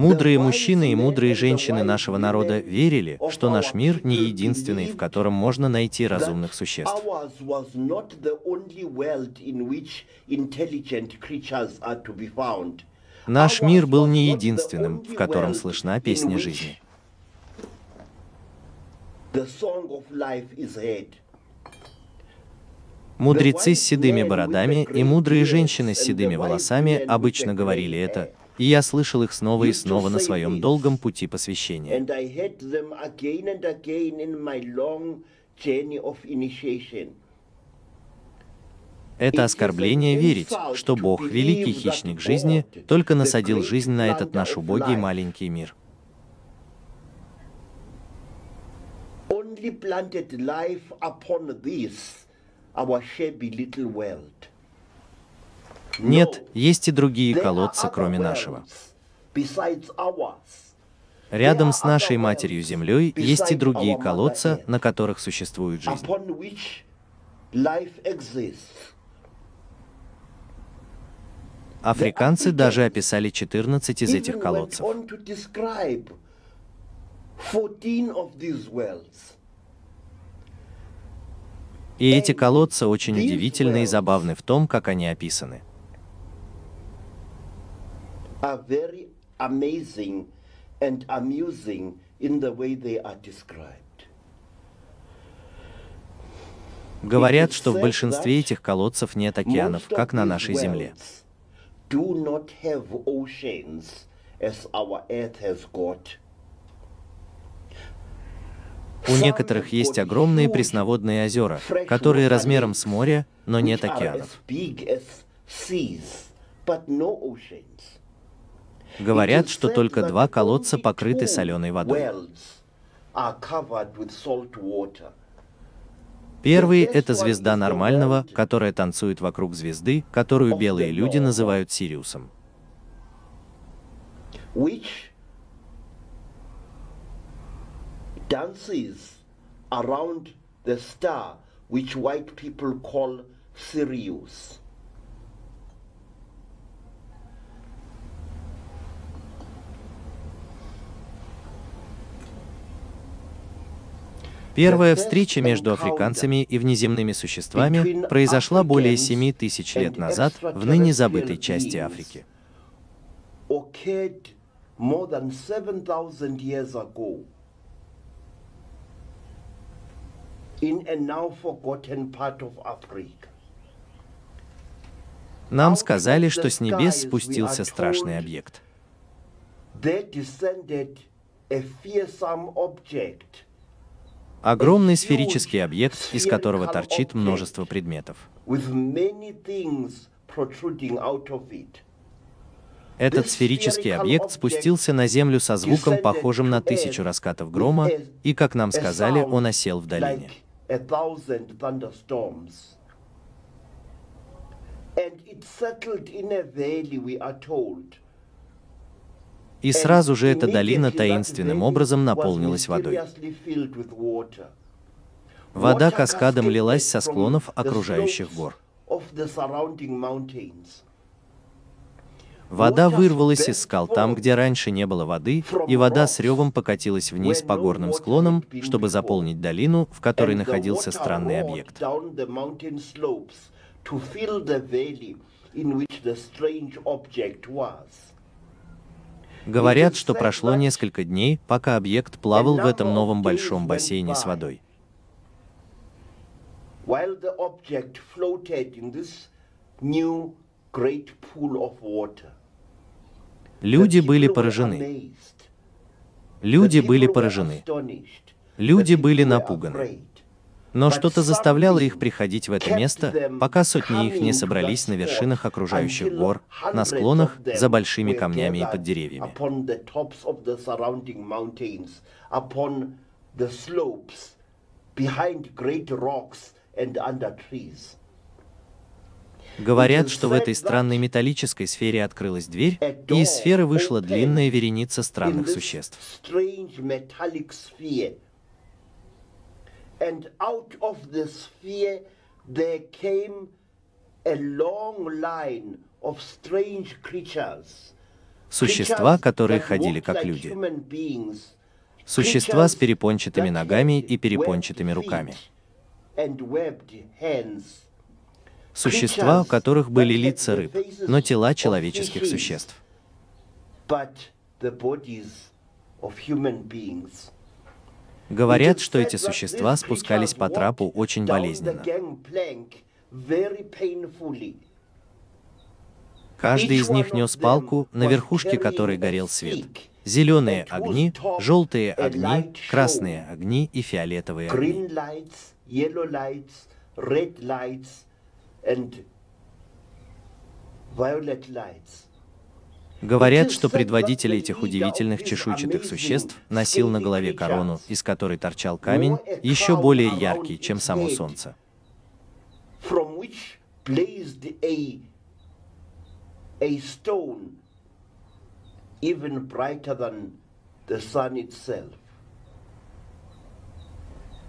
Мудрые мужчины и мудрые женщины нашего народа верили, что наш мир не единственный, в котором можно найти разумных существ. Наш мир был не единственным, в котором слышна песня жизни. Мудрецы с седыми бородами и мудрые женщины с седыми волосами обычно говорили это, и я слышал их снова и снова на своем долгом пути посвящения. Это оскорбление верить, что Бог, великий хищник жизни, только насадил жизнь на этот наш убогий маленький мир. Only planted life upon this, our shabby little world. Нет, есть и другие колодцы, кроме нашего. Рядом с нашей матерью Землей есть и другие колодца, на которых существует жизнь. Африканцы даже описали 14 из этих колодцев. on to describe 14 of these wells. И эти колодцы очень удивительны и забавны в том, как они описаны. Are very amazing and amusing in the way they are described. Говорят, что в большинстве этих колодцев нет океанов, как на нашей Земле. У некоторых есть огромные пресноводные озера, которые размером с море, но нет океанов. big as seas, but no oceans. Говорят, что только два колодца покрыты соленой водой. Первый — это звезда нормального, которая танцует вокруг звезды, которую белые люди называют Сириусом. around the star which white people call Sirius. Первая встреча между африканцами и внеземными существами произошла более 7 тысяч лет назад в ныне забытой части Африки. Occurred more than 7,000 years ago in a now forgotten part of Africa. Нам сказали, что с небес спустился страшный объект. There descended a fearsome object. Огромный сферический объект, из которого торчит множество предметов. Этот сферический объект спустился на Землю со звуком, похожим на тысячу раскатов грома, и, как нам сказали, он осел в долине. And it settled in a valley, we are told. И сразу же эта долина таинственным образом наполнилась водой. Вода каскадом лилась со склонов окружающих гор. Вода вырвалась из скал там, где раньше не было воды, и вода с ревом покатилась вниз по горным склонам, чтобы заполнить долину, в которой находился странный объект. Говорят, что прошло несколько дней, пока объект плавал в этом новом большом бассейне с водой. Люди были поражены. Люди были поражены. Люди были напуганы. Но что-то заставляло их приходить в это место, пока сотни их не собрались на вершинах окружающих гор, на склонах, за большими камнями и под деревьями. Говорят, что в этой странной металлической сфере открылась дверь, и из сферы вышла длинная вереница странных существ. And out of the sphere there came a long line of strange creatures Существа, которые ходили как люди. Существа с перепончатыми ногами и перепончатыми руками. Существа, у которых были лица рыб, но тела человеческих существ. but the bodies of human beings. Говорят, что эти существа спускались по трапу очень болезненно. Каждый из них нес палку, на верхушке которой горел свет. Зеленые огни, желтые огни, красные огни и фиолетовые огни. violet lights. Говорят, что предводитель этих удивительных чешуйчатых существ носил на голове корону, из которой торчал камень, еще более яркий, чем само солнце.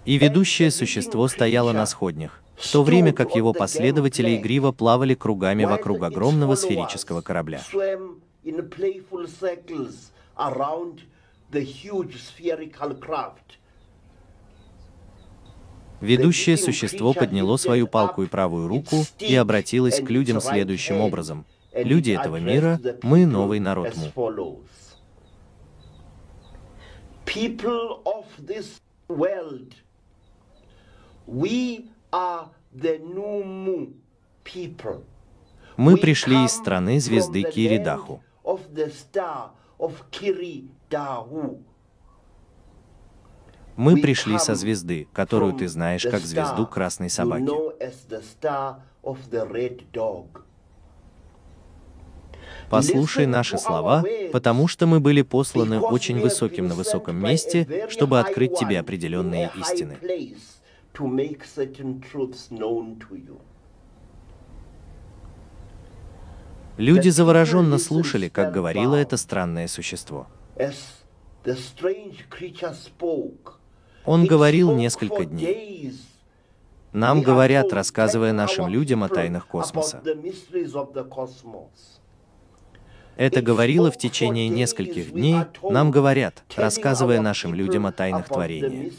И ведущее существо стояло на сходнях, в то время как его последователи игриво плавали кругами вокруг огромного сферического корабля. In playful circles around the huge spherical craft. Ведущее существо подняло свою палку и правую руку и обратилось к людям следующим образом. Люди этого мира, мы новый народ Му. People of this world, we are the new Mu people. Мы пришли из страны звезды Киридаху. Of the star of Kiridahu. Мы пришли со звезды, которую ты знаешь как звезду красной собаки. Послушай наши слова, потому что мы были посланы очень высоким на высоком месте, чтобы открыть тебе определенные истины. place to make certain truths known to you. Люди завороженно слушали, как говорило это странное существо. Он говорил несколько дней. Нам говорят, рассказывая нашим людям о тайнах космоса. Это говорило в течение нескольких дней, нам говорят, рассказывая нашим людям о тайнах творения.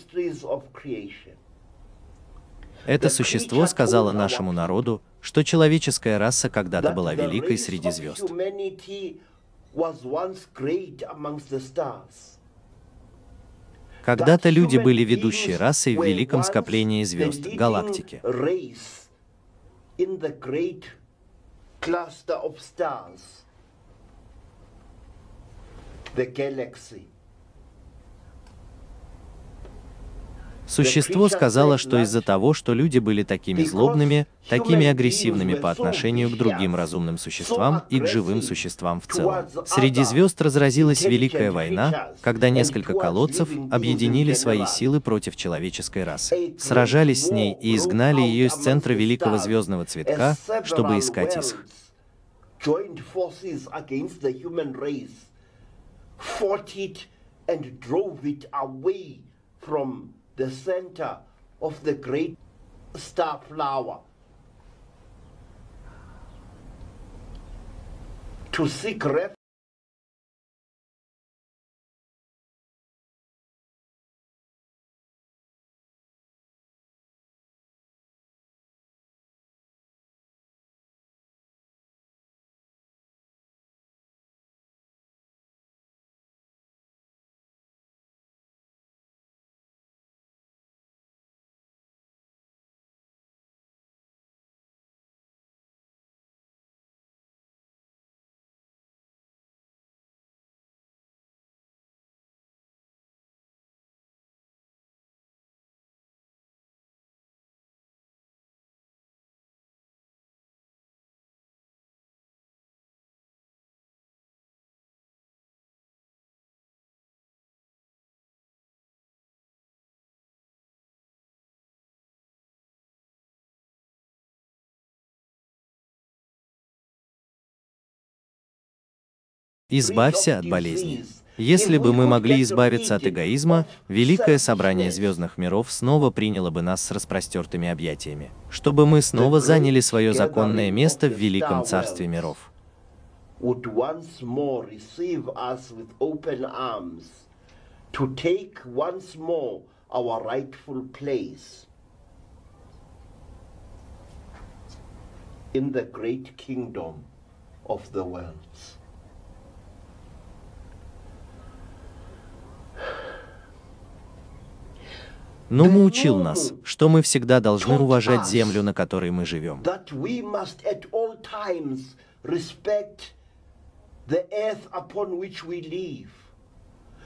Это существо сказало нашему народу, что человеческая раса когда-то была великой среди звезд. Когда-то люди были ведущей расой в великом скоплении звезд, stars, the galaxy. Существо сказало, что из-за того, что люди были такими злобными, такими агрессивными по отношению к другим разумным существам и к живым существам в целом, среди звезд разразилась Великая война, когда несколько колодцев объединили свои силы против человеческой расы, сражались с ней и изгнали ее из центра Великого Звездного Цветка, чтобы искать их. And drove it away from the center of the great star flower to seek refuge. Избавься от болезни. Если бы мы могли избавиться от эгоизма, Великое Собрание Звездных Миров снова приняло бы нас с распростертыми объятиями, чтобы мы снова заняли свое законное место в Великом Царстве Миров. in the great kingdom of the worlds. Но учил нас, что мы всегда должны уважать землю, на которой мы живем.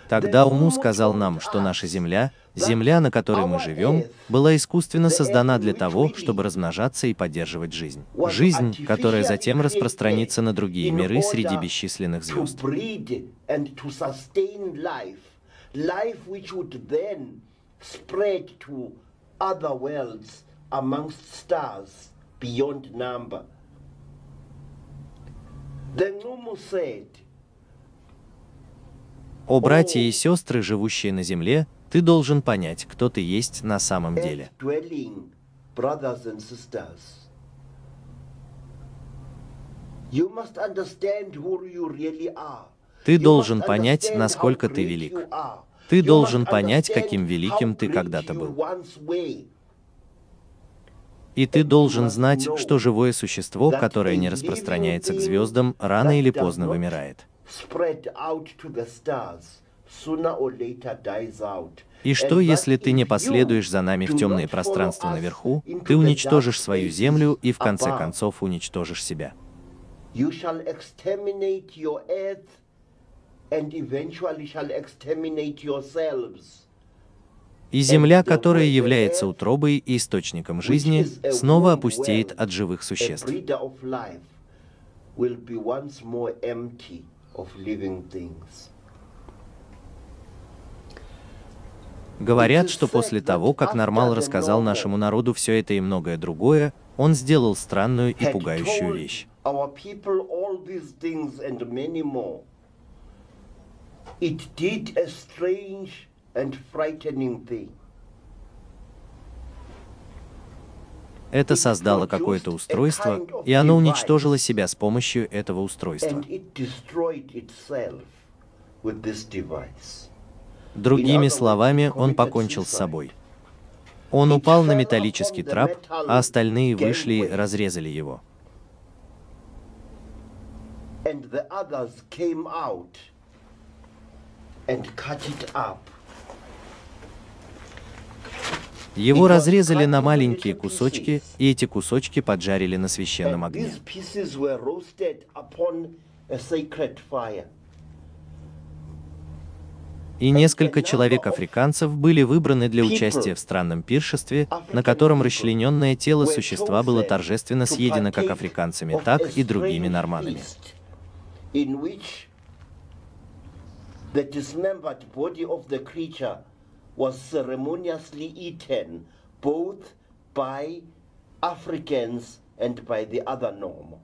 Тогда Уму сказал нам, что наша земля, земля, на которой мы живем, была искусственно создана для того, чтобы размножаться и поддерживать жизнь. Жизнь, которая затем распространится на другие миры среди бесчисленных звезд. life which would then spread to other worlds amongst stars beyond number. О, братья и сестры, живущие на земле, ты должен понять, кто ты есть на самом деле. Ты должен понять, насколько ты велик. Ты должен понять, каким великим ты когда-то был. И ты должен знать, что живое существо, которое не распространяется к звездам, рано или поздно вымирает. И что, если ты не последуешь за нами в темные пространства наверху, ты уничтожишь свою землю и в конце концов уничтожишь себя. And eventually shall exterminate yourselves. И земля, которая является утробой и источником жизни, снова опустеет от живых существ. Говорят, что после того, как Нормал рассказал нашему народу все это и многое другое, он сделал странную и пугающую вещь. Our people all these things and many more. It did a strange and frightening thing. Это создало какое-то устройство, и оно уничтожило себя с помощью этого устройства. Другими словами, он покончил с собой. Он упал на металлический трап, а остальные вышли и разрезали его. And the others came out and cut it up. Его разрезали на маленькие кусочки, и эти кусочки поджарили на священном огне. И несколько человек-африканцев были выбраны для участия в странном пиршестве, на котором расчлененное тело существа было торжественно съедено как африканцами, так и другими норманами. In which the dismembered body of the creature was ceremoniously eaten both by Africans and by the other normal.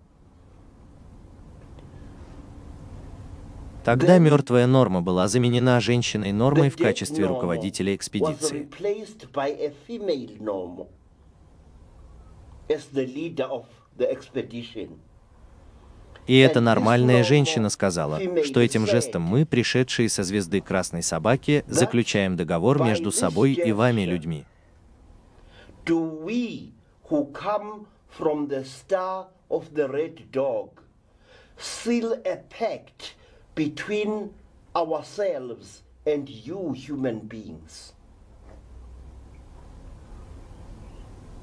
Тогда мертвая норма была заменена женщиной нормой в качестве руководителя экспедиции. as the leader of the expedition. И эта нормальная женщина сказала, что этим жестом мы, пришедшие со звезды Красной Собаки, заключаем договор между собой и вами, людьми. Ourselves and you, human beings?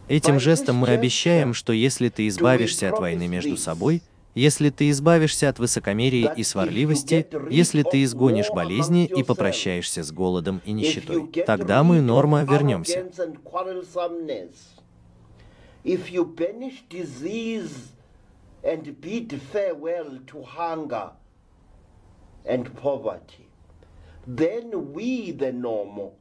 Этим жестом мы обещаем, что если ты избавишься от войны между собой, если ты избавишься от высокомерия и сварливости, если ты изгонишь болезни и попрощаешься с голодом и нищетой, тогда мы, Норма, вернемся. and quarrelsomeness, if you banish disease and bid farewell to hunger and poverty, then we, the normal,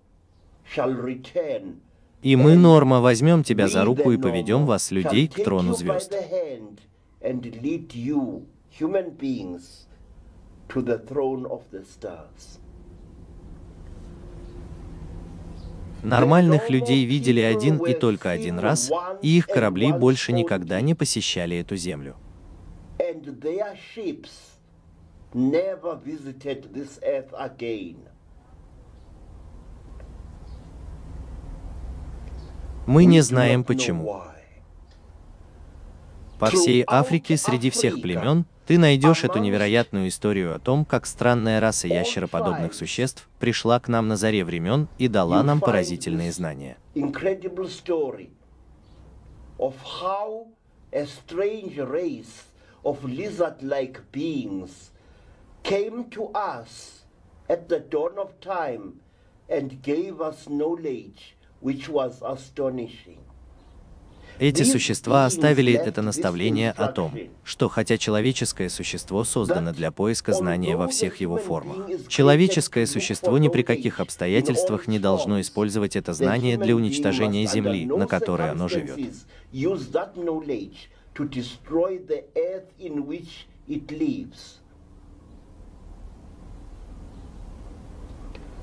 shall return. И мы, Норма, возьмем тебя за руку и поведем вас, людей, к трону звезд. And lead you, human beings, to the throne of the stars. Нормальных людей видели один и только один раз, и их корабли больше никогда не посещали эту землю. Мы не знаем почему. По всей Африке среди всех племен ты найдешь эту невероятную историю о том, как странная раса ящероподобных существ пришла к нам на заре времен и дала нам поразительные знания. of how a strange race of lizard like beings came to us at the dawn of time and gave us knowledge which was astonishing. Эти существа оставили это наставление о том, что хотя человеческое существо создано для поиска знания во всех его формах, человеческое существо ни при каких обстоятельствах не должно использовать это знание для уничтожения Земли, на которой оно живет. Use that knowledge to destroy the earth in which it lives.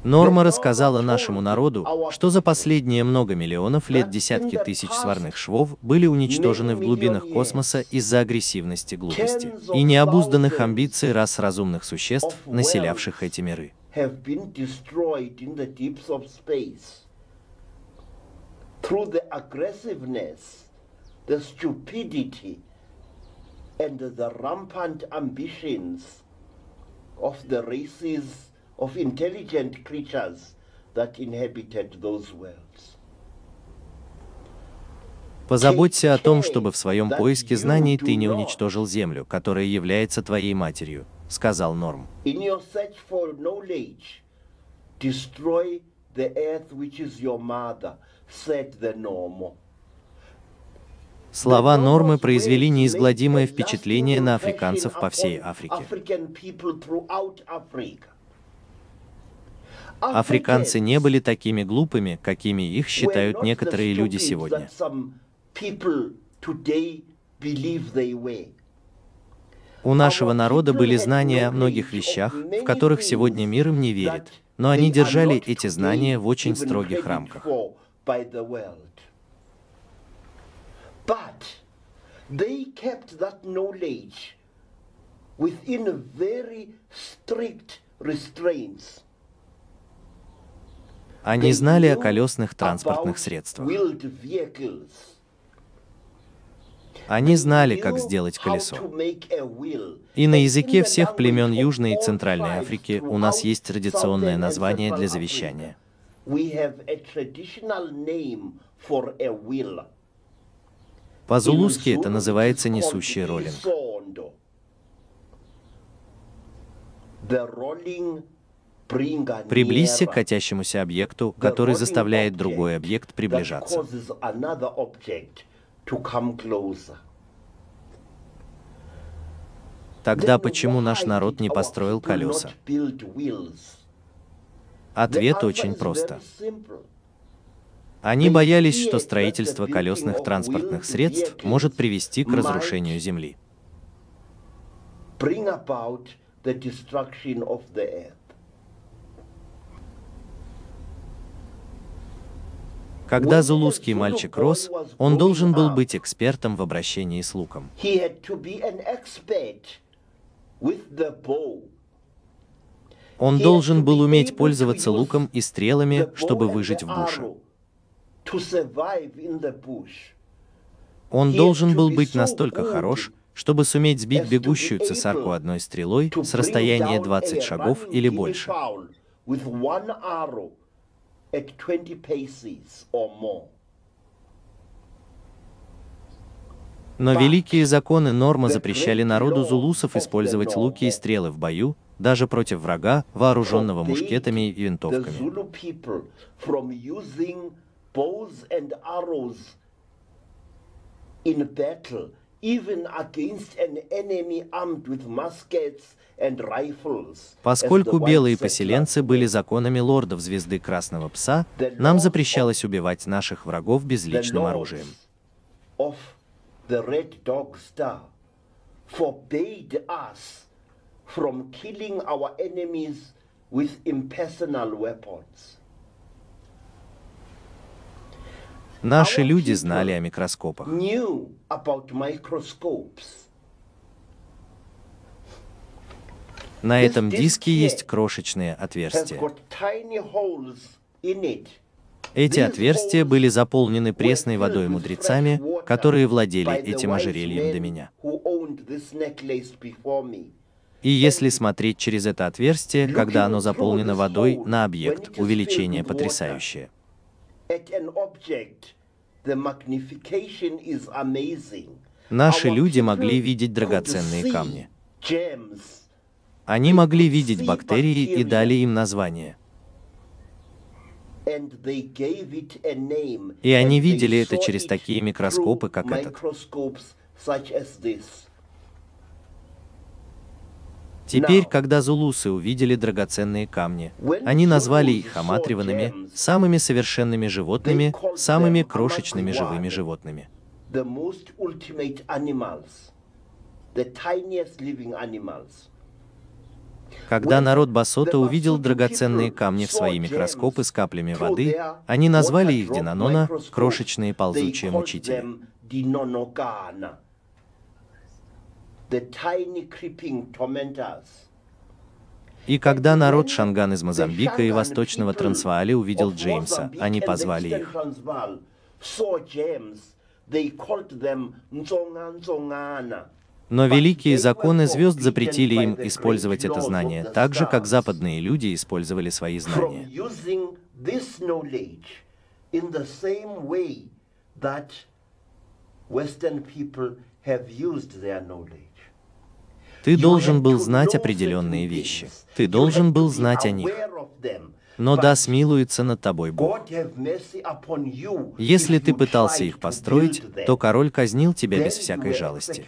Норма рассказала нашему народу, что за последние много миллионов лет десятки тысяч сварных швов были уничтожены в глубинах космоса из-за агрессивности, глупости и необузданных амбиций рас разумных существ, населявших эти миры. of the races of intelligent creatures that inhabited those worlds. Позаботься о том, чтобы в своем поиске знаний ты не уничтожил Землю, которая является твоей матерью, сказал Норм. In your search for knowledge, destroy the earth which is your mother, said the normal. Слова Нормы произвели неизгладимое впечатление на африканцев по всей Африке. Африканцы не были такими глупыми, какими их считают некоторые люди сегодня. У нашего народа были знания о многих вещах, в которых сегодня мир им не верит, но они держали эти знания в очень строгих рамках. But they kept that knowledge within very strict restraints. Они знали о колесных транспортных средствах. Они знали, как сделать колесо. И на языке всех племен Южной и Центральной Африки у нас есть традиционное название для завещания. По-зулузски это называется несущий роллинг. Приблизься к катящемуся объекту, который заставляет другой объект приближаться. Тогда почему наш народ не построил колеса? Ответ очень просто. Они боялись, что строительство колесных транспортных средств может привести к разрушению Земли. bring about the destruction of the earth. Когда зулузский мальчик рос, он должен был быть экспертом в обращении с луком. Он должен был уметь пользоваться луком и стрелами, чтобы выжить в буше. Он должен был быть настолько хорош, чтобы суметь сбить бегущую цесарку одной стрелой с расстояния down 20 a шагов или больше. fowl With one arrow at 20 paces or more. Но великие законы Норма запрещали народу зулусов использовать луки и стрелы в бою, даже против врага, вооруженного мушкетами и винтовками. Поскольку белые поселенцы были законами лордов звезды Красного Пса, нам запрещалось убивать наших врагов безличным оружием. From killing our enemies with impersonal weapons. Наши люди знали о микроскопах. На этом диске есть крошечные отверстия. Эти отверстия были заполнены пресной водой мудрецами, которые владели этим ожерельем до меня. И если смотреть через это отверстие, когда оно заполнено водой, на объект, увеличение потрясающее. Наши люди могли видеть драгоценные камни. Они могли видеть бактерии и дали им название. И они видели это через такие микроскопы, как этот. Теперь, когда зулусы увидели драгоценные камни, они назвали их gems, самыми совершенными животными, самыми крошечными живыми животными. the most ultimate animals, the tiniest living animals. Когда народ Басота увидел драгоценные камни в свои микроскопы с каплями воды, они назвали их Динанона крошечные ползучие they called мучители. them. И когда народ Шанган из Мозамбика и Восточного Трансвааля увидел Джеймса, они позвали их. Но великие законы звезд запретили им использовать это знание, так же, как западные люди использовали свои знания. Ты должен был знать определенные вещи. Ты должен был знать о них. Но да смилуется над тобой Бог. Если ты пытался их построить, то король казнил тебя без всякой жалости.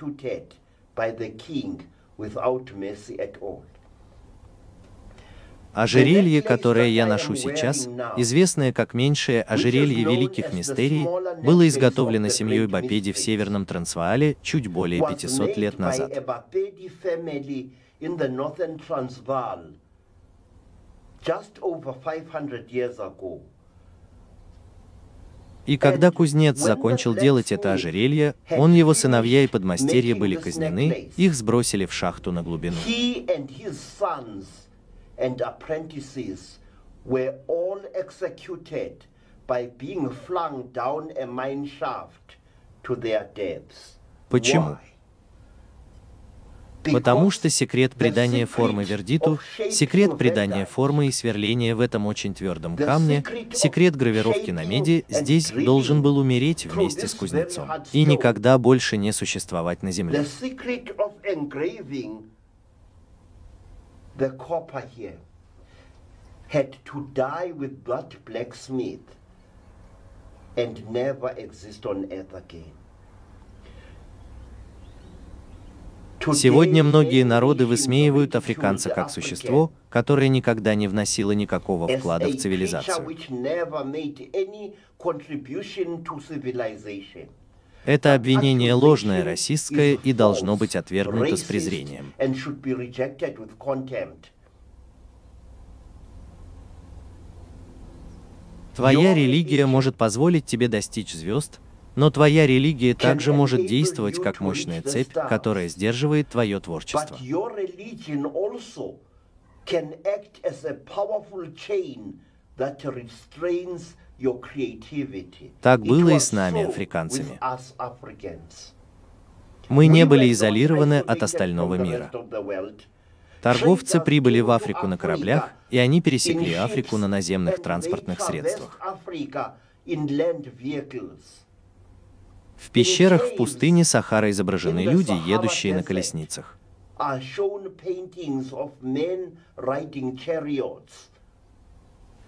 Ожерелье, которое я ношу сейчас, известное как меньшее ожерелье великих мистерий, было изготовлено семьей Бапеди в Северном Трансваале чуть более 500 лет назад. И когда кузнец закончил делать это ожерелье, он, его сыновья и подмастерья были казнены, их сбросили в шахту на глубину. Почему? Потому что секрет придания формы вердиту, секрет придания формы и сверления в этом очень твердом камне, секрет гравировки на меди здесь должен был умереть вместе с кузнецом и никогда больше не существовать на земле. the copper here had to die with that blacksmith and never exist on earth again. Сегодня многие народы высмеивают африканца как существо, которое никогда не вносило никакого вклада в цивилизацию. Это обвинение ложное, расистское и должно быть отвергнуто с презрением. Твоя религия может позволить тебе достичь звезд, но твоя религия также может действовать как мощная цепь, которая сдерживает твое творчество. Так было и с нами, африканцами. Мы не были изолированы от остального мира. Торговцы прибыли в Африку на кораблях, и они пересекли Африку на наземных транспортных средствах. В пещерах в пустыне Сахара изображены люди, едущие на колесницах.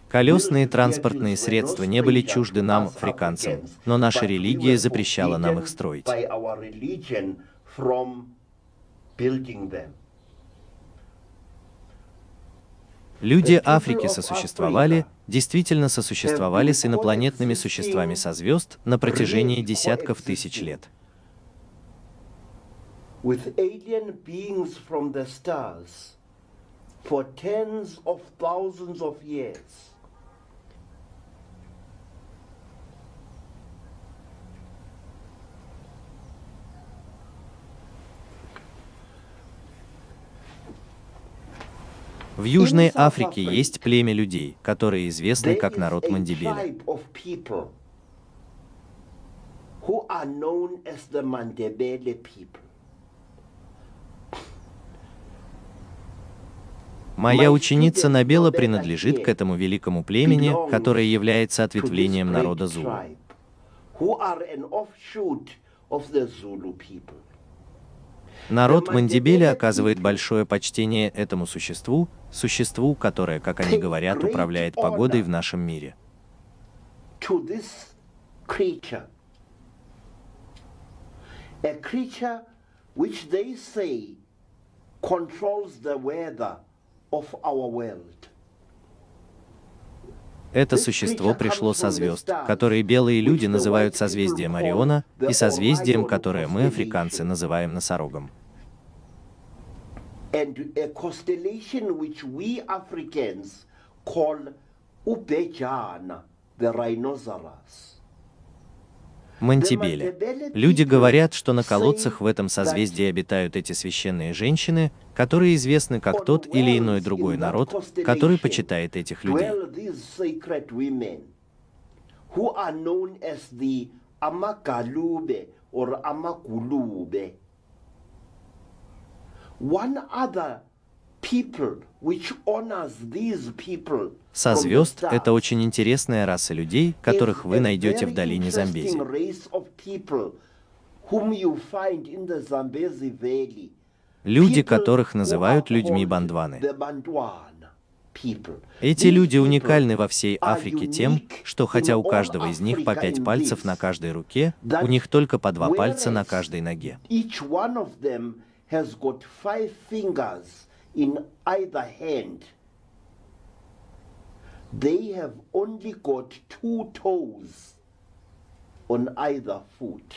Колесные транспортные средства не были чужды нам, африканцам, но наша религия запрещала нам их строить. Люди Африки сосуществовали, действительно сосуществовали с инопланетными существами со звезд на протяжении десятков тысяч лет. for tens of thousands of years. В Южной Африке есть племя людей, которые известны как народ Мандибеля. Моя ученица Набела принадлежит к этому великому племени, которое является ответвлением народа Зулу. Народ Мандибеля оказывает большое почтение этому существу, существу, которое, как они говорят, управляет погодой в нашем мире. A creature which they say controls the weather of our world. Это существо пришло со звезд, которые белые люди называют созвездием Ориона, и созвездием, которое мы, африканцы, называем носорогом. Call Ubejana, the rhinoceros. Мантибеля. Люди говорят, что на колодцах в этом созвездии обитают эти священные женщины, которые известны как тот или иной другой народ, который почитает этих людей. One other со звезд — это очень интересная раса людей, которых вы найдете в долине Замбези. Люди, которых называют людьми Бандваны. Эти люди уникальны во всей Африке тем, что хотя у каждого из них по пять пальцев на каждой руке, у них только по два пальца на каждой ноге in either hand, they have only got two toes on either foot.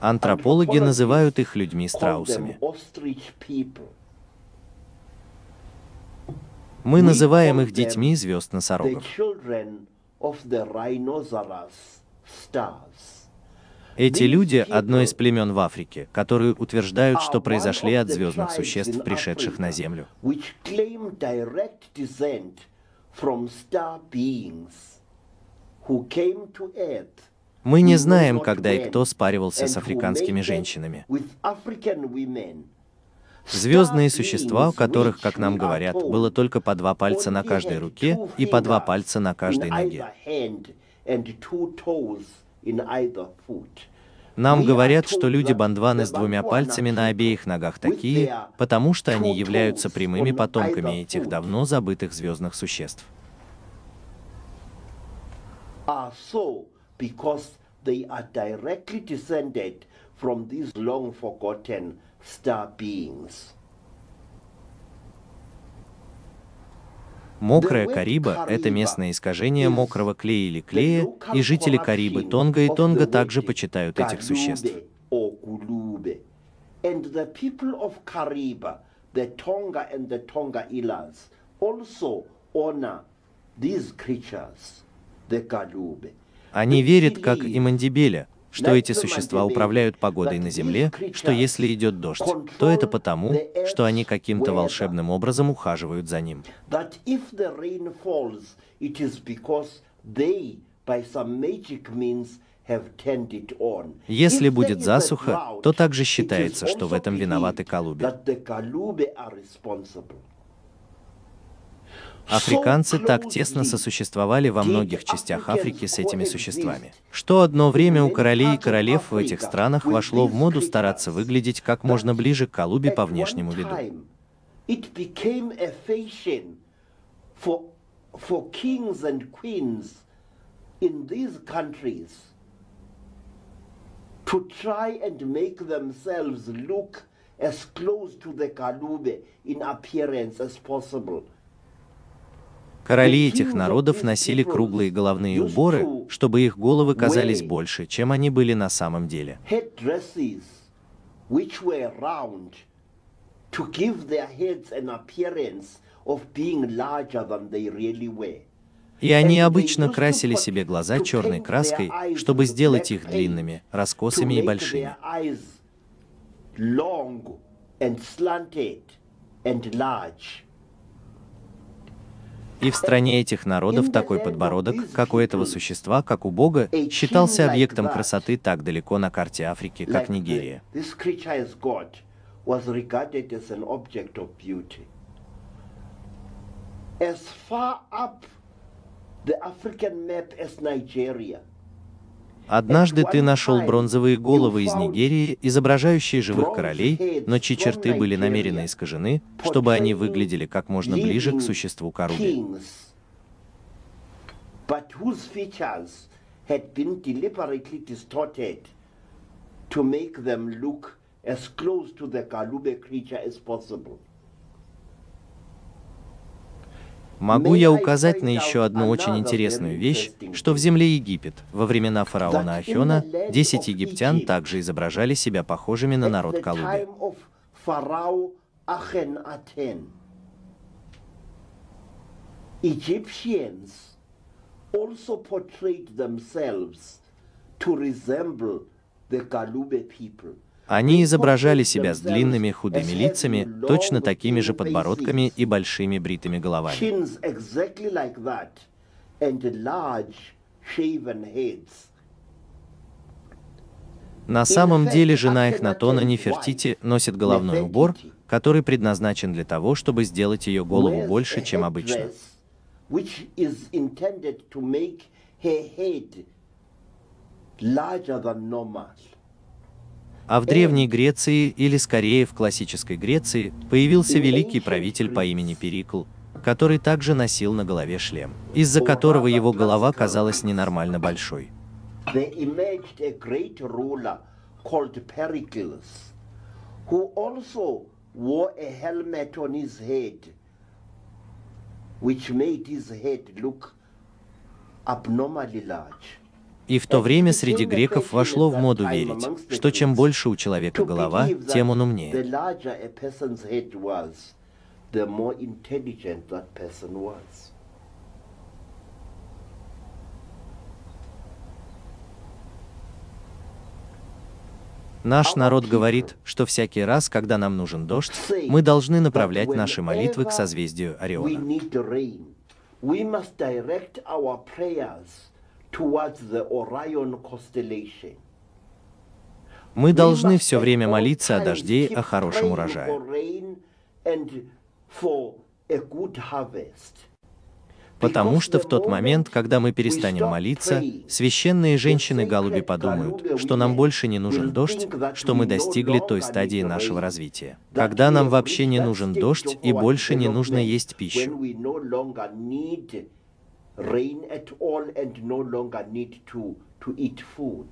Антропологи называют их людьми-страусами. Мы называем их детьми звезд-носорогов. Эти люди – одно из племен в Африке, которые утверждают, что произошли от звездных существ, пришедших на Землю. Мы не знаем, когда и кто спаривался с африканскими женщинами. Звездные существа, у которых, как нам говорят, было только по два пальца на каждой руке и по два пальца на каждой ноге. Нам говорят, что люди Бандваны с двумя пальцами на обеих ногах такие, потому что они являются прямыми потомками этих давно забытых звездных существ. from these long forgotten star beings. Мокрая Кариба – это местное искажение мокрого клея или клея, и жители Карибы, Тонга и Тонга также почитают этих существ. Они верят, как и Мандибеля, что эти существа управляют погодой на Земле, что если идет дождь, то это потому, что они каким-то волшебным образом ухаживают за ним. Если будет засуха, то также считается, что в этом виноваты Калуби. Африканцы так тесно сосуществовали во многих частях Африки с этими существами, что одно время у королей и королев в этих странах вошло в моду стараться выглядеть как можно ближе к Калубе по внешнему виду. to try and make themselves look as close to the Kalube in appearance as possible. Короли этих народов носили круглые головные уборы, чтобы их головы казались больше, чем они были на самом деле. И они обычно красили себе глаза черной краской, чтобы сделать их длинными, раскосыми и большими. and large. И в стране этих народов такой подбородок, как у этого существа, как у Бога, считался объектом красоты так далеко на карте Африки, как Нигерия. As far up the African map as Nigeria, Однажды ты нашел бронзовые головы из Нигерии, изображающие живых королей, но чьи черты были намеренно искажены, чтобы они выглядели как можно ближе к существу distorted to make them look as close to the Galube creature as possible. Могу я указать на еще одну очень интересную вещь, что в земле Египет, во времена фараона Ахена, 10 египтян также изображали себя похожими на народ Egyptians also portrayed themselves to resemble the Galube people. Они изображали себя с длинными худыми лицами, точно такими же подбородками и большими бритыми головами. На самом деле жена Эхнатона Нефертити носит головной убор, который предназначен для того, чтобы сделать ее голову больше, чем обычно. larger than normal. А в Древней Греции, или скорее в классической Греции, появился великий правитель по имени Перикл, который также носил на голове шлем, из-за которого его голова казалась ненормально большой. Which made his head look abnormally large. И в то время среди греков вошло в моду верить, что чем больше у человека голова, тем он умнее. Наш народ говорит, что всякий раз, когда нам нужен дождь, мы должны направлять наши молитвы к созвездию Ориона. Towards the Orion constellation. Мы должны все время молиться о дожде, о хорошем урожае. Потому что в тот момент, когда мы перестанем молиться, священные женщины the Галуби sacred подумают, что нам больше не нужен дождь, что мы достигли той стадии нашего развития, когда нам вообще не нужен дождь и больше не нужно есть пищу. Rain at all and no longer need to, to eat food.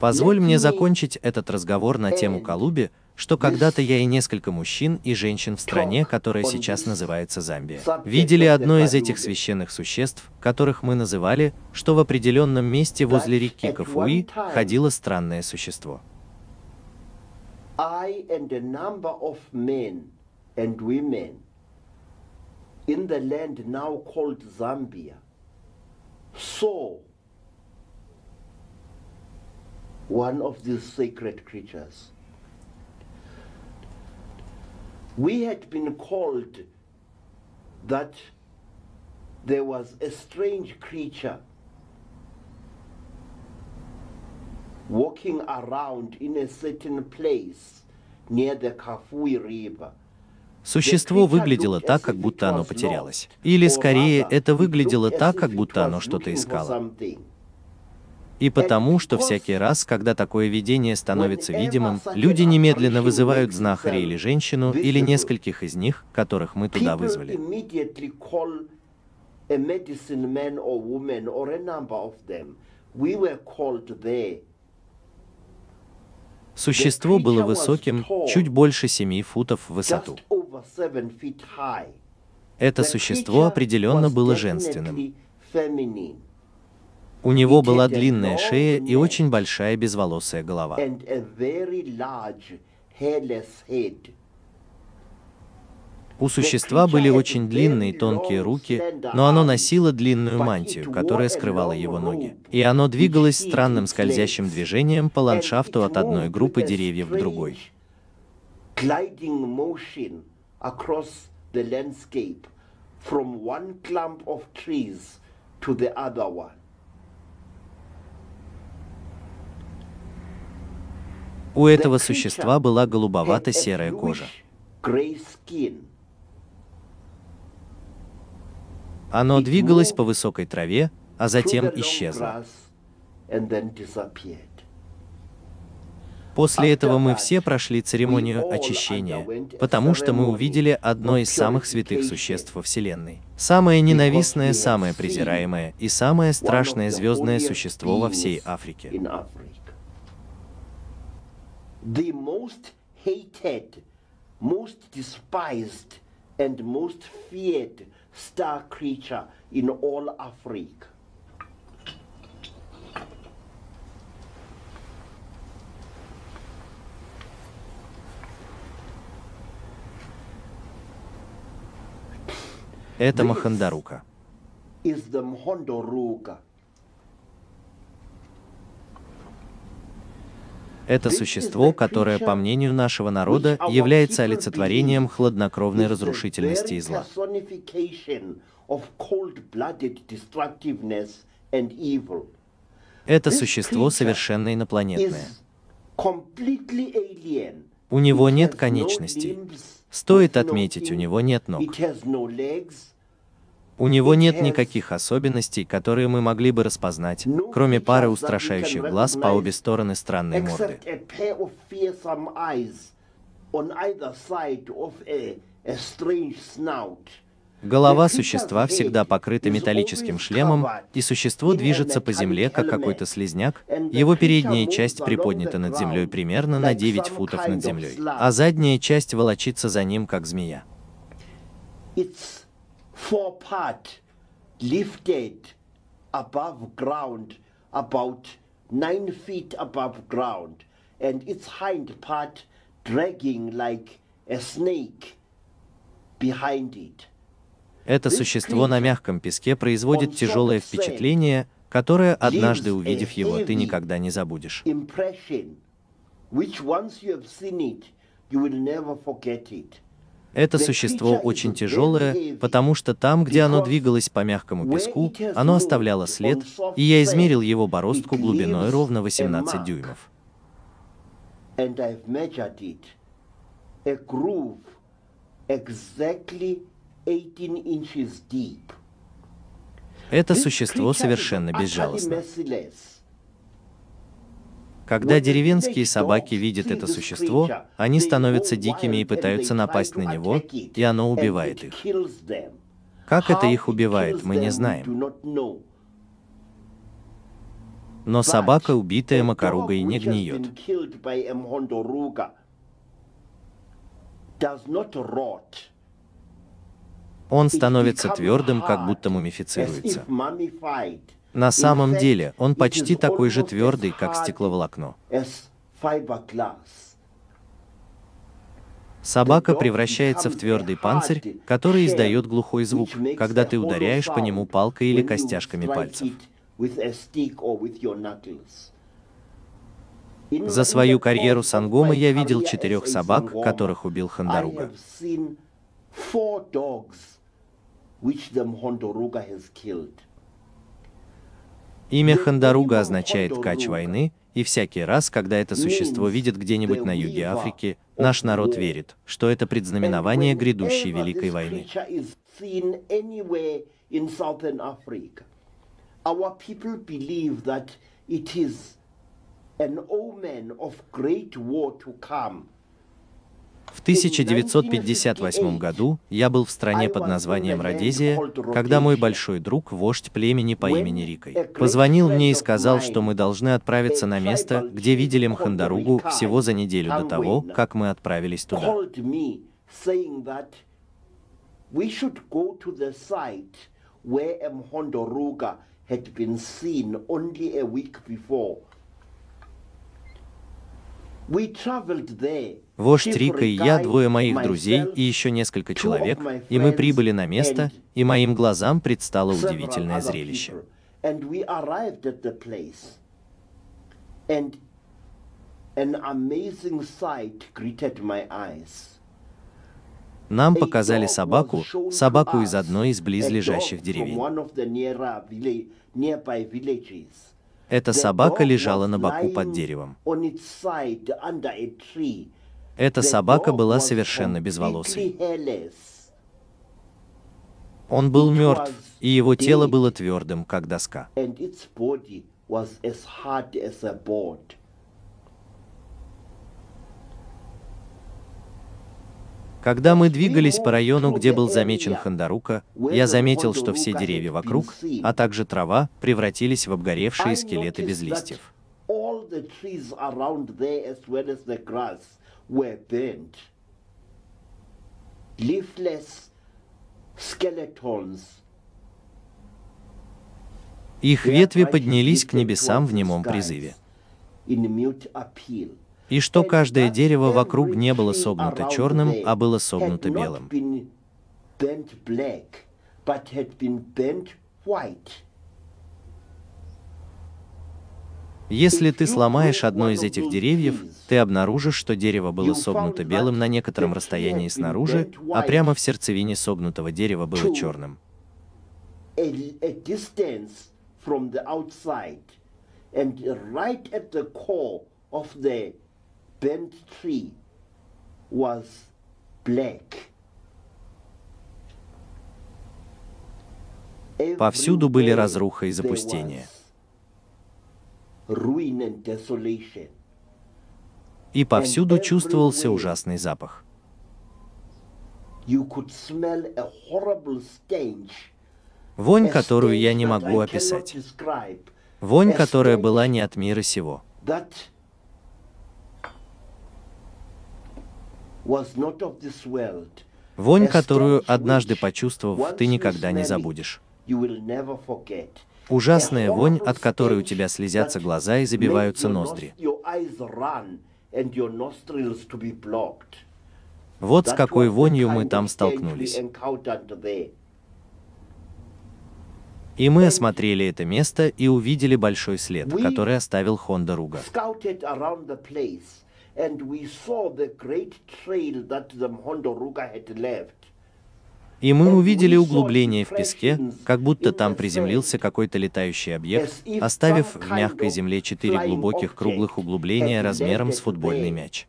Позволь мне закончить этот разговор на тему end Калуби, что когда-то я и несколько мужчин и женщин в стране, которая сейчас называется Замбия, видели одно из этих священных существ, которых мы называли, что в определенном месте возле реки Кафуи ходило странное существо. I and a number of men and women in the land now called Zambia saw one of these sacred creatures. We had been called that there was a strange creature walking around in a certain place near the Kafui River. Существо выглядело так, как будто оно потерялось. Или скорее, это выглядело так, как будто оно что-то искало. И потому, что всякий раз, когда такое видение становится видимым, люди немедленно вызывают знахаря или женщину, или нескольких из них, которых мы туда вызвали. We were called there. Существо было высоким, чуть больше семи футов в высоту. Это существо определенно было женственным. У него была длинная шея и очень большая безволосая голова. and a very large hairless head. У существа были очень длинные тонкие руки, но оно носило длинную мантию, которая скрывала его ноги. И оно двигалось странным скользящим движением по ландшафту от одной группы деревьев к другой. У этого существа была голубовато-серая кожа. Оно двигалось по высокой траве, а затем исчезло. После этого мы все прошли церемонию очищения, потому что мы увидели одно из самых святых существ во Вселенной. Самое ненавистное, самое презираемое и самое страшное звездное существо во всей Африке. The most hated, most despised and most feared star creature in all Africa. Это Махандарука. Is the Mhondoruka. Это существо, которое, по мнению нашего народа, является олицетворением хладнокровной разрушительности и зла. Это существо совершенно инопланетное. У него нет конечностей. Стоит отметить, у него нет ног. У него нет никаких особенностей, которые мы могли бы распознать, кроме пары устрашающих глаз по обе стороны странной морды. Голова существа всегда покрыта металлическим шлемом, и существо движется по земле, как какой-то слизняк. Его передняя часть приподнята над землей примерно на 9 футов над землей, а задняя часть волочится за ним, как змея. Four part lifted above ground about nine feet above ground and its hind part dragging like a snake behind it. Это существо на мягком песке производит тяжелое впечатление, которое, однажды увидев его, ты никогда не забудешь. Which once you have seen it, you will never forget it. Это существо очень тяжелое, потому что там, где оно двигалось по мягкому песку, оно оставляло след, и я измерил его бороздку глубиной ровно 18 дюймов. Это существо совершенно безжалостно. Когда деревенские собаки видят это существо, они становятся дикими и пытаются напасть на него, и оно убивает их. Как это их убивает, мы не знаем. Но собака, убитая макаругой, не гниет. Он становится твердым, как будто мумифицируется. На самом деле, он почти такой же твердый, как стекловолокно. Собака превращается в твердый панцирь, который издает глухой звук, когда ты ударяешь по нему палкой или костяшками пальцев. За свою карьеру сангома я видел четырех собак, которых убил Хандаруга. Имя Хандаруга означает «кач войны», и всякий раз, когда это существо видит где-нибудь на юге Африки, наш народ верит, что это предзнаменование грядущей Великой войны. an omen of great war to come. В 1958 году я был в стране под названием Родезия, когда мой большой друг, вождь племени по имени Рикой, позвонил мне и сказал, что мы должны отправиться на место, где видели Мхандаругу всего за неделю до того, как мы отправились туда. where Mhondoruga had been seen only a week before. Вождь Рика и я, двое моих друзей и еще несколько человек, и мы прибыли на место, и моим глазам предстало удивительное зрелище. Нам показали собаку, собаку из одной из близлежащих деревень. Эта собака лежала на боку под деревом. Эта собака была совершенно безволосой. Он был мертв, и его тело было твердым, как доска. Когда мы двигались по району, где был замечен Хандарука, я заметил, что все деревья вокруг, а также трава, превратились в обгоревшие скелеты без листьев. Их ветви поднялись к небесам в немом призыве и что каждое дерево вокруг не было согнуто черным, а было согнуто белым. Если ты сломаешь одно из этих деревьев, ты обнаружишь, что дерево было согнуто белым на некотором расстоянии снаружи, а прямо в сердцевине согнутого дерева было черным. And right at the core of the bent tree was black. Повсюду были разруха и запустение. И повсюду чувствовался ужасный запах. Вонь, которую я не могу описать. Вонь, которая была не от мира сего. Вонь, которую однажды почувствовав, ты никогда не забудешь. Ужасная вонь, от которой у тебя слезятся глаза и забиваются ноздри. Вот с какой вонью мы там столкнулись. И мы осмотрели это место и увидели большой след, который оставил Хонда Руга and we saw the great trail that the Hondoruga had left. И мы увидели углубление в песке, как будто там приземлился какой-то летающий объект, оставив в мягкой земле четыре глубоких круглых углубления размером с футбольный мяч.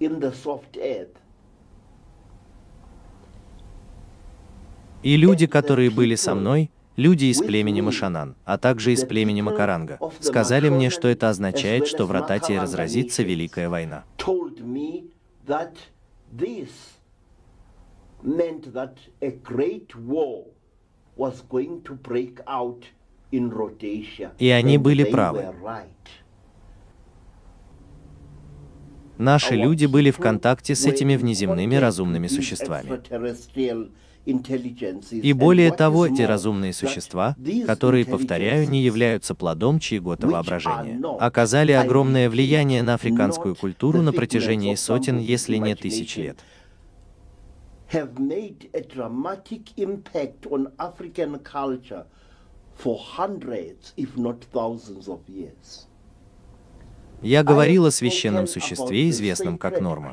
In the soft earth. И люди, которые были со мной, люди из племени Машанан, а также из племени Макаранга, сказали мне, что это означает, что в Рататии разразится Великая война. И они были правы. Наши люди были в контакте с этими внеземными разумными существами. И более того, те разумные существа, которые, повторяю, не являются плодом чьего-то воображения, оказали огромное влияние на африканскую культуру на протяжении сотен, если не тысяч лет. Я говорил о священном существе, известном как норма.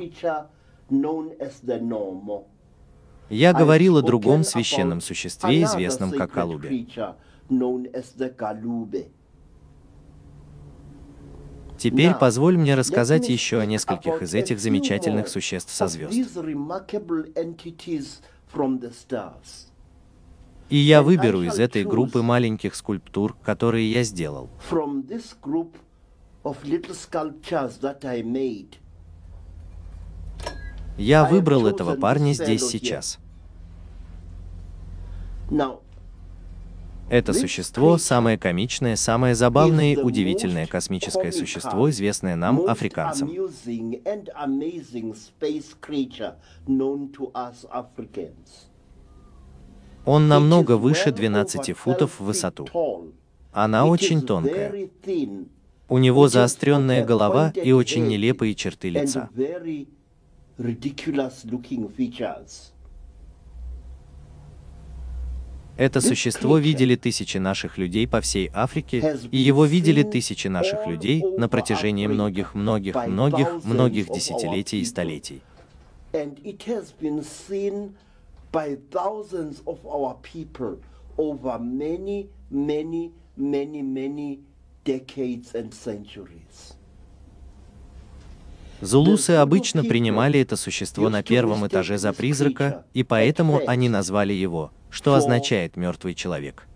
Я говорил о другом священном существе, известном как Калубе. Теперь позволь мне рассказать еще о нескольких из этих замечательных существ со звезд. И я выберу из этой группы маленьких скульптур, которые я сделал. Я выбрал этого парня здесь сейчас. Это существо – самое комичное, самое забавное и удивительное космическое существо, известное нам, африканцам. Он намного выше well 12 over футов в 12 feet высоту. Она очень тонкая. У него заостренная голова и очень нелепые черты лица. Ridiculous looking features. Это существо видели тысячи наших людей по всей Африке, и его видели тысячи наших людей на протяжении многих, многих, многих, многих десятилетий и столетий. Many, many, many decades and centuries. Зулусы обычно принимали это существо на первом этаже за призрака, и поэтому они назвали его, что означает «мертвый человек».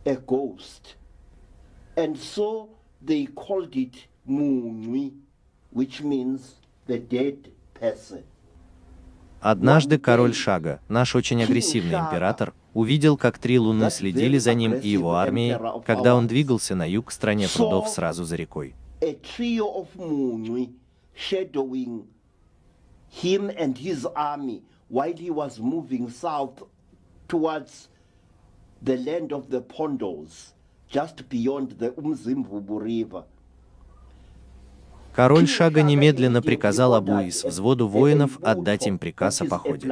Однажды король Шага, наш очень агрессивный император, увидел, как три луны следили за ним и его армией, когда он двигался на юг к стране прудов сразу за рекой. Shadowing him and his army while he was moving south towards the land of the Pondos, just beyond the Umzimbubu River. Король Шага немедленно приказал Абуис, a- взводу воинов, отдать им приказ о походе.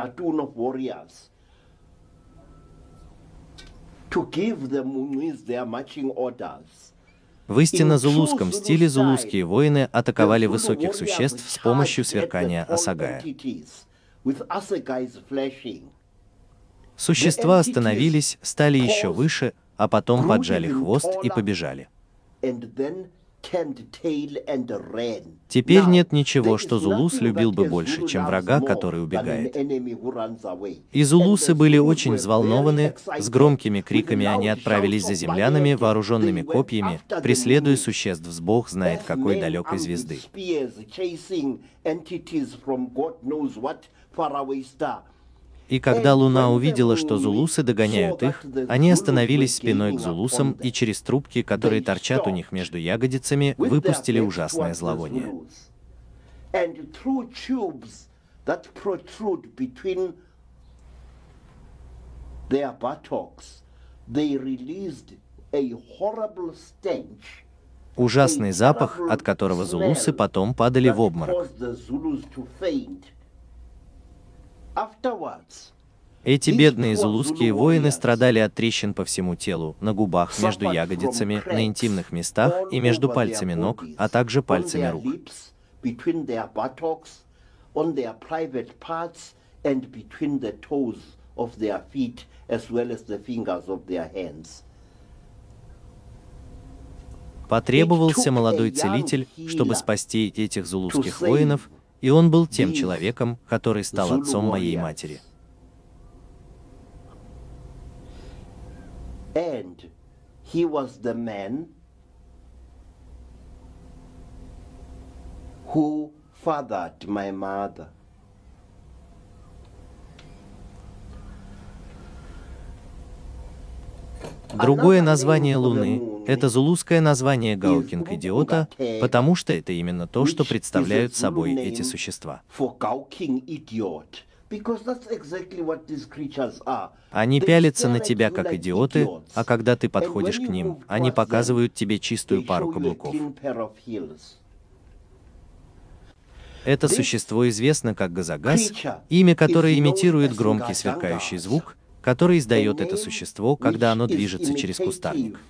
to give the Munwis their marching orders. В истинно зулузском стиле зулузские воины атаковали высоких существ с помощью сверкания flashing. Существа остановились, стали еще выше, а потом поджали хвост и побежали. Теперь нет ничего, что Зулус любил бы больше, чем врага, который убегает. И зулусы были очень взволнованы, с громкими криками они отправились за землянами, вооруженными копьями, преследуя существ с бог знает какой далекой звезды. И когда Луна увидела, что зулусы догоняют их, они остановились спиной к зулусам и через трубки, которые торчат у них между ягодицами, выпустили ужасное зловоние. Their buttocks, they released a horrible stench. Ужасный запах, от которого зулусы потом падали в обморок. caused the Zulus to faint. Afterwards, Эти бедные зулузские воины страдали от трещин по всему телу, на губах, между ягодицами, на интимных местах и между пальцами ног, а также пальцами рук. Потребовался молодой целитель, чтобы спасти этих зулузских воинов, и он был тем человеком, который стал отцом моей матери. And he was the man who fathered my mother. Другое название Луны это зулузское название Гаукинг-идиота, потому что это именно то, что представляют собой эти существа. Они пялятся на тебя как идиоты, а когда ты подходишь к ним, они показывают тебе чистую пару каблуков. Это существо известно как creature имя которое имитирует громкий сверкающий звук, который издает это существо, когда оно движется через кустарник.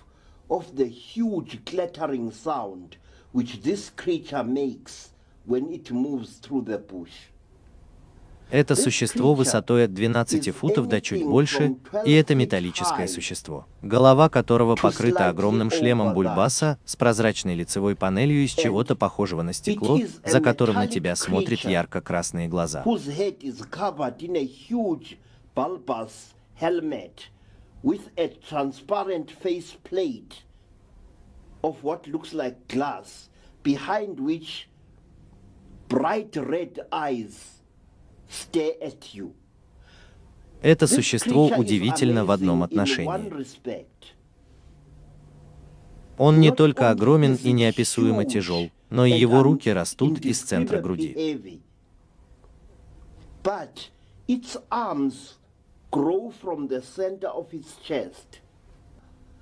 Это существо высотой от 12 is футов до чуть больше, from 12 и это металлическое существо, голова которого покрыта огромным шлемом бульбаса с прозрачной лицевой панелью из чего-то похожего на стекло, за которым на тебя смотрят ярко-красные глаза. bulbous helmet with a transparent face plate of what looks like glass, behind which bright red eyes stare at you. Это существо удивительно в одном отношении. Он не только огромен и неописуемо тяжел, но и его руки растут из центра груди.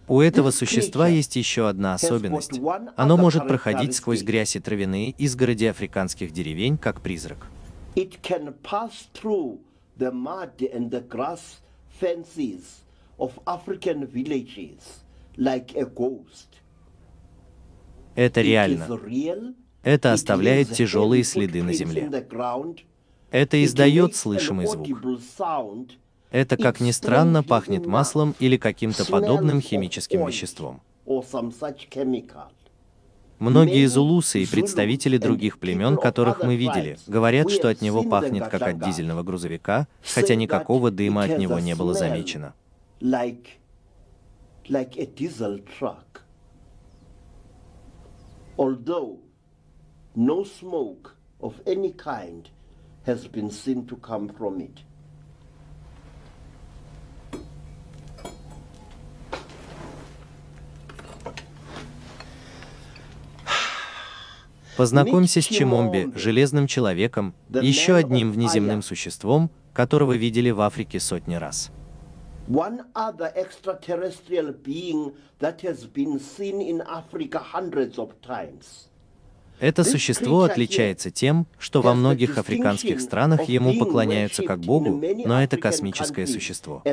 У этого существа есть еще одна особенность. Оно может проходить сквозь грязь и травяные изгороди африканских деревень, как призрак. Это реально. Это оставляет тяжелые следы на земле. Это издает слышимый звук. Это, как ни странно, пахнет маслом или каким-то подобным химическим веществом. Многие зулусы и представители других племен, которых мы видели, говорят, что от него пахнет как от дизельного грузовика, хотя никакого дыма от него не было замечено. Although no smoke of any kind has been seen to come from it. Познакомься с Чимомби, железным человеком, еще одним внеземным существом, которого видели в Африке сотни раз. One other extraterrestrial being that has been seen in Africa hundreds of times. Это существо отличается тем, что во многих африканских странах ему поклоняются как Богу, но это космическое существо.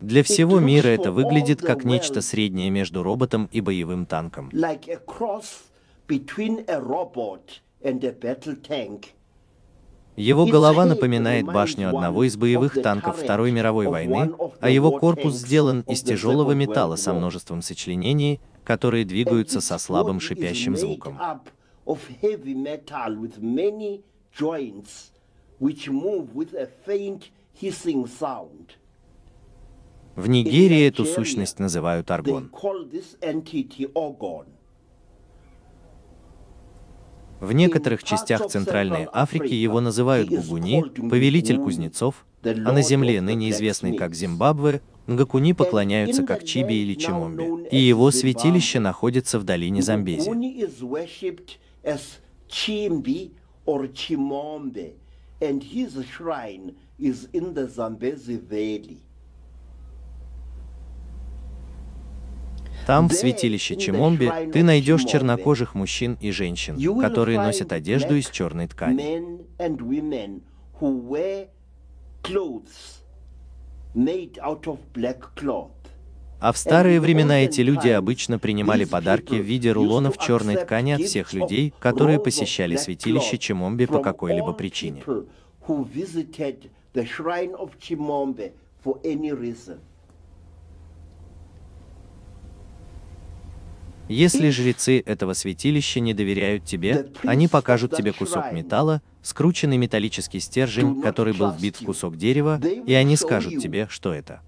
Для всего мира это выглядит как нечто среднее между роботом и боевым танком. Его голова напоминает башню одного из боевых танков Второй мировой войны, а его корпус сделан из тяжелого металла со множеством сочленений, которые двигаются со слабым шипящим звуком. В Нигерии эту сущность называют аргон. В некоторых частях Центральной Африки его называют Гугуни, повелитель кузнецов, а на земле, ныне известной как Зимбабве, Нгакуни поклоняются как Чиби или Чимомби, и его святилище находится в долине Замбези. and his shrine is in the Zambezi Valley. Там, в святилище Чимомби, ты найдешь чернокожих мужчин и женщин, которые носят одежду из черной ткани. А в старые времена эти люди обычно принимали подарки в виде рулонов черной ткани от всех людей, которые посещали святилище Чимомби по какой-либо причине. Если жрецы этого святилища не доверяют тебе, они покажут тебе кусок металла, скрученный металлический стержень, который был вбит в кусок дерева, и они скажут тебе, что это.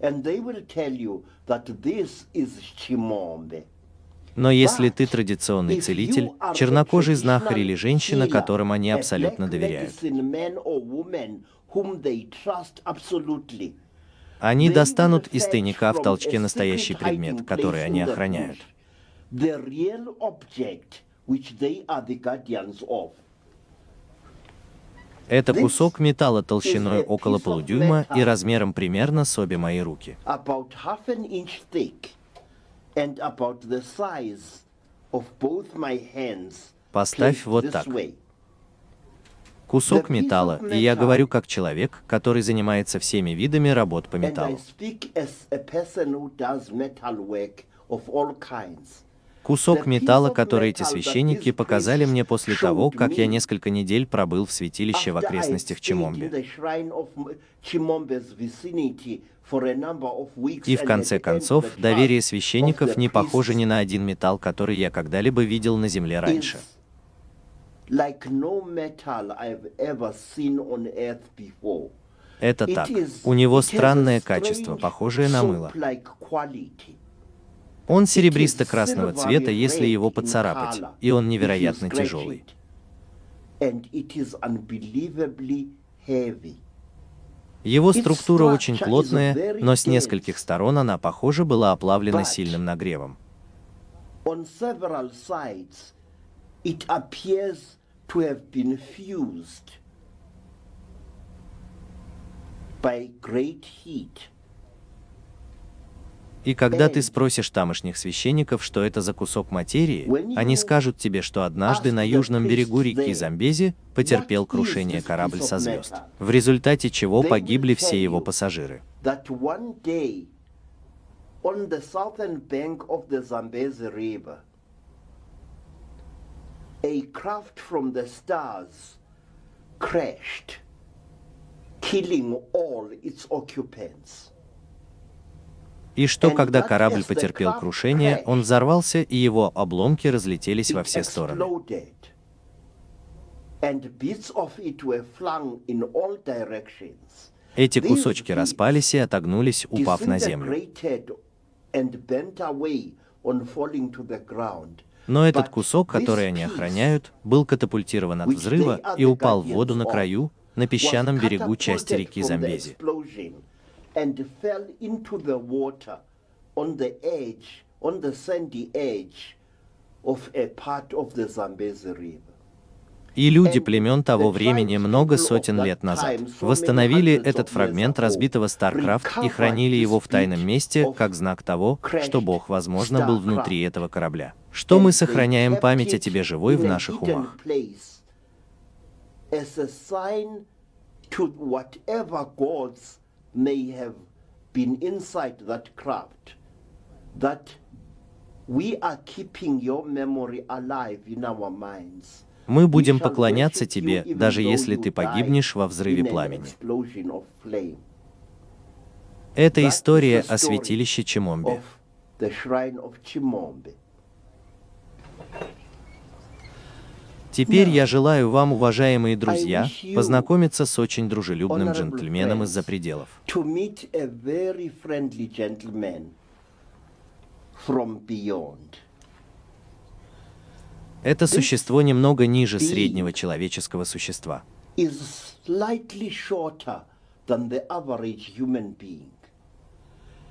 And they will tell you that this is Chimombe. Но если ты традиционный целитель, чернокожий знахарь или женщина, которым они абсолютно доверяют, они достанут из тайника в толчке настоящий предмет, который они охраняют. Это кусок металла толщиной около полудюйма и размером примерно с обе мои руки and about the size of both my hands. Поставь вот так. Кусок металла, и я говорю как человек, который занимается всеми видами работ по металлу. Кусок металла, который эти священники показали мне после того, как я несколько недель пробыл в святилище в окрестностях Чимомби. И в конце концов, доверие священников не похоже ни на один металл, который я когда-либо видел на земле раньше. Это так. У него странное качество, похожее на мыло. Он серебристо-красного цвета, если его поцарапать, и он невероятно тяжелый. it. And it is unbelievably heavy. Его структура очень плотная, но с нескольких сторон она, похоже, была оплавлена сильным нагревом. By great heat. И когда ты спросишь тамошних священников, что это за кусок материи, они скажут тебе, что однажды на южном берегу реки Замбези потерпел "What is крушение корабль со звезд, metal?" в результате чего погибли все его пассажиры. a craft from the stars crashed, killing all its occupants. И что, когда корабль потерпел крушение, он взорвался, и его обломки разлетелись во все стороны. Эти кусочки распались и отогнулись, упав на землю. Но этот кусок, который они охраняют, был катапультирован от взрыва и упал в воду на краю, на песчаном берегу части реки Замбези. And fell into the water on the edge, on the sandy edge of a part of the Zambezi River. И люди племен того времени много сотен лет назад восстановили этот фрагмент разбитого StarCraft и хранили его в тайном месте как знак того, что Бог, возможно, был внутри этого корабля. Что мы сохраняем память о тебе живой в наших умах. place As a sign to whatever gods may have been inside that craft, that we are keeping your memory alive in our minds. Мы будем поклоняться тебе, даже если ты погибнешь во взрыве пламени. Это история о святилище Чимомби. Of the shrine of Chimombe. Теперь я желаю вам, уважаемые друзья, познакомиться с очень дружелюбным джентльменом из-за пределов. Это существо немного ниже среднего человеческого существа.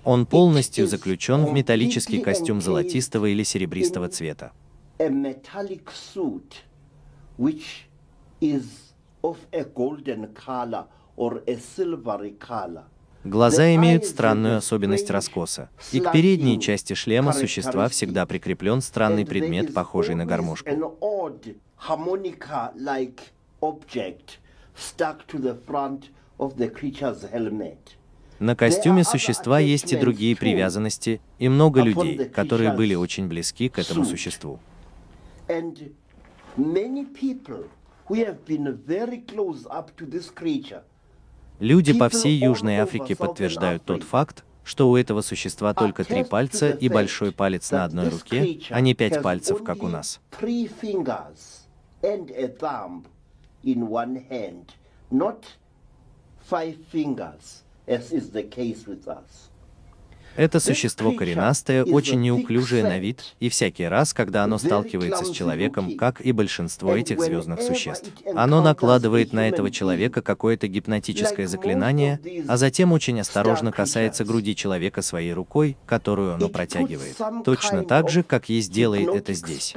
Он полностью заключен в металлический костюм золотистого или серебристого цвета. A metallic suit which is of a golden color or a silvery color. Глаза имеют странную особенность раскоса, и к передней части шлема существа всегда прикреплен странный предмет, похожий на гармошку. На костюме существа есть и другие привязанности, и много людей, которые были очень близки к этому существу. And many people who have been very close up to this creature Люди по всей Южной Африке подтверждают тот факт, что у этого существа только три пальца и большой палец на одной руке, а не пять пальцев, как у нас. Not five fingers, as is the case with us. Это существо коренастое, очень неуклюжее на вид, и всякий раз, когда оно сталкивается с человеком, как и большинство этих звездных существ, оно накладывает на этого человека какое-то гипнотическое заклинание, а затем очень осторожно касается груди человека своей рукой, которую оно протягивает. Точно так же, как есть делает это здесь.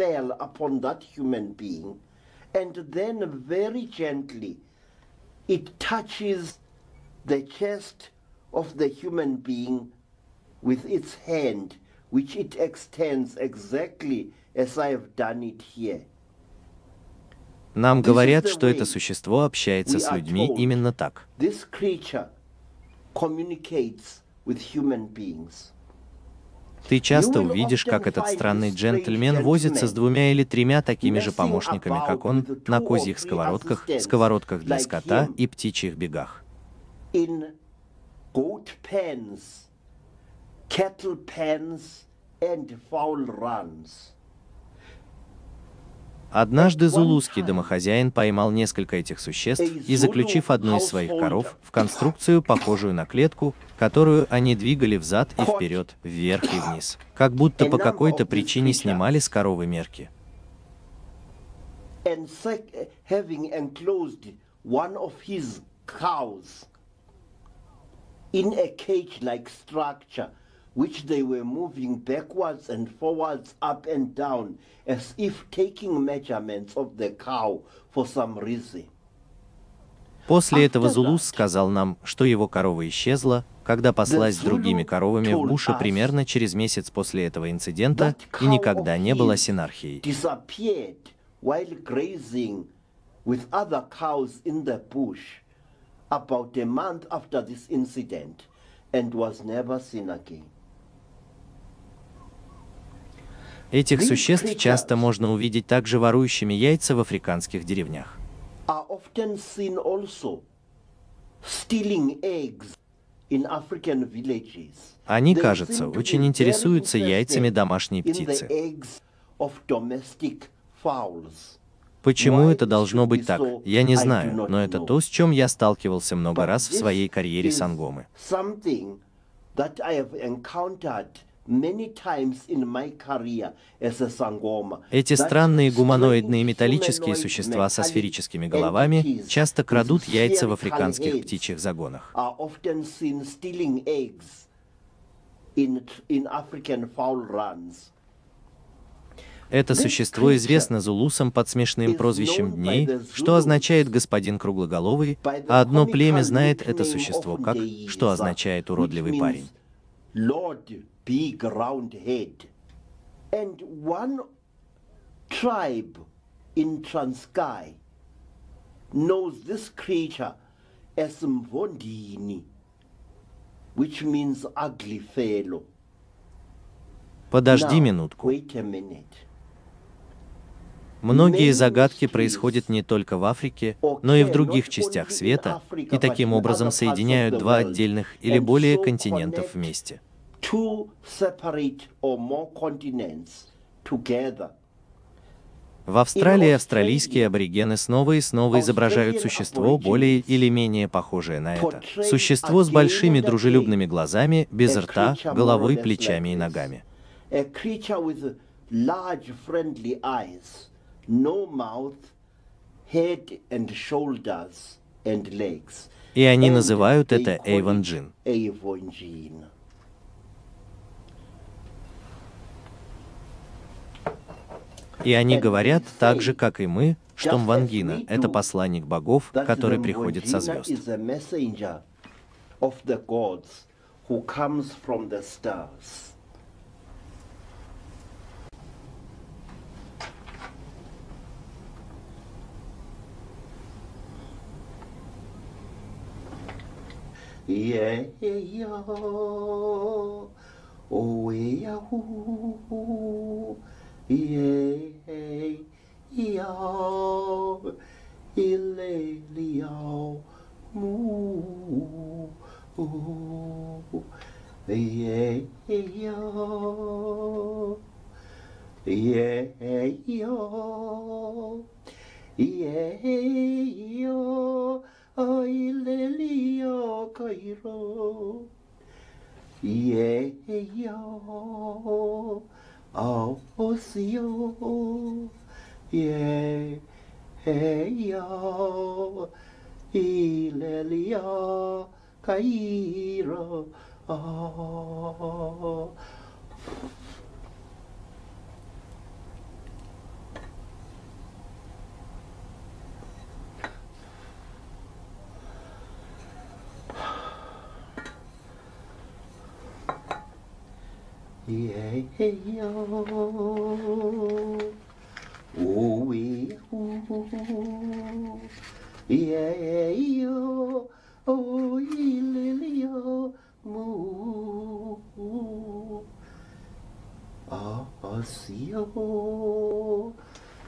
it touches the chest of the human being with its hand, which it extends exactly as I have done it here. Нам говорят, что это существо общается с людьми именно так. This creature communicates with human beings. Ты часто увидишь, как этот странный джентльмен возится с двумя или тремя такими же помощниками, как он, на козьих сковородках, сковородках для скота и птичьих бегах. Cattle pens, and fowl runs. Однажды зулузский домохозяин поймал несколько этих существ и, заключив одну из своих коров в конструкцию, похожую на клетку, которую они двигали взад и вперед, вверх и вниз, как будто по какой-то причине снимали с коровы мерки. in a structure, which they were moving backwards and forwards, up and down, as if taking measurements of the cow for some reason. После этого Зулус сказал нам, что его корова исчезла, когда паслась с другими коровами в буше примерно через месяц после этого инцидента и никогда не была синархией. about a month after this incident and was never seen again. Этих существ часто можно увидеть также ворующими яйца в африканских деревнях. Они, кажется, очень интересуются яйцами домашней птицы. Почему это должно быть так, я не знаю, но это то, с чем я сталкивался много раз в своей карьере сангомы. Эти странные гуманоидные металлические существа со сферическими головами часто крадут яйца в африканских птичьих загонах. Это существо известно зулусам под смешным прозвищем Дней, что означает «господин круглоголовый», а одно племя знает это существо как, что означает «уродливый парень». Big Round Head. And one tribe in Transkei knows this creature as Mvondini, which means ugly fellow. Подожди Now, минутку. Многие загадки происходят не только в Африке, но и в других частях света, и таким образом соединяют два отдельных или более континентов вместе. Two separate or more continents together. В Австралии австралийские аборигены снова и снова изображают существо, более или менее похожее на это. Существо с большими дружелюбными глазами, без рта, головой, плечами и ногами. И они называют это Эйвон Джин. И они говорят, так же, как и мы, что Мвангина это посланник богов, который приходит со звезд. is a messenger of the gods yay, yay, yaw, ilelio, moo, yay, yaw, yay, yaw, yay, yaw, ilelio, kairo, yay, yaw, Oh, see you. Yeah, hey, yo. Ilelia, Cairo. Oh. Yay, hey, yo. Oh, we, oh. Yay, yo.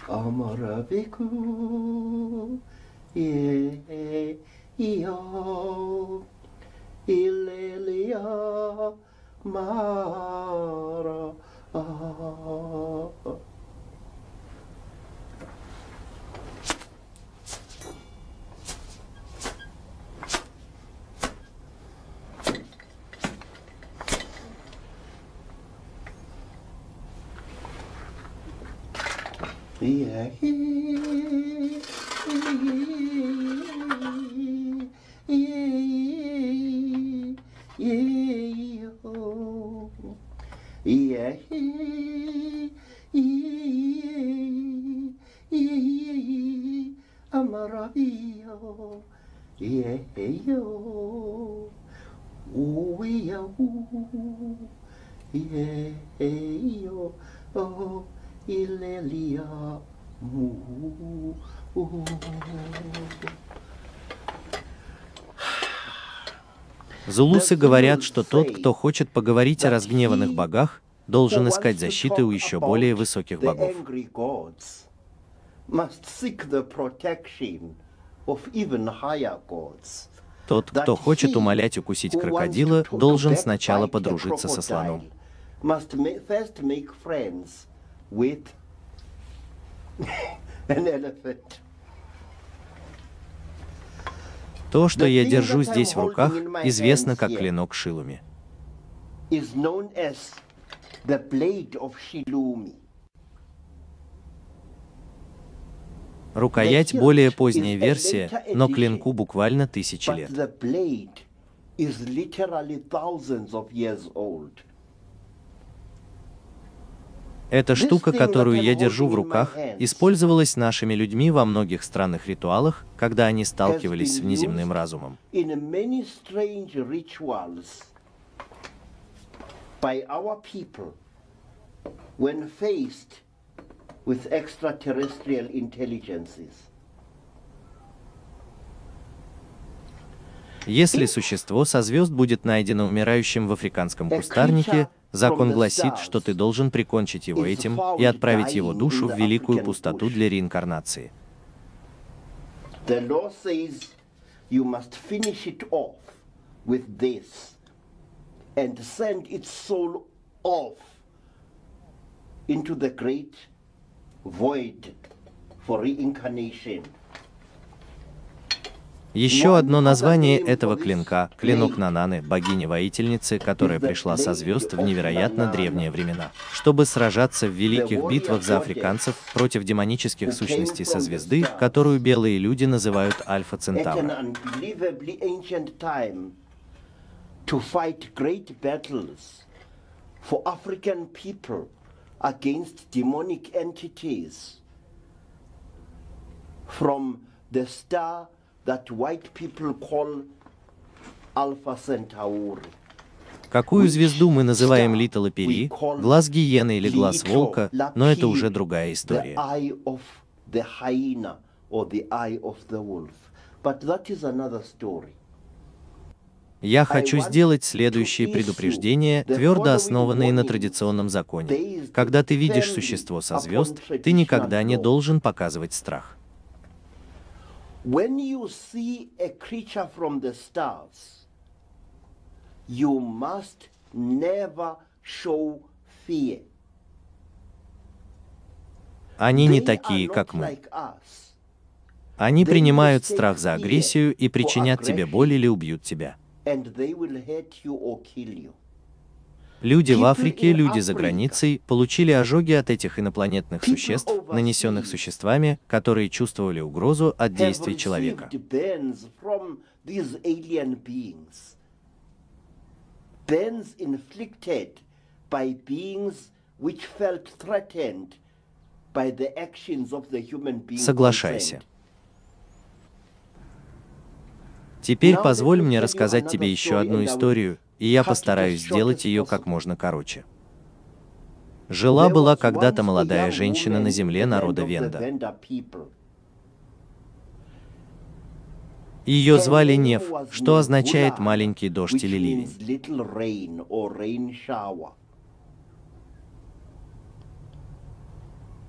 Amarabiku. Yay, yo. Mara. Yeah. Зулусы говорят, что тот, кто хочет поговорить о разгневанных богах, должен искать защиты у еще более высоких богов. Тот, кто хочет умолять укусить крокодила, должен сначала подружиться со слоном. An elephant. То, что я держу здесь в руках, известно как клинок Шилуми. Рукоять более поздняя версия, но клинку буквально тысячи лет. the blade is literally thousands of years old. Эта штука, которую я держу в руках, использовалась нашими людьми во многих странных ритуалах, когда они сталкивались с внеземным разумом. Если существо со звезд будет найдено умирающим в африканском кустарнике, закон гласит, что ты должен прикончить его этим и отправить его душу в великую пустоту для реинкарнации. Into the great void for reincarnation. Еще одно название этого клинка – клинок Нананы, богини-воительницы, которая пришла со звезд в невероятно древние времена, чтобы сражаться в великих битвах за африканцев против демонических сущностей со звезды, которую белые люди называют entities from the star that white people call Alpha Centauri. Какую звезду мы называем Литл Пери, глаз гиены или глаз волка, но это уже другая история. Я хочу сделать следующие предупреждения, твердо основанные на традиционном законе. Когда ты видишь существо со звезд, ты никогда не должен показывать страх. When you see a creature from the stars, you must never show fear. Они не такие, как мы. Они принимают страх за агрессию и причинят тебе боль или убьют тебя. And they will hurt you or kill you. Люди в Африке, люди за границей получили ожоги от этих инопланетных существ, нанесенных существами, которые чувствовали угрозу от действий человека. received burns from these alien beings. Burns inflicted by beings which felt threatened by the actions of the human being. Соглашайся. Теперь позволь мне рассказать тебе еще одну историю, и я постараюсь сделать ее как можно короче. Жила-была когда-то молодая женщина на земле народа Венда. Ее звали Нев, что означает «маленький дождь» или «ливень».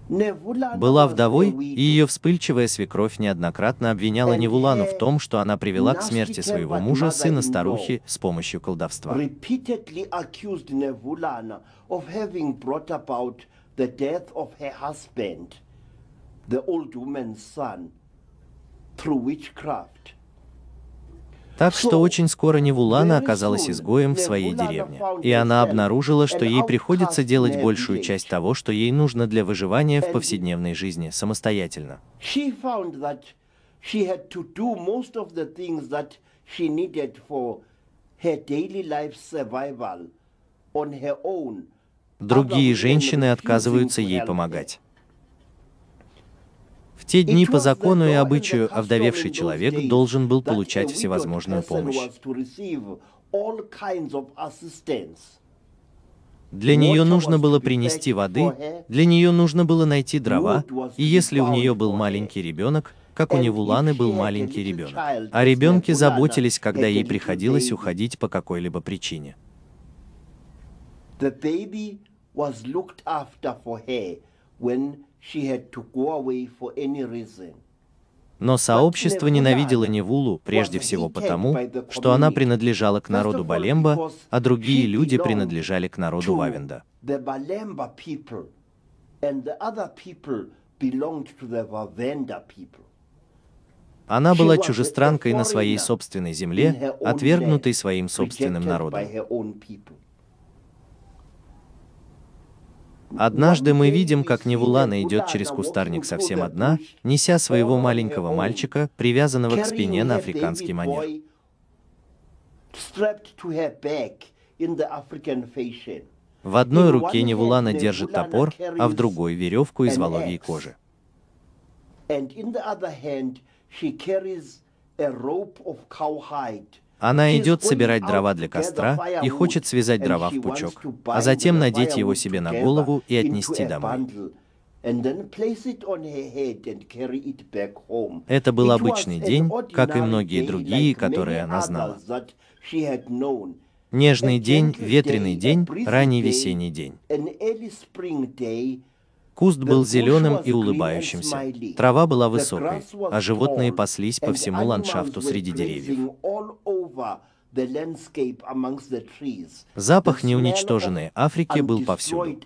Была вдовой, и ее вспыльчивая свекровь неоднократно обвиняла Невулану в том, что она привела к смерти своего мужа, сына старухи, с помощью колдовства. through witchcraft. Так что очень скоро Невулана оказалась изгоем в своей деревне, и она обнаружила, что ей приходится делать большую часть того, что ей нужно для выживания в повседневной жизни самостоятельно. Другие женщины отказываются ей помогать. В те дни по закону и обычаю овдовевший человек должен был получать всевозможную помощь. Для нее нужно было принести воды, для нее нужно было найти дрова, и если у нее был маленький ребенок, как у Невуланы был маленький ребенок. О ребенке заботились, когда ей приходилось уходить по какой-либо причине. Но сообщество ненавидело Невулу прежде всего потому, что она принадлежала к народу Балемба, а другие люди принадлежали к народу Вавенда. Она была чужестранкой на своей собственной земле, отвергнутой своим собственным народом. Однажды мы видим, как Невулана идет через кустарник совсем одна, неся своего маленького мальчика, привязанного к спине на африканский манер. В одной руке Невулана держит топор, а в другой — веревку из воловьей кожи. Она идет собирать дрова для костра и хочет связать дрова в пучок, а затем надеть его себе на голову и отнести домой. Это был обычный день, как и многие другие, которые она знала. Нежный день, ветреный день, ранний весенний день. Куст был зеленым и улыбающимся, трава была высокой, а животные паслись по всему ландшафту среди деревьев. Запах неуничтоженной Африки был повсюду.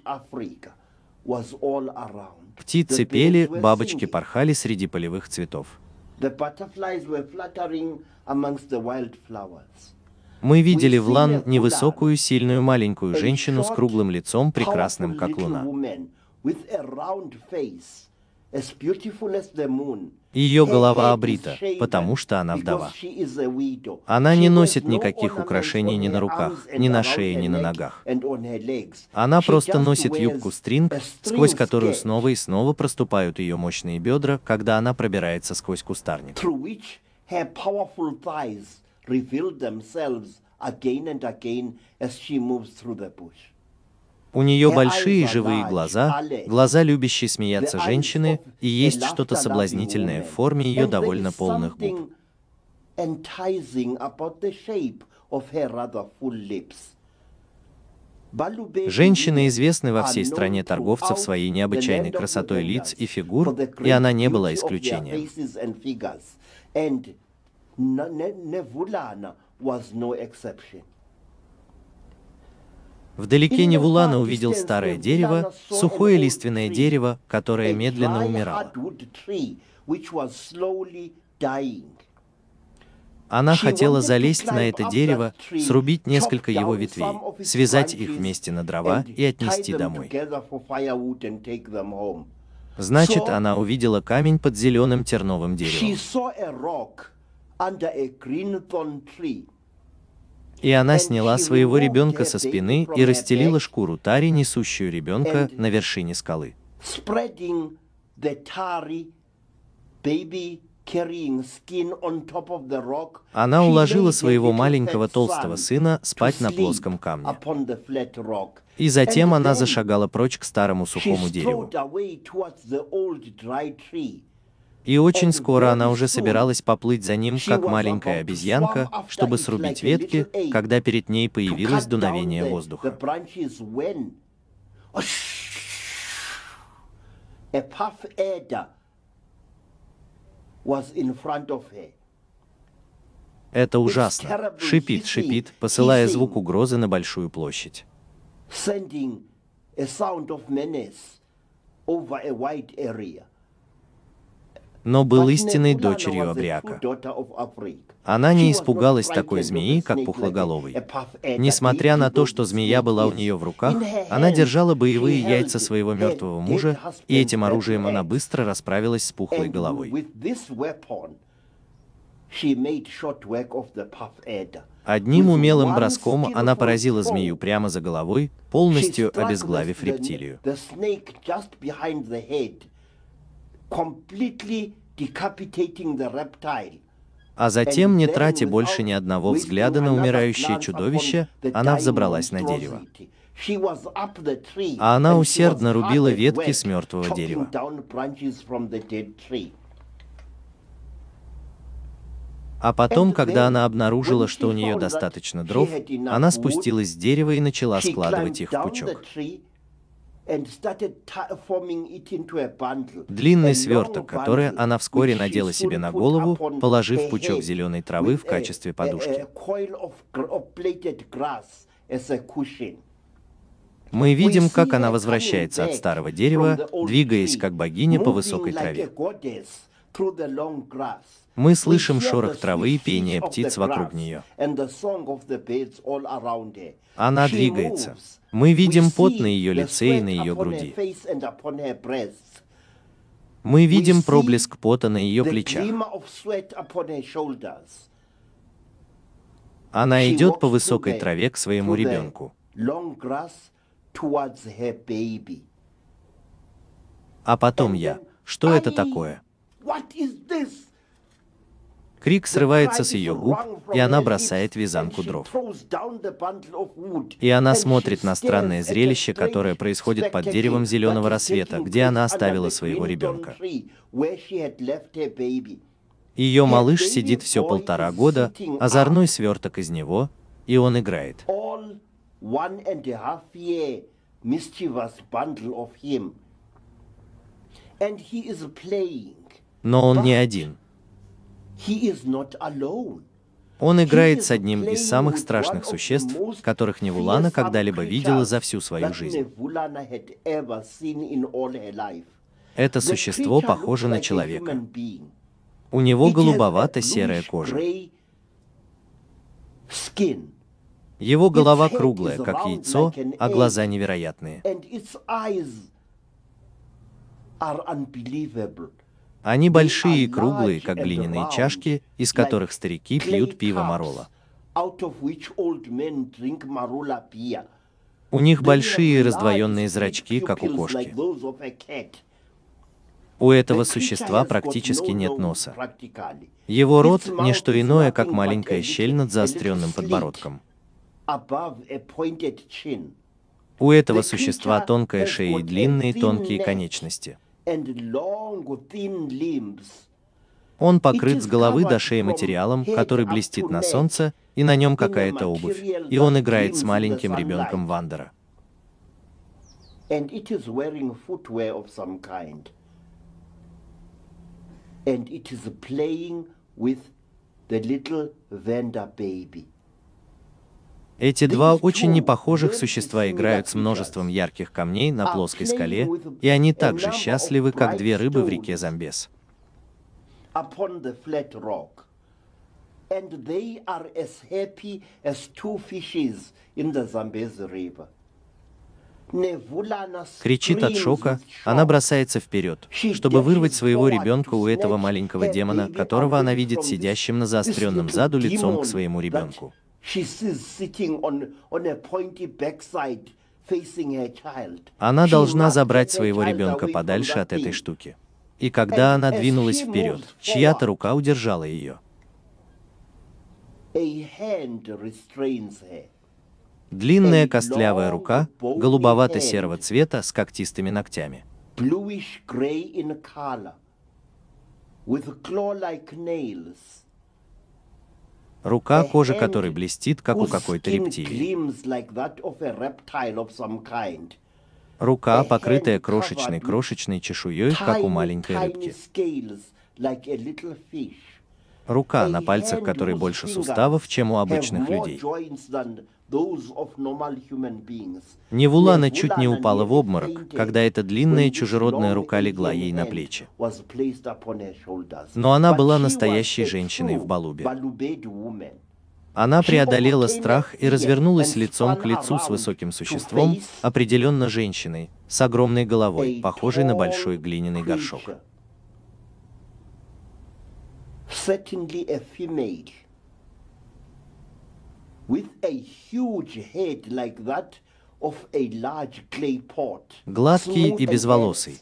Птицы пели, бабочки порхали среди полевых цветов. Мы видели в Лан невысокую, сильную маленькую женщину с круглым лицом, прекрасным как луна. Ее голова обрита, потому что она вдова. Она не носит никаких украшений ни на руках, ни на шее, ни на ногах. Она просто носит юбку стринг, сквозь которую снова и снова проступают ее мощные бедра, когда она пробирается сквозь кустарник. again and again as she moves through the bush. У нее большие живые глаза, глаза любящие смеяться женщины, и есть что-то соблазнительное в форме ее довольно полных губ. Женщины известны во всей стране торговцев своей необычайной красотой лиц и фигур, и она не была исключением. Вдалеке Невулана увидел старое дерево, сухое лиственное дерево, которое медленно умирало. Она хотела залезть на это дерево, срубить несколько его ветвей, связать их вместе на дрова и отнести домой. Значит, она увидела камень под зеленым терновым деревом. И она сняла своего ребенка со спины и расстелила шкуру тари, несущую ребенка на вершине скалы. Она уложила своего маленького толстого сына спать на плоском камне. И затем она зашагала прочь к старому сухому дереву. И очень скоро она уже собиралась поплыть за ним, как маленькая обезьянка, чтобы срубить ветки, когда перед ней появилось дуновение воздуха. Это ужасно. Шипит, шипит, посылая звук угрозы на большую площадь. но был But истинной Nebulana дочерью was a true Абриака. daughter of Africa. Она не испугалась такой змеи, как пухлоголовый. Несмотря на то, что змея была у нее в руках, она держала боевые яйца своего мертвого мужа, и этим оружием она быстро расправилась с пухлой головой. Одним умелым броском она поразила змею прямо за головой, полностью обезглавив рептилию. А затем, не тратя больше ни одного взгляда на умирающее чудовище, она взобралась на дерево. А она усердно рубила ветки с мертвого дерева. А потом, когда она обнаружила, что у нее достаточно дров, она спустилась с дерева и начала складывать их в пучок. Длинный сверток, который она вскоре надела себе на голову, положив пучок зеленой травы в качестве подушки. Мы видим, как она возвращается от старого дерева, двигаясь как богиня по высокой траве. Мы слышим шорох травы и пение птиц вокруг нее. Она двигается. Мы видим пот на ее лице и на ее груди. Мы видим проблеск пота на ее плечах. Она идет по высокой траве к своему ребенку. А потом я. Что это "Ai, такое? What is this? Крик срывается с ее губ, и она бросает вязанку дров. И она смотрит на странное зрелище, которое происходит под деревом зеленого рассвета, где она оставила своего ребенка. Ее малыш сидит все полтора года, озорной сверток из него, и он играет. Но он не один. He is not alone. Он играет с одним из самых страшных существ, которых Невулана когда-либо видела за всю свою жизнь. Это существо похоже на человека. У него голубовато-серая кожа. Его голова круглая, как яйцо, а глаза невероятные. Они большие и круглые, как глиняные чашки, из которых старики пьют пиво Марола. У них большие раздвоенные зрачки, как у кошки. У этого существа практически нет носа. Его рот не что иное, как маленькая щель над заостренным подбородком. У этого существа тонкая шея и длинные тонкие конечности. Он покрыт с головы до шеи материалом, который блестит на солнце, и на нем какая-то обувь. И он играет с маленьким ребенком Вандера. And it is playing with the little Vanda baby. Эти два очень непохожих существа играют с множеством ярких камней на плоской скале, и они так же счастливы, как две рыбы в реке. Замбес. Кричит от шока, она бросается вперед, чтобы вырвать своего ребенка у этого маленького демона, которого она видит сидящим на заостренном заду лицом к своему ребенку. Она должна забрать своего ребенка подальше от этой штуки. И когда она двинулась вперед, чья-то рука удержала ее. Длинная костлявая рука, голубовато-серого цвета с когтистыми ногтями. bluish gray in color, with claw-like nails. Рука, кожа которой блестит, как у какой-то рептилии. Рука, покрытая hand крошечной covered крошечной чешуей, как у маленькой рыбки. Рука, на пальцах которой больше суставов, чем у обычных людей. Невулана чуть не упала в обморок, когда эта длинная чужеродная рука легла ей на плечи. Но она была настоящей женщиной в Балубе. Она преодолела страх и развернулась лицом к лицу с высоким существом, определенно женщиной, с огромной головой, похожей на большой глиняный горшок. Certainly a female with a huge head like that of a large clay pot. Гладкий и безволосый.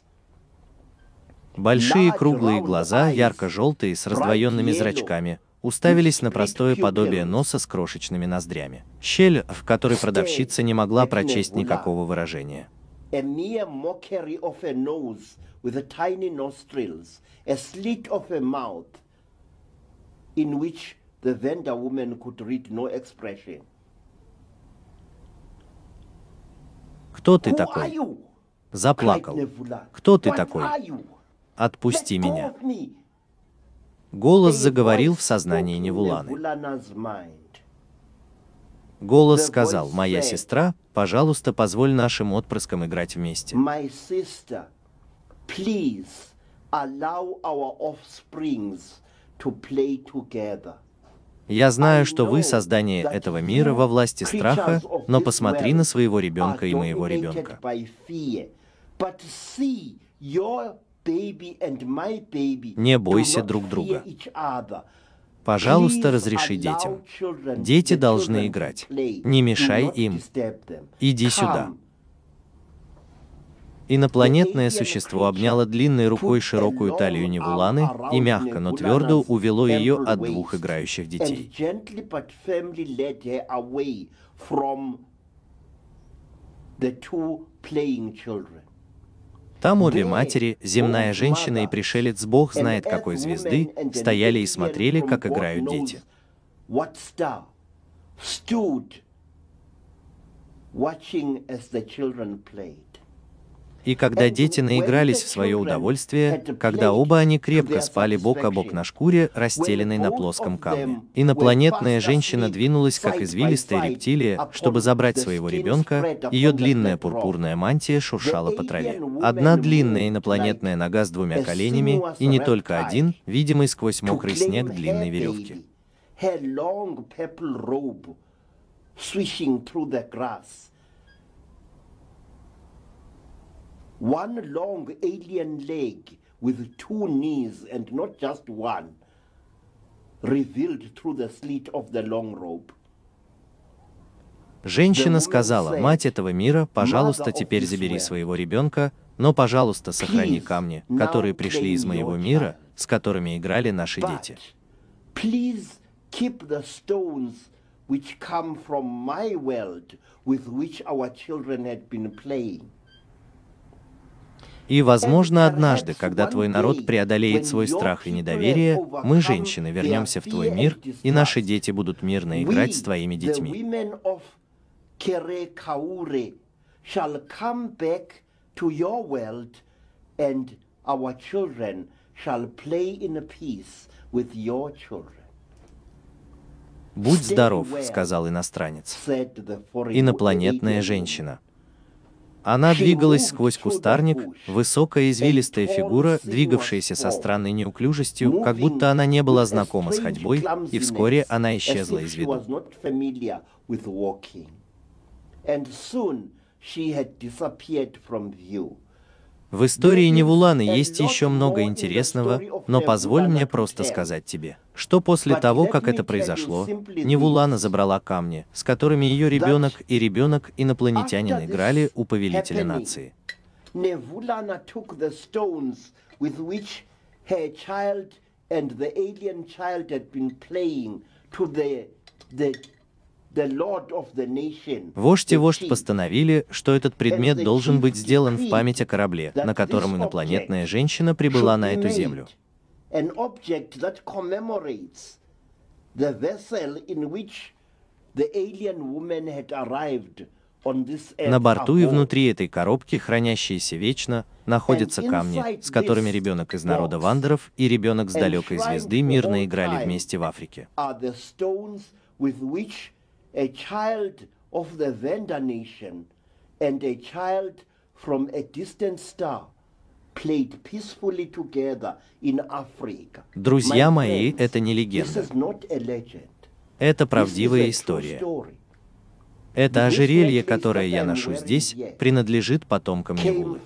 Большие круглые глаза, ярко-желтые, с раздвоенными зрачками, уставились на простое подобие носа с крошечными ноздрями. Щель, в которой продавщица не могла прочесть никакого выражения. A mere mockery of a nose with a tiny nostrils, a slit of a mouth in which the vendor woman could read no expression. Кто ты такой? Заплакал. Кто ты такой? Отпусти меня. Голос заговорил в сознании Невуланы. Голос сказал, «Моя сестра, пожалуйста, позволь нашим отпрыскам играть вместе». Please allow our offsprings to play together. Я знаю, что вы создание этого мира во власти страха, но посмотри на своего ребенка и моего ребенка. Не бойся друг друга. Пожалуйста, разреши детям. Дети должны играть. Не мешай им. Иди сюда. Инопланетное существо обняло длинной рукой широкую талию Невуланы и мягко, но твердо увело ее от двух играющих детей. Там обе матери, земная женщина и пришелец Бог знает какой звезды, стояли и смотрели, как играют дети. watching as the children played. И когда дети наигрались в свое удовольствие, когда оба они крепко спали бок о бок на шкуре, расстеленной на плоском камне, инопланетная женщина двинулась, как извилистая рептилия, чтобы забрать своего ребенка, ее длинная пурпурная мантия шуршала по траве. Одна длинная инопланетная нога с двумя коленями, и не только один, видимый сквозь мокрый снег длинной веревки. swishing through the grass. One long alien leg with two knees and not just one, revealed through the slit of the long rope. Женщина сказала, «Мать этого мира, пожалуйста, теперь забери своего ребенка, но, пожалуйста, сохрани камни, которые пришли из моего мира, с которыми играли наши дети». Please keep the stones which come from my world with which our children had been playing. И, возможно, однажды, когда твой народ преодолеет свой страх и недоверие, мы, женщины, вернемся в твой мир, и наши дети будут мирно играть с твоими детьми. «Будь здоров», — сказал иностранец. Инопланетная женщина. Она двигалась сквозь кустарник, высокая извилистая фигура, двигавшаяся со странной неуклюжестью, как будто она не была знакома с ходьбой, и вскоре она исчезла из виду. В истории Невуланы есть еще много интересного, но позволь мне просто сказать тебе, что после того, как это произошло, Невулана забрала камни, с которыми ее ребенок и ребенок инопланетянин играли у повелителя нации. Nevulana took the stones with which her child and the alien child had been playing to the, the Вождь и вождь постановили, что этот предмет должен быть сделан в память о корабле, на котором инопланетная женщина прибыла на эту землю. На борту и внутри этой коробки, хранящиеся вечно, находятся камни, с которыми ребенок из народа вандеров и ребенок с далекой звезды мирно играли вместе в Африке. Друзья мои, это не легенда. Это правдивая история. Это ожерелье, которое я ношу здесь, принадлежит потомкам Невулы.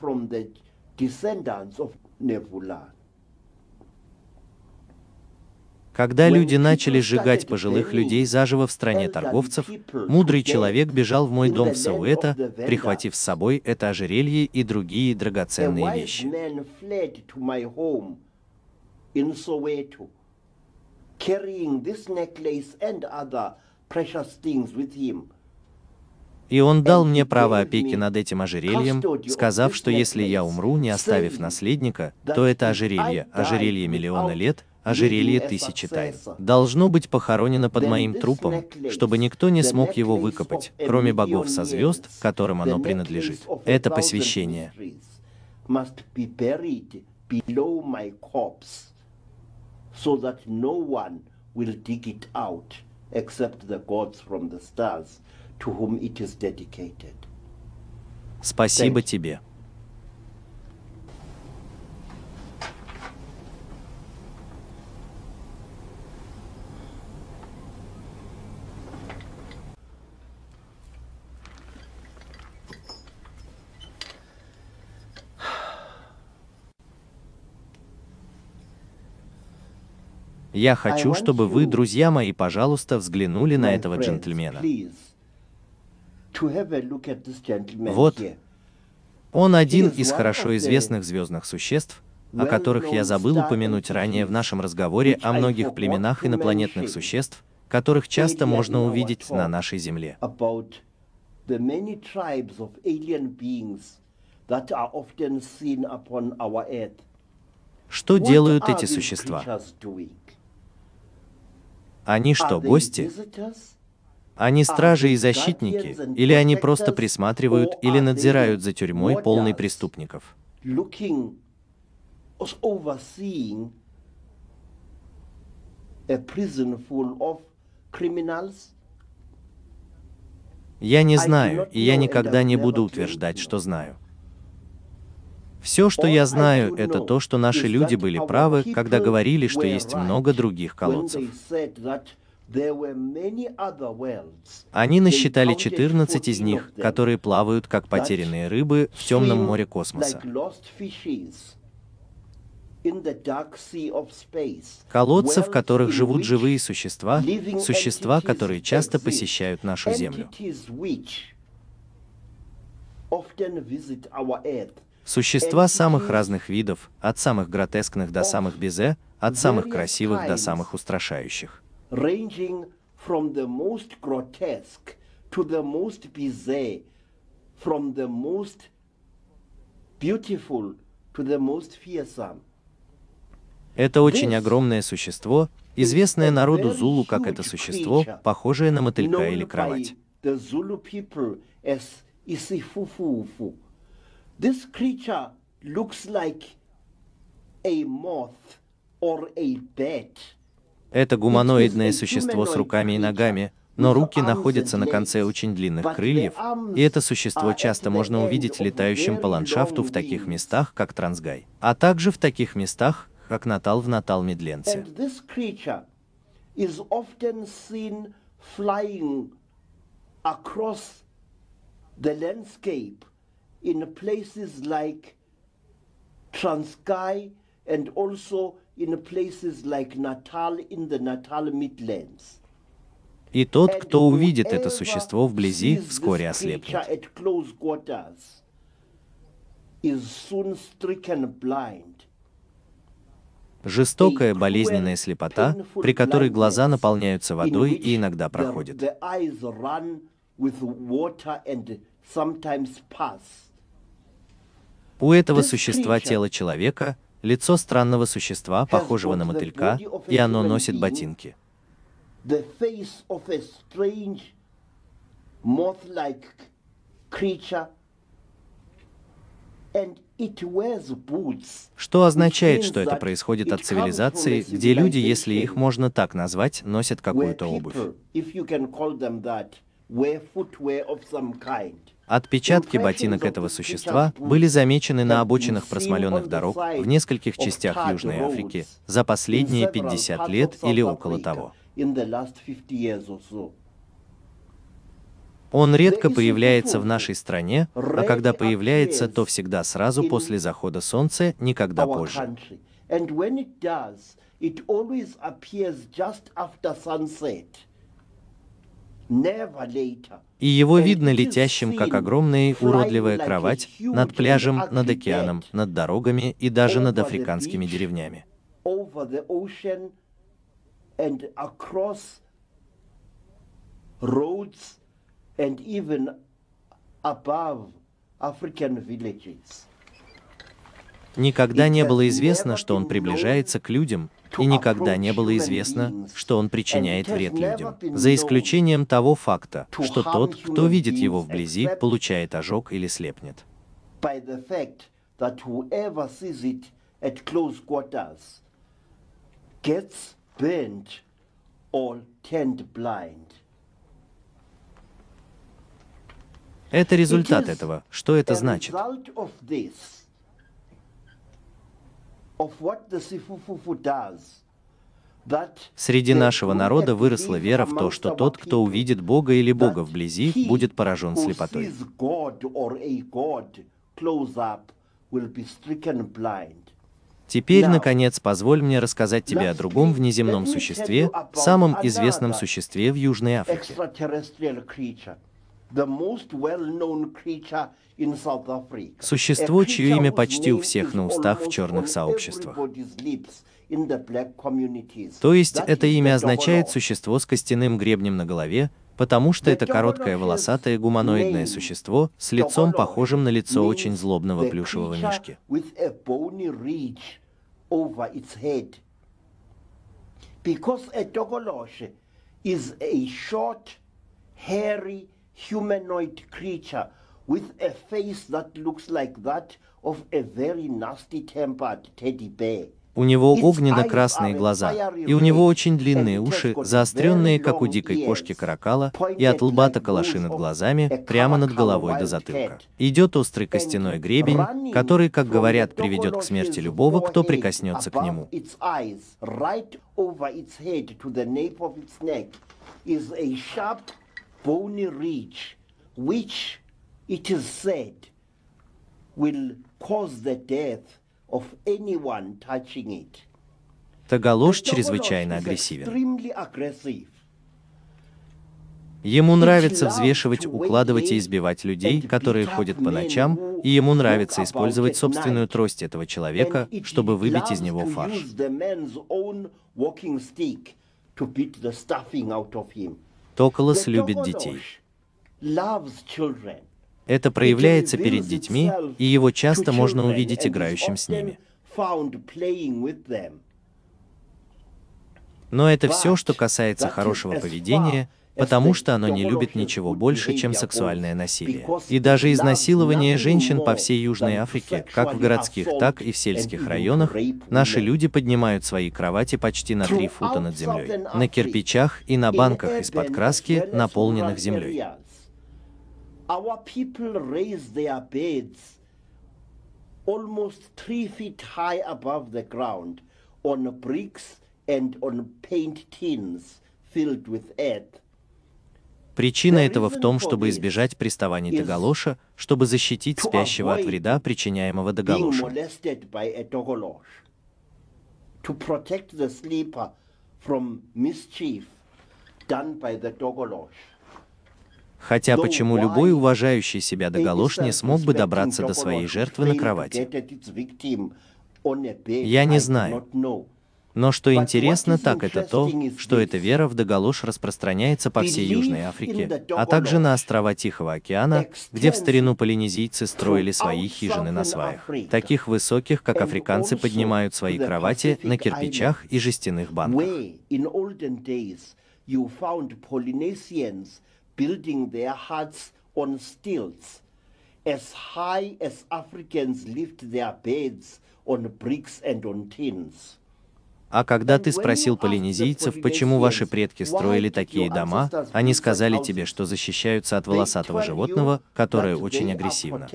Когда люди начали сжигать пожилых людей заживо в стране торговцев, мудрый человек бежал в мой дом в Сауэта, прихватив с собой это ожерелье и другие драгоценные вещи. И он дал мне право опеки над этим ожерельем, сказав, что если я умру, не оставив наследника, то это ожерелье, ожерелье миллиона лет, ожерелье тысячи тайн, должно быть похоронено под моим трупом, чтобы никто не смог его выкопать, кроме богов со звезд, которым оно принадлежит. Это посвящение. so that no one will dig it out except the gods from the stars to whom it is dedicated. Спасибо тебе. Я хочу, чтобы вы, друзья мои, пожалуйста, взглянули на этого джентльмена. Вот, он один из хорошо известных звездных существ, о которых я забыл упомянуть ранее в нашем разговоре о многих племенах инопланетных существ, которых часто можно увидеть на нашей Земле. Что делают эти существа? Они что, гости? Они стражи и защитники, или они просто присматривают или надзирают за тюрьмой полной преступников? Я не знаю, и я никогда не буду утверждать, что знаю. Все, что я знаю, это то, что наши люди были правы, когда говорили, что есть много других колодцев. Они насчитали 14 из них, которые плавают как потерянные рыбы в темном море космоса. Колодцы, в которых живут живые существа, существа, которые часто посещают нашу Землю. Существа самых разных видов, от самых гротескных до самых безе, от самых красивых до самых устрашающих. Ranging from the most grotesque to the most bizarre, from the most beautiful to the most fearsome. Это очень огромное существо, известное народу Зулу как это существо, похожее на мотылька или кровать. This creature looks like a moth or a bat. Это гуманоидное существо с руками и ногами, но руки находятся на конце очень длинных крыльев, и это существо часто можно увидеть летающим по ландшафту в таких местах, как Трансгай, а также в таких местах, как Натал в Натал-Медленце. the landscape in places like Transkei and also in places like Natal in the Natal Midlands. И тот, кто увидит это существо вблизи, вскоре ослепнет. Жестокая болезненная слепота, при которой глаза наполняются водой и иногда проходят. У этого существа тело человека, лицо странного существа, похожего на мотылька, и оно носит ботинки. Что означает, что это происходит от цивилизации, где люди, если их можно так назвать, носят какую-то обувь. Отпечатки ботинок этого существа были замечены на обочинах просмоленных дорог в нескольких частях Южной Африки за последние 50 лет или около того. In the last 50 years or so. Он редко появляется в нашей стране, а когда появляется, то всегда сразу после захода солнца, никогда позже. country. And when it does, it always appears just after sunset. И его видно летящим, как огромная уродливая кровать над пляжем, над океаном, над дорогами и даже над африканскими деревнями. Никогда не было известно, что он приближается к людям, и никогда не было известно, что он причиняет вред людям, за исключением того факта, что тот, кто видит его вблизи, получает ожог или слепнет. Это результат этого. Что это значит? result of this, of what the Sifufufu does, that Среди нашего народа выросла вера в то, что тот, кто увидит Бога или Бога вблизи, будет поражен слепотой. Теперь, наконец, позволь мне рассказать тебе о другом внеземном существе, самом известном существе в Южной Африке. Существо, чье имя почти у всех на устах в черных сообществах. То есть это имя означает существо с костяным гребнем на голове, потому что это короткое волосатое гуманоидное существо с лицом, похожим на лицо очень злобного плюшевого мишки. Because a Togoloshe is a short, hairy, humanoid creature with a face that looks like that of a very nasty-tempered teddy bear. У него огненно-красные глаза, и у него очень длинные уши, заостренные, как у дикой кошки каракала, и от лба like до калаши those над глазами, прямо над головой до затылка. Идет острый костяной гребень, который, как говорят, приведет к смерти любого, кто прикоснется к нему. Is a sharp, bony ridge, which it is said will cause the death of anyone touching it. Тагалош чрезвычайно агрессивен. Ему нравится взвешивать, укладывать и избивать людей, которые ходят по ночам, и ему нравится использовать собственную трость этого человека, чтобы выбить из него фарш. Токолос любит детей. Это проявляется перед детьми, и его часто можно увидеть играющим с ними. Но это все, что касается хорошего поведения, потому что оно не любит ничего больше, чем сексуальное насилие. И даже изнасилование женщин по всей Южной Африке, как в городских, так и в сельских районах, наши люди поднимают свои кровати почти на три фута над землей, на кирпичах и на банках из-под краски, наполненных землей. areas, Our people raise their beds almost three feet high above the ground on bricks and on paint tins filled with earth. Причина этого в том, чтобы избежать приставаний is Тагалоша, чтобы защитить спящего от вреда, причиняемого Togolosh. Хотя почему любой уважающий себя Тагалош не смог бы добраться до своей жертвы на кровати? Я не знаю. Но что интересно, так это то, что эта вера в Дагалош распространяется по всей Южной Африке, а также на острова Тихого океана, где в старину полинезийцы строили свои хижины на сваях, таких высоких, как африканцы поднимают свои кровати на кирпичах и жестяных банках. As high as Africans lift their beds on bricks and on tins. А когда ты спросил полинезийцев, почему ваши предки строили такие дома, они сказали тебе, что защищаются от волосатого животного, которое очень агрессивно.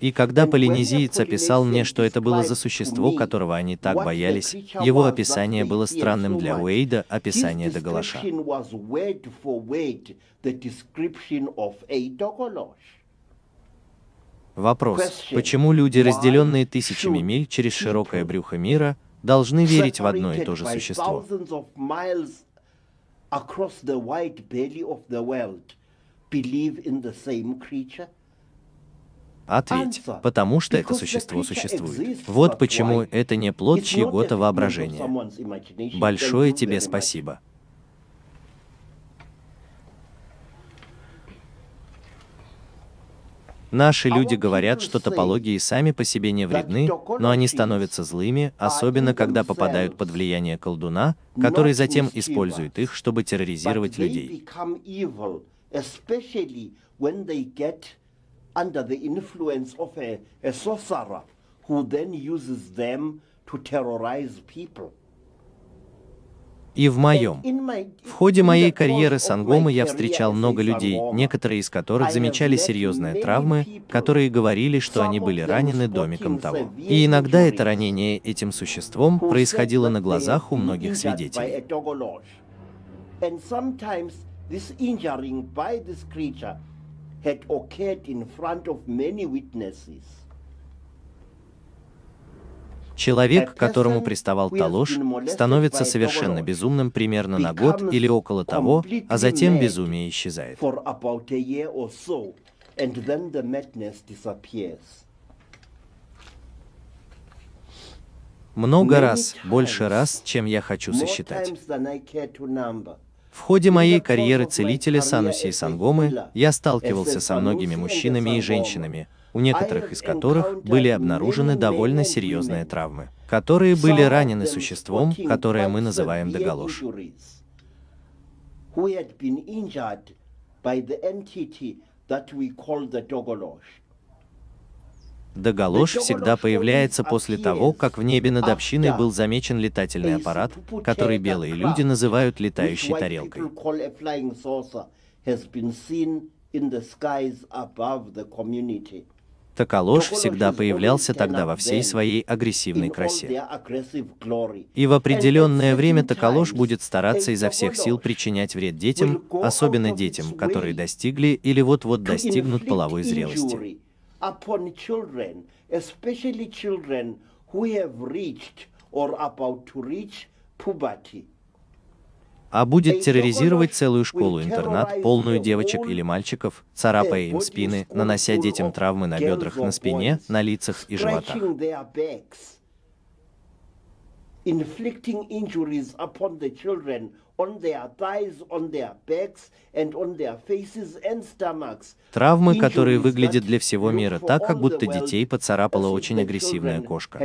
И когда полинезиец описал мне, что это было за существо, которого они так боялись, его описание было странным для Уэйда, описание Дагалаша. Вопрос, почему люди, разделенные тысячами миль через широкое брюхо мира, должны верить в одно и то же существо? Ответь, потому что это существо существует. Вот почему это не плод чьего-то воображения. Большое тебе спасибо. Наши люди говорят, что топологии сами по себе не вредны, но они становятся злыми, особенно когда попадают под влияние колдуна, который затем использует их, чтобы терроризировать людей. who then uses them to terrorize people. И в моем. В ходе моей карьеры сангомы я встречал много людей, некоторые из которых замечали серьезные травмы, которые говорили, что они были ранены домиком того. И иногда это ранение этим существом происходило на глазах у многих свидетелей. had occurred in front of many witnesses. Человек, к которому приставал Талош, становится совершенно безумным примерно на год или около того, а затем безумие исчезает. Много раз, больше раз, чем я хочу сосчитать. В ходе моей карьеры целителя Сануси и Сангомы я сталкивался со многими мужчинами и женщинами, у некоторых из которых были обнаружены довольно серьезные травмы, которые были ранены существом, которое мы называем доголош. Доголош всегда появляется после того, как в небе над общиной был замечен летательный аппарат, который белые люди называют летающей тарелкой. Токолош всегда появлялся тогда во всей своей агрессивной красе. И в определенное время Токолош будет стараться изо всех сил причинять вред детям, особенно детям, которые достигли или вот-вот достигнут половой зрелости. puberty а будет терроризировать целую школу-интернат, полную девочек или мальчиков, царапая им спины, нанося детям травмы на бедрах, на спине, на лицах и животах. inflicting injuries upon the children on their thighs, on their backs, and on their faces and stomachs. Травмы, которые выглядят для всего мира так, как будто детей поцарапала очень агрессивная кошка.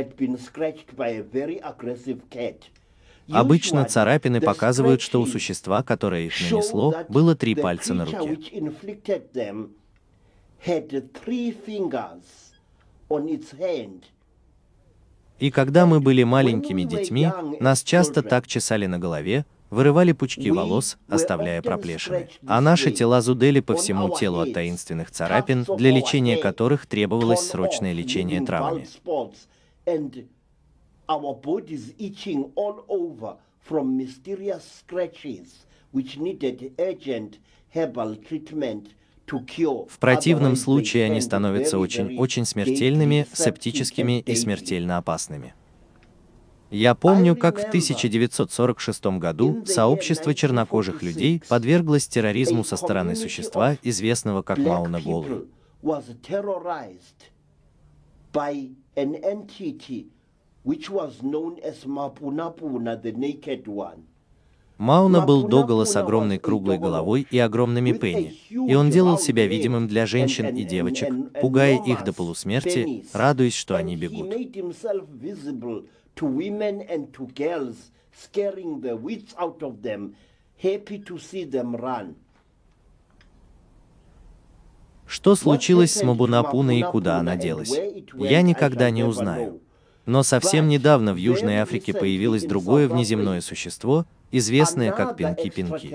Обычно царапины показывают, что у существа, которое их нанесло, было три пальца на руке. И когда мы были маленькими детьми, нас часто так чесали на голове, вырывали пучки волос, оставляя проплешины. А наши тела зудели по всему телу от таинственных царапин, для лечения которых требовалось срочное лечение травами our bodies itching all over from mysterious scratches, which needed urgent herbal treatment В противном случае они становятся очень-очень смертельными, септическими и смертельно опасными. Я помню, как в 1946 году сообщество чернокожих людей подверглось терроризму со стороны существа, известного как Мауна Голы. Мауна был догола с огромной круглой головой и огромными пенни, и он делал себя видимым для женщин и девочек, пугая их до полусмерти, радуясь, что они бегут. Что случилось с Мабунапуной и куда она делась? Я никогда не узнаю. Но совсем недавно в Южной Африке появилось другое внеземное существо, известное как Пинки-Пинки.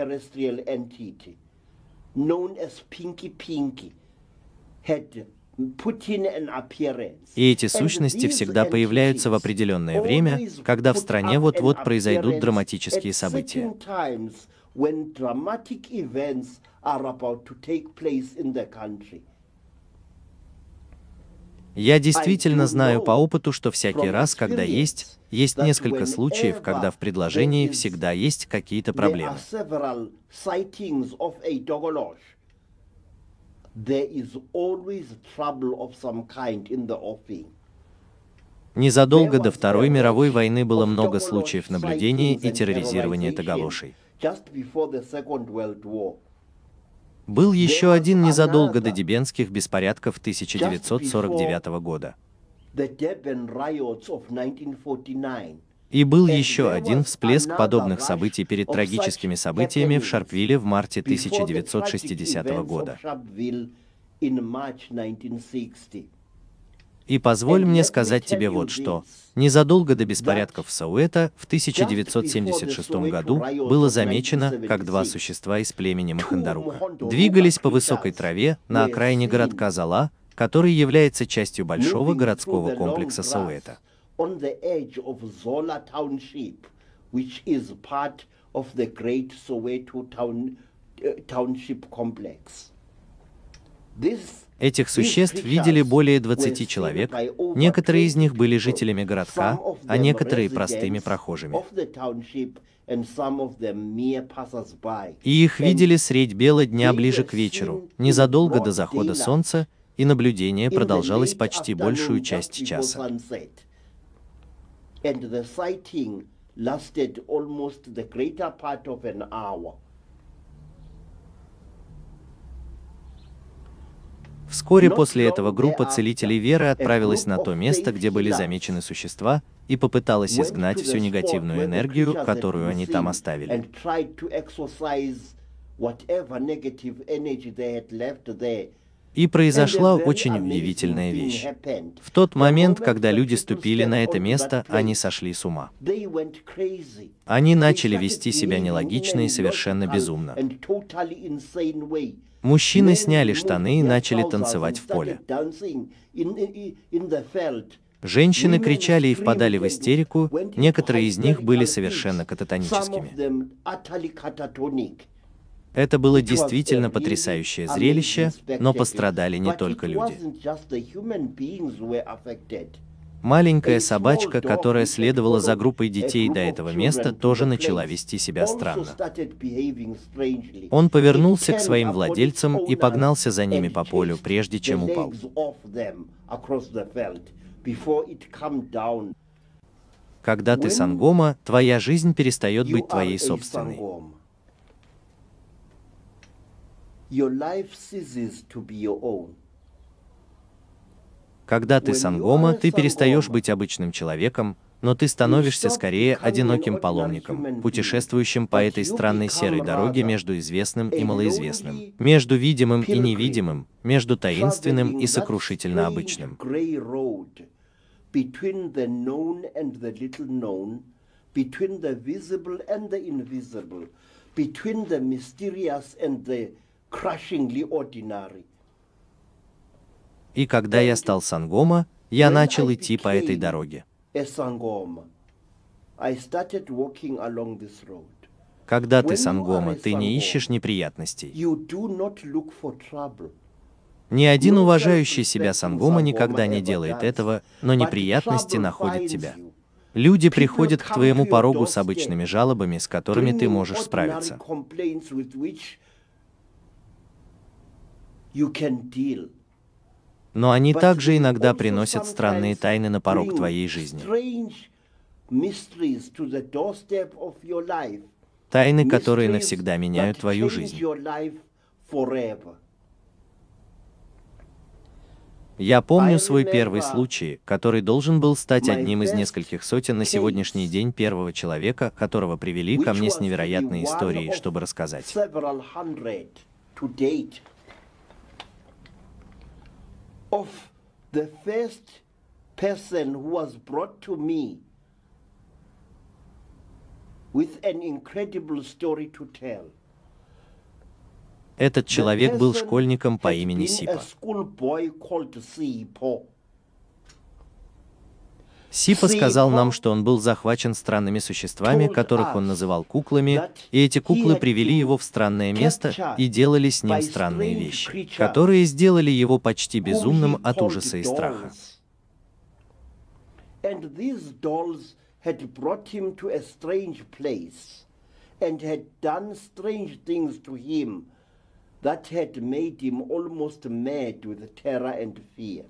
И эти сущности всегда появляются в определенное время, когда в стране вот-вот произойдут драматические события. Я действительно знаю по опыту, что всякий раз, когда есть, есть несколько случаев, когда в предложении всегда есть какие-то проблемы. Незадолго до Второй мировой войны было много случаев наблюдения и терроризирования тагалошей. Был еще один незадолго до Дебенских беспорядков 1949 года. И был еще один всплеск подобных событий перед трагическими событиями в Шарпвилле в марте 1960 года. И позволь мне сказать тебе вот что. Незадолго до беспорядков в Сауэта в 1976 году было замечено, как два существа из племени Махандарука двигались по высокой траве на окраине городка Зала, который является частью большого городского комплекса Сауэта. Этих существ видели более 20 человек, некоторые из них были жителями городка, а некоторые простыми прохожими. И их видели средь бела дня ближе к вечеру, незадолго до захода солнца, и наблюдение продолжалось почти большую часть часа. lasted almost the greater part of an hour. Вскоре после этого группа целителей веры отправилась на то место, где были замечены существа, и попыталась изгнать всю негативную энергию, которую они там оставили. И произошла очень удивительная вещь. В тот момент, когда люди ступили на это место, они сошли с ума. Они начали вести себя нелогично и совершенно безумно. Мужчины сняли штаны и начали танцевать в поле. Женщины кричали и впадали в истерику, некоторые из них были совершенно кататоническими. Это было действительно потрясающее зрелище, но пострадали не только люди. Маленькая собачка, которая следовала за группой детей до этого места, тоже начала вести себя странно. Он повернулся к своим владельцам и погнался за ними по полю, прежде чем упал. Когда ты сангома, твоя жизнь перестает быть твоей собственной. Your life ceases to be your own. Когда ты сангома, ты перестаешь быть обычным человеком, но ты становишься скорее одиноким паломником, путешествующим по этой странной серой дороге между известным и малоизвестным, между видимым и невидимым, между таинственным и сокрушительно обычным. between the visible and the invisible, between the mysterious and the crushingly ordinary. И когда я стал сангома, я начал идти по этой дороге. Когда ты сангома, ты не ищешь неприятностей. Ни один уважающий себя сангома никогда не делает этого, но неприятности находят тебя. Люди приходят к твоему порогу с обычными жалобами, с которыми ты можешь справиться. Но они также иногда приносят странные тайны на порог твоей жизни. Тайны, которые навсегда меняют твою жизнь. Я помню свой первый случай, который должен был стать одним из нескольких сотен на сегодняшний день первого человека, которого привели ко мне с невероятной историей, чтобы рассказать. Of the first person who was brought to me with an incredible story to tell. Этот человек был школьником по имени Сипа. A schoolboy called Sipo. Сипа сказал нам, что он был захвачен странными существами, которых он называл куклами, и эти куклы привели его в странное место и делали с ним странные вещи, которые сделали его почти безумным от ужаса и страха. And had done strange things to him that had made him almost mad with terror and fear.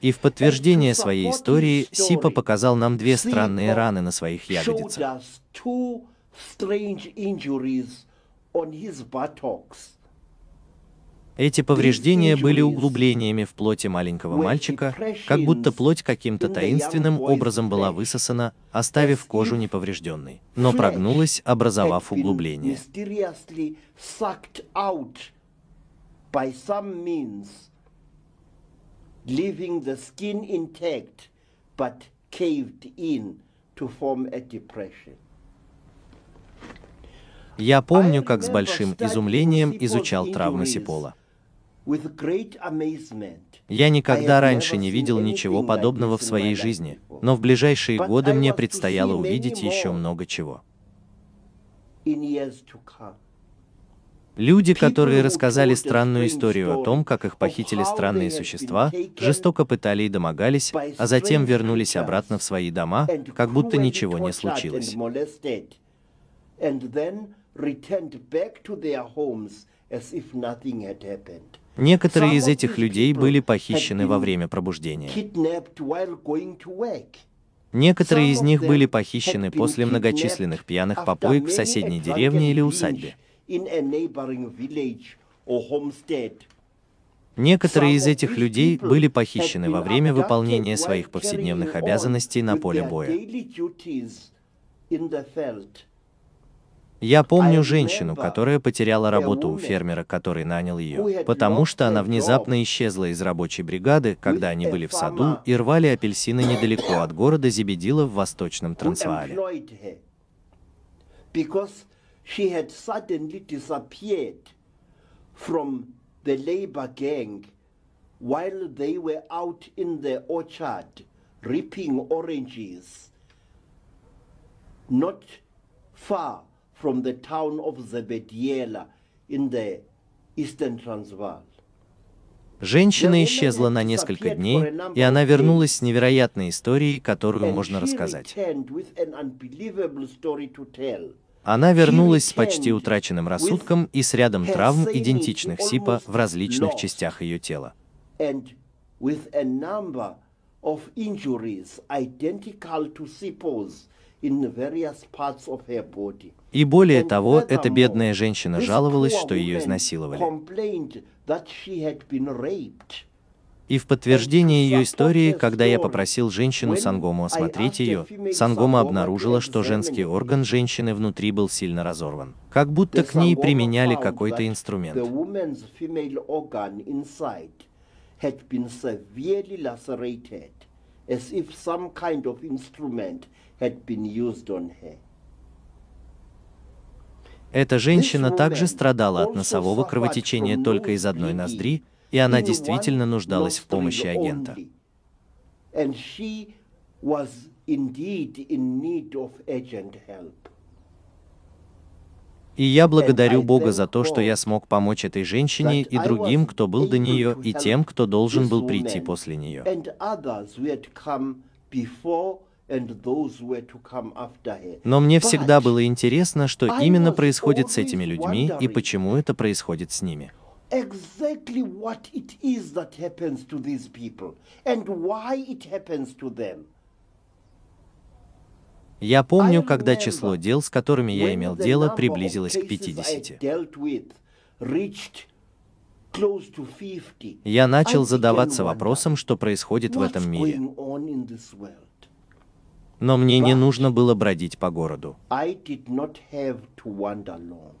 И в подтверждение своей истории Сипа показал нам две странные раны на своих ягодицах. Эти повреждения были углублениями в плоти маленького мальчика, как будто плоть каким-то таинственным образом была высосана, оставив кожу неповрежденной, но прогнулась, образовав углубление. mysteriously sucked out by some means, leaving the skin intact but caved in to form a depression. Я помню, как с большим изумлением изучал травмы Сипола. Я никогда раньше не видел ничего подобного в своей жизни, но в ближайшие годы мне предстояло увидеть еще много чего. in years to come. Люди, которые рассказали странную историю о том, как их похитили странные существа, жестоко пытали и домогались, а затем вернулись обратно в свои дома, как будто ничего не случилось. Некоторые из этих людей были похищены во время пробуждения. Некоторые из них были похищены после многочисленных пьяных попоек в соседней деревне или усадьбе. In a neighboring village or homestead. Некоторые из этих людей были похищены во время выполнения своих повседневных обязанностей на поле боя. Я помню женщину, которая потеряла работу у фермера, который нанял ее, потому что она внезапно исчезла из рабочей бригады, когда они были в саду и рвали апельсины недалеко от города Зебедила в Восточном Трансваале. because she had suddenly disappeared from the labor gang while they were out in the orchard reaping oranges not far from the town of Zebediela in the eastern Transvaal. Женщина исчезла на несколько дней, и она вернулась с невероятной историей, которую можно рассказать. Она вернулась с почти утраченным рассудком и с рядом травм, идентичных Сипа, в различных частях ее тела. И более того, эта бедная женщина жаловалась, что ее изнасиловали. И в подтверждение ее истории, когда я попросил женщину Сангому осмотреть ее, Сангома обнаружила, что женский орган женщины внутри был сильно разорван, как будто к ней применяли какой-то инструмент. As if some kind of instrument had been used on her. Эта женщина также страдала от носового кровотечения только из одной ноздри, и она действительно нуждалась в помощи агента. И я благодарю Бога за то, что я смог помочь этой женщине и другим, кто был до нее, и тем, кто должен был прийти после нее. Но мне всегда было интересно, что именно происходит с этими людьми и почему это происходит с ними. Exactly what it is that happens to these people and why it happens to them. Я помню, когда число дел, с которыми я имел дело, приблизилось к cases I 50. dealt with reached close to 50. Я начал задаваться вопросом, что происходит в этом мире. Но мне не нужно было бродить по городу. I did not have to wander long.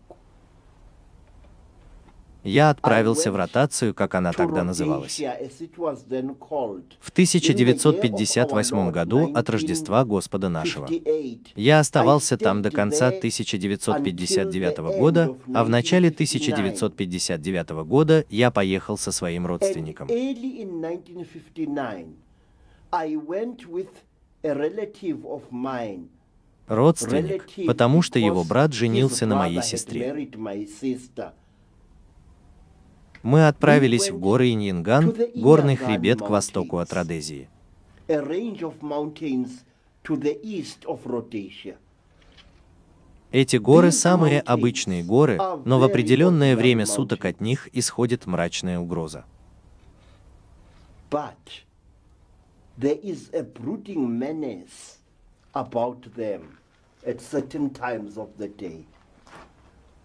Я отправился в ротацию, как она тогда называлась. В 1958 году от Рождества Господа нашего. 58. Я оставался там до конца there 1959 until the года, а в начале 1959 1959 года я поехал со своим родственником. early in 1959, I went with a relative of mine. Родственник, потому что его брат женился на моей сестре. Мы отправились в горы Иньянган, горный хребет к востоку от. Родезии. Эти горы самые обычные горы, но в определенное время суток от них исходит мрачная угроза. About them at certain times of the day.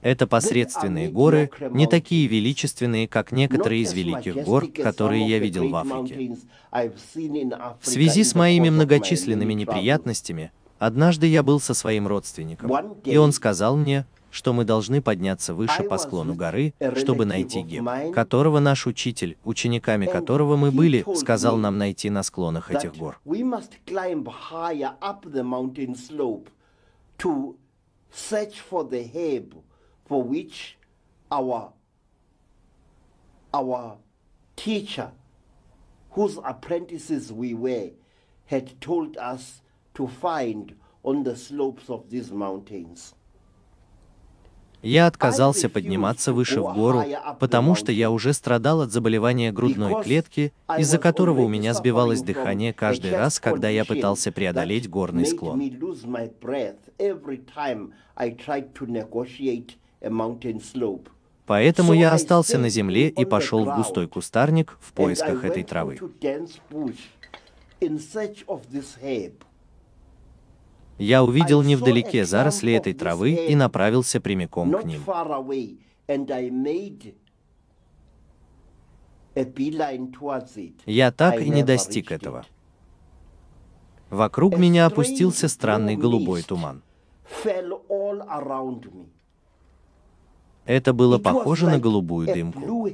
Это посредственные горы, не такие величественные, как некоторые из великих гор, которые я видел в Африке. В связи с моими многочисленными неприятностями, однажды я был со своим родственником, и он сказал мне, что мы должны подняться выше по склону горы, чтобы найти Геб, которого наш учитель, учениками которого мы были, сказал нам найти на склонах этих гор. To search for the herb for which our our teacher, whose apprentices we were, had told us to find on the slopes of these mountains. Я отказался подниматься выше в гору, потому что я уже страдал от заболевания грудной клетки, из-за которого у меня сбивалось дыхание каждый раз, когда я пытался преодолеть горный склон. Поэтому я остался на земле и пошел в густой кустарник в поисках этой травы. Я увидел невдалеке заросли этой травы и направился прямиком к ним. Я так и не достиг этого. Вокруг меня опустился странный голубой туман. Это было похоже на голубую дымку.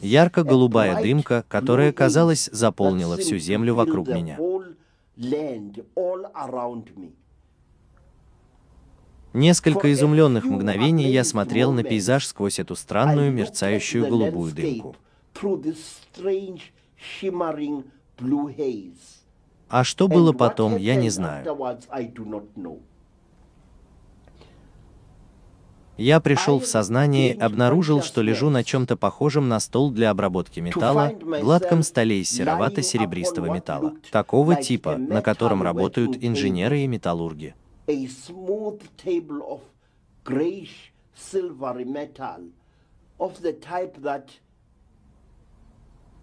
Ярко-голубая дымка, которая, казалось, заполнила всю землю вокруг меня. Несколько изумленных мгновений я смотрел на пейзаж сквозь эту странную мерцающую голубую дымку. А что было потом, я не знаю. Я пришел в сознание и обнаружил, что лежу на чем-то похожем на стол для обработки металла, гладком столе из серовато-серебристого металла, такого типа, на котором работают инженеры и металлурги.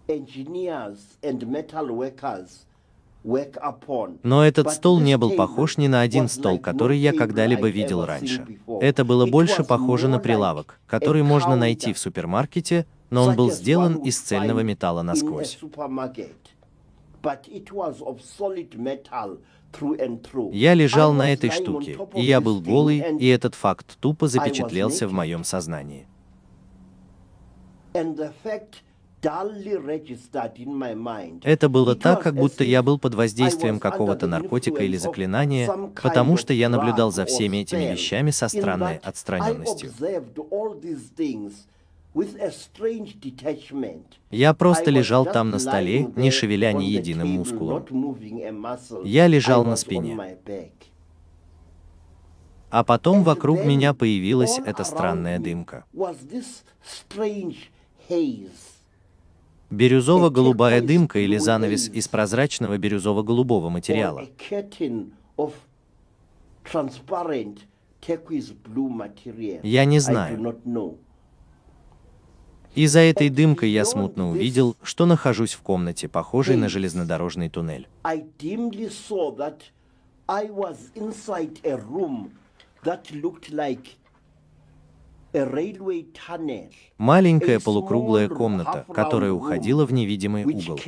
engineers and metal workers. Но этот стол не был похож ни на один стол, который я когда-либо видел раньше. Это было больше похоже на прилавок, который можно найти в супермаркете, но он был сделан из цельного металла насквозь. Я лежал на этой штуке, и я был голый, и этот факт тупо запечатлелся в моем сознании. Это было так, как будто я был под воздействием какого-то наркотика или заклинания, потому что я наблюдал за всеми этими вещами со странной отстраненностью. Я просто лежал там на столе, не шевеля ни единым мускулом. Я лежал на спине. А потом вокруг меня появилась эта странная дымка. was this strange haze. Бирюзово-голубая дымка или занавес из прозрачного бирюзово-голубого материала. Я не знаю. И за этой дымкой я смутно увидел, что нахожусь в комнате, похожей на железнодорожный туннель. I Маленькая полукруглая комната, которая уходила в невидимый угол.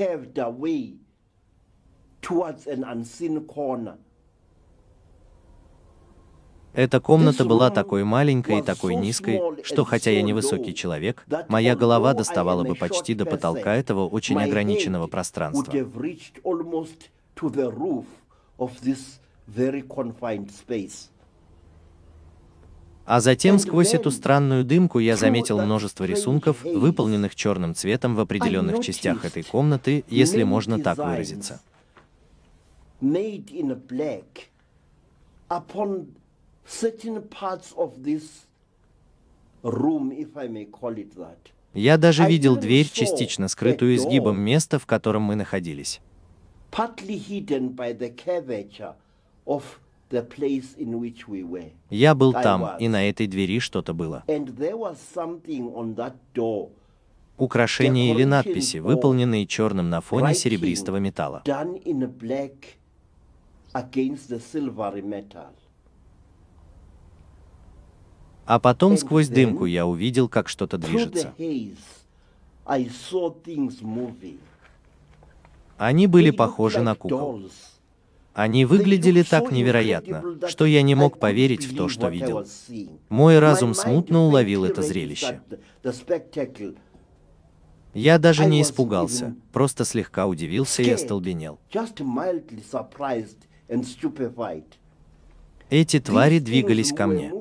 Эта комната была такой маленькой и такой низкой, что хотя я невысокий человек, моя голова доставала бы почти до потолка этого очень ограниченного пространства. А затем сквозь эту странную дымку я заметил множество рисунков, выполненных черным цветом в определенных частях этой комнаты, если можно так выразиться. Я даже видел дверь, частично скрытую изгибом места, в котором мы находились. Я был там, и на этой двери что-то было. Украшения или надписи, выполненные черным на фоне серебристого металла. А потом сквозь дымку я увидел, как что-то движется. Они были похожи на кукол. Они выглядели так невероятно, что я не мог поверить в то, что видел. Мой разум смутно уловил это зрелище. Я даже не испугался, просто слегка удивился и остолбенел. Эти твари двигались ко мне.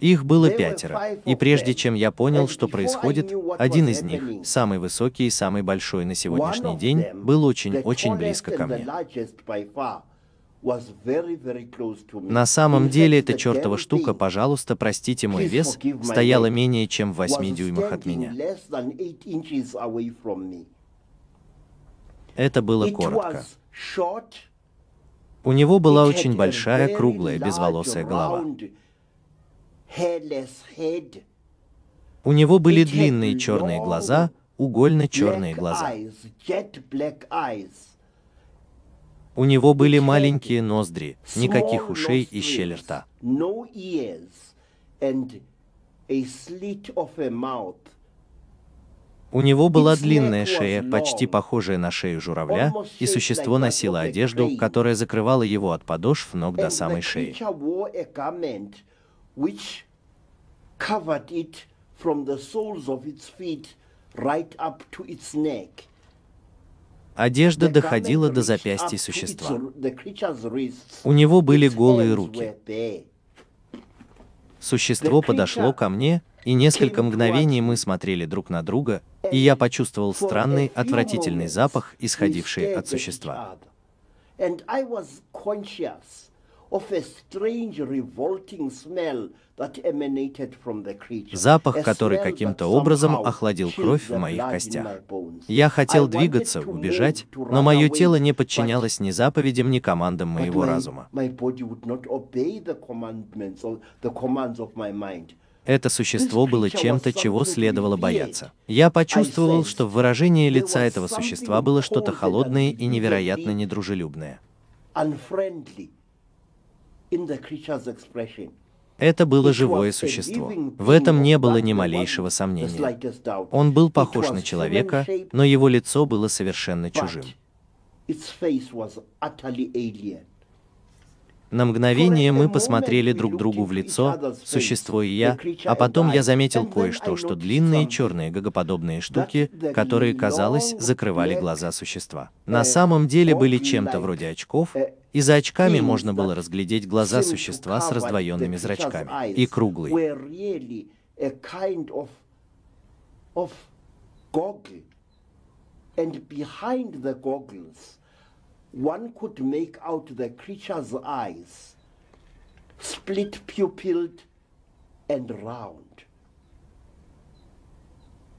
Их было пятеро, и прежде чем я понял, что происходит, один из них, самый высокий и самый большой на сегодняшний день, был очень-очень близко ко мне. На самом деле эта чертова штука, пожалуйста, простите мой вес, стояла менее чем в 8 дюймах от меня. Это было коротко. У него была очень большая, круглая, безволосая голова. У него были длинные черные глаза, угольно-черные глаза. У него были маленькие ноздри, никаких ушей и щель рта. У него была длинная шея, почти похожая на шею журавля, и существо носило одежду, которая закрывала его от подошв ног до самой шеи. Одежда доходила до запястья существа. У него были голые руки. Существо подошло ко мне, и несколько мгновений мы смотрели друг на друга, и я почувствовал странный, отвратительный запах, исходивший от существа. Запах, который каким-то образом охладил кровь в моих костях. Я хотел двигаться, убежать, но мое тело не подчинялось ни заповедям, ни командам моего разума. Это существо было чем-то, чего следовало бояться. Я почувствовал, что в выражении лица этого существа было что-то холодное и невероятно недружелюбное. Это было живое существо. В этом не было ни малейшего сомнения. Он был похож на человека, но его лицо было совершенно чужим. На мгновение мы посмотрели друг другу в лицо, существо и я, а потом я заметил кое-что, что длинные черные гагоподобные штуки, которые, казалось, закрывали глаза существа. На самом деле были чем-то вроде очков, и за очками можно было разглядеть глаза существа с раздвоенными зрачками и круглые. And behind the goggles, one could make out the creature's eyes, split pupilled and round.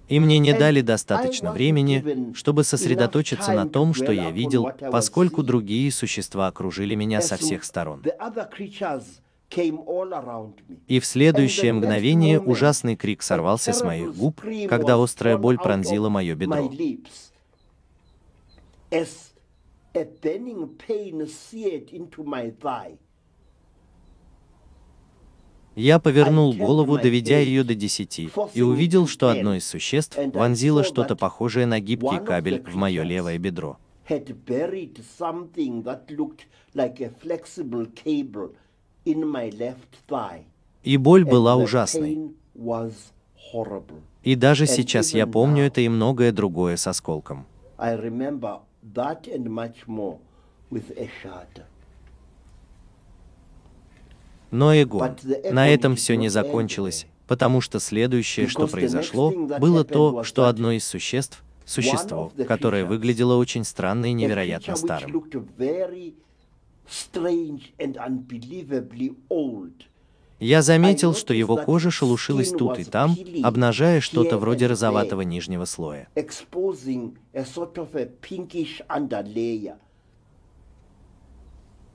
И мне не дали достаточно времени, чтобы сосредоточиться на том, что я видел, поскольку другие существа окружили меня со всех сторон. И в следующее мгновение ужасный крик сорвался с моих губ, когда острая боль пронзила мое бедро. A burning pain seared into my thigh. Я повернул голову, доведя ее до десяти, и увидел, что одно из существ вонзило что-то похожее на гибкий кабель в мое левое бедро. И боль была ужасной. И даже сейчас я помню это и многое другое с осколком. That and much more with a shudder. Но Эгон, на этом все не закончилось, потому что следующее, что произошло, было то, что одно из существ, существо, которое выглядело очень странно и невероятно старым, Я заметил, что его кожа шелушилась тут и там, обнажая что-то вроде розоватого нижнего слоя.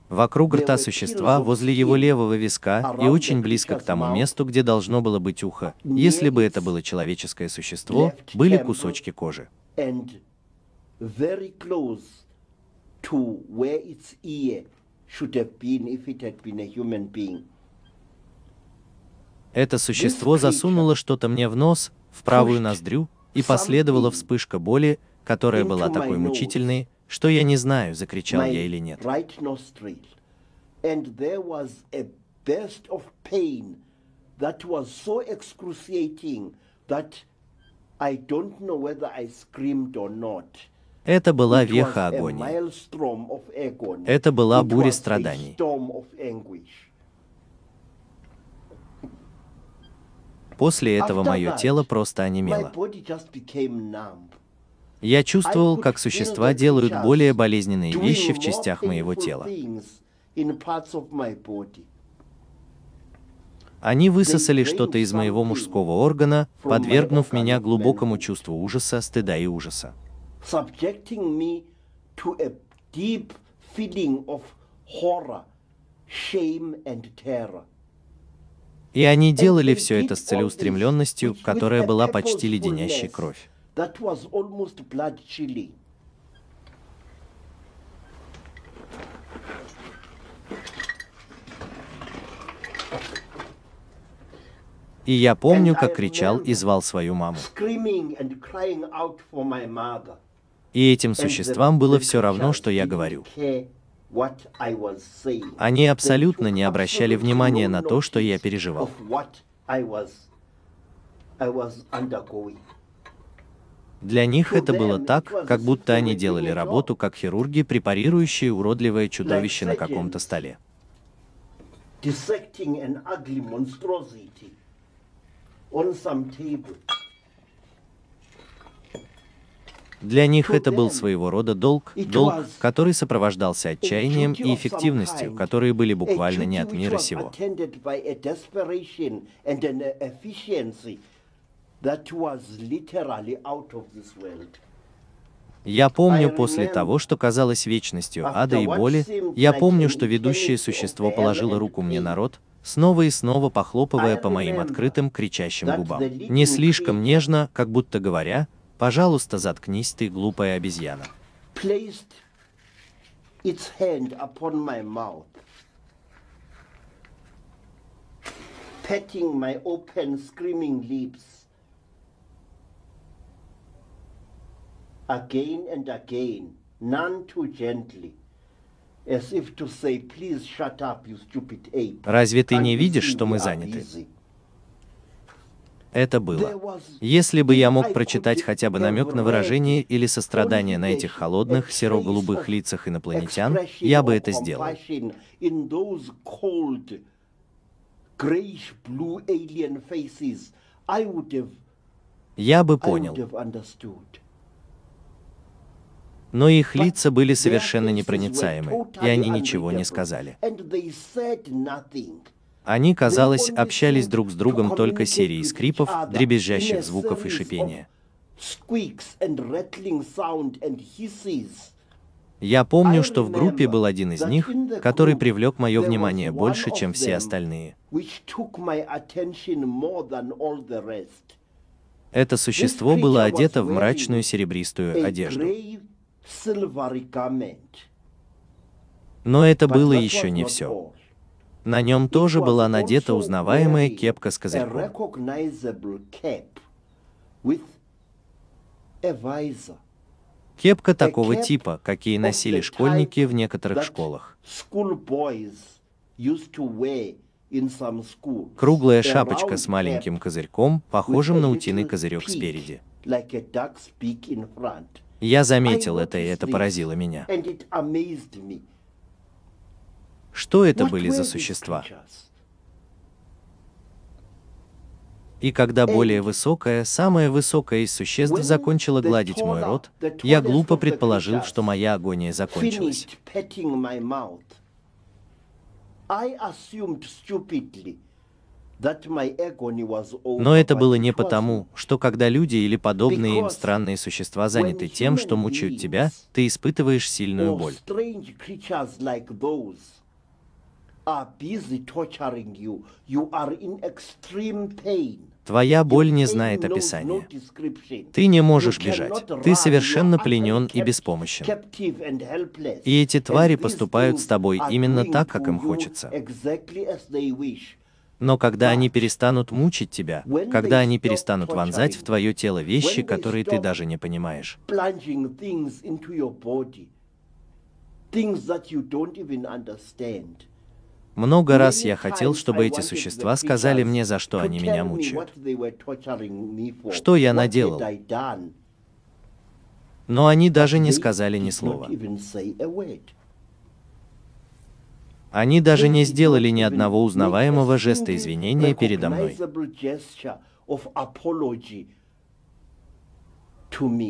Вокруг рта существа, возле его левого виска и очень близко к тому месту, где должно было быть ухо, если бы это было человеческое существо, были кусочки кожи. to where its ear should have been if it had been a human being. Это существо засунуло что-то мне в нос, в правую ноздрю, и последовала вспышка боли, которая была такой мучительной, что я не знаю, закричал я или нет. right nostril. And there was a burst of pain that was so excruciating that I don't know whether I screamed or not. Это была веха агонии. Это была буря страданий. После этого мое тело просто онемело. Я чувствовал, как существа делают более болезненные вещи в частях моего тела. Они высосали что-то из моего мужского органа, подвергнув меня глубокому чувству ужаса, стыда и ужаса. shame, and terror. И они делали все это с целеустремленностью, которая была почти леденящей кровь. И я помню, как кричал и звал свою маму. И этим существам было все равно, что я говорю. Они абсолютно не обращали внимания на то, что я переживал. Для них это было так, как будто они делали работу как хирурги, препарирующие уродливое чудовище на каком-то столе. dissecting an ugly monstrosity on some table. Для них это был своего рода долг, долг, который сопровождался отчаянием и эффективностью, которые были буквально не от мира сего. Я помню после того, что казалось вечностью ада и боли, я помню, что ведущее существо положило руку мне на рот, снова и снова похлопывая по моим открытым кричащим губам. Не слишком нежно, как будто говоря, «Пожалуйста, заткнись ты, глупая обезьяна». Placed its hand upon my mouth, petting my open, screaming lips. Again and again, none too gently, as if to say, please shut up, you stupid ape. Разве ты не видишь, что мы заняты? Это было. Если бы я мог прочитать хотя бы намек на выражение или сострадание на этих холодных, серо-голубых лицах инопланетян, я бы это сделал. Я бы понял. Но их лица были совершенно непроницаемы, и они ничего не сказали. Они, казалось, общались друг с другом только серией скрипов, дребезжащих звуков и шипения. Я помню, что в группе был один из них, который привлек мое внимание больше, чем все остальные. Это существо было одето в мрачную серебристую одежду. Но это было еще не все. На нем тоже была надета узнаваемая кепка с козырьком. Кепка такого типа, какие носили школьники в некоторых школах. Круглая шапочка с маленьким козырьком, похожим на утиный козырек спереди. Я заметил это, и это поразило меня. Что это были за существа? И когда более высокая, самая высокая из существ закончила гладить мой рот, я глупо предположил, что моя агония закончилась. Но это было не потому, что когда люди или подобные им странные существа заняты тем, что мучают тебя, ты испытываешь сильную боль. Твоя боль не знает описания. Ты не можешь бежать. Ты совершенно пленен и беспомощен. И эти твари поступают с тобой именно так, как им хочется. Но когда они перестанут мучить тебя, когда они перестанут вонзать в твое тело вещи, которые ты даже не понимаешь, много раз я хотел, чтобы эти существа сказали мне, за что они меня мучают. Что я наделал? Но они даже не сказали ни слова. Они даже не сделали ни одного узнаваемого жеста извинения передо мной.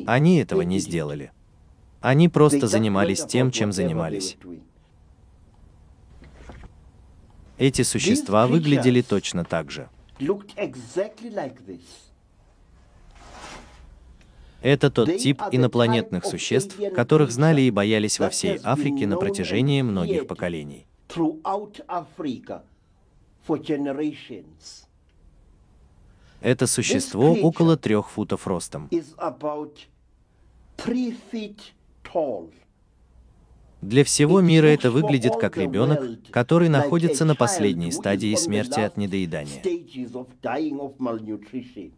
Они этого не сделали. Они просто занимались тем, чем занимались. Эти существа выглядели точно так же. Это тот тип инопланетных существ, которых знали и боялись во всей Африке на протяжении многих поколений. Это существо около трех футов ростом. Для всего мира это выглядит как ребенок, который находится на последней стадии смерти от недоедания.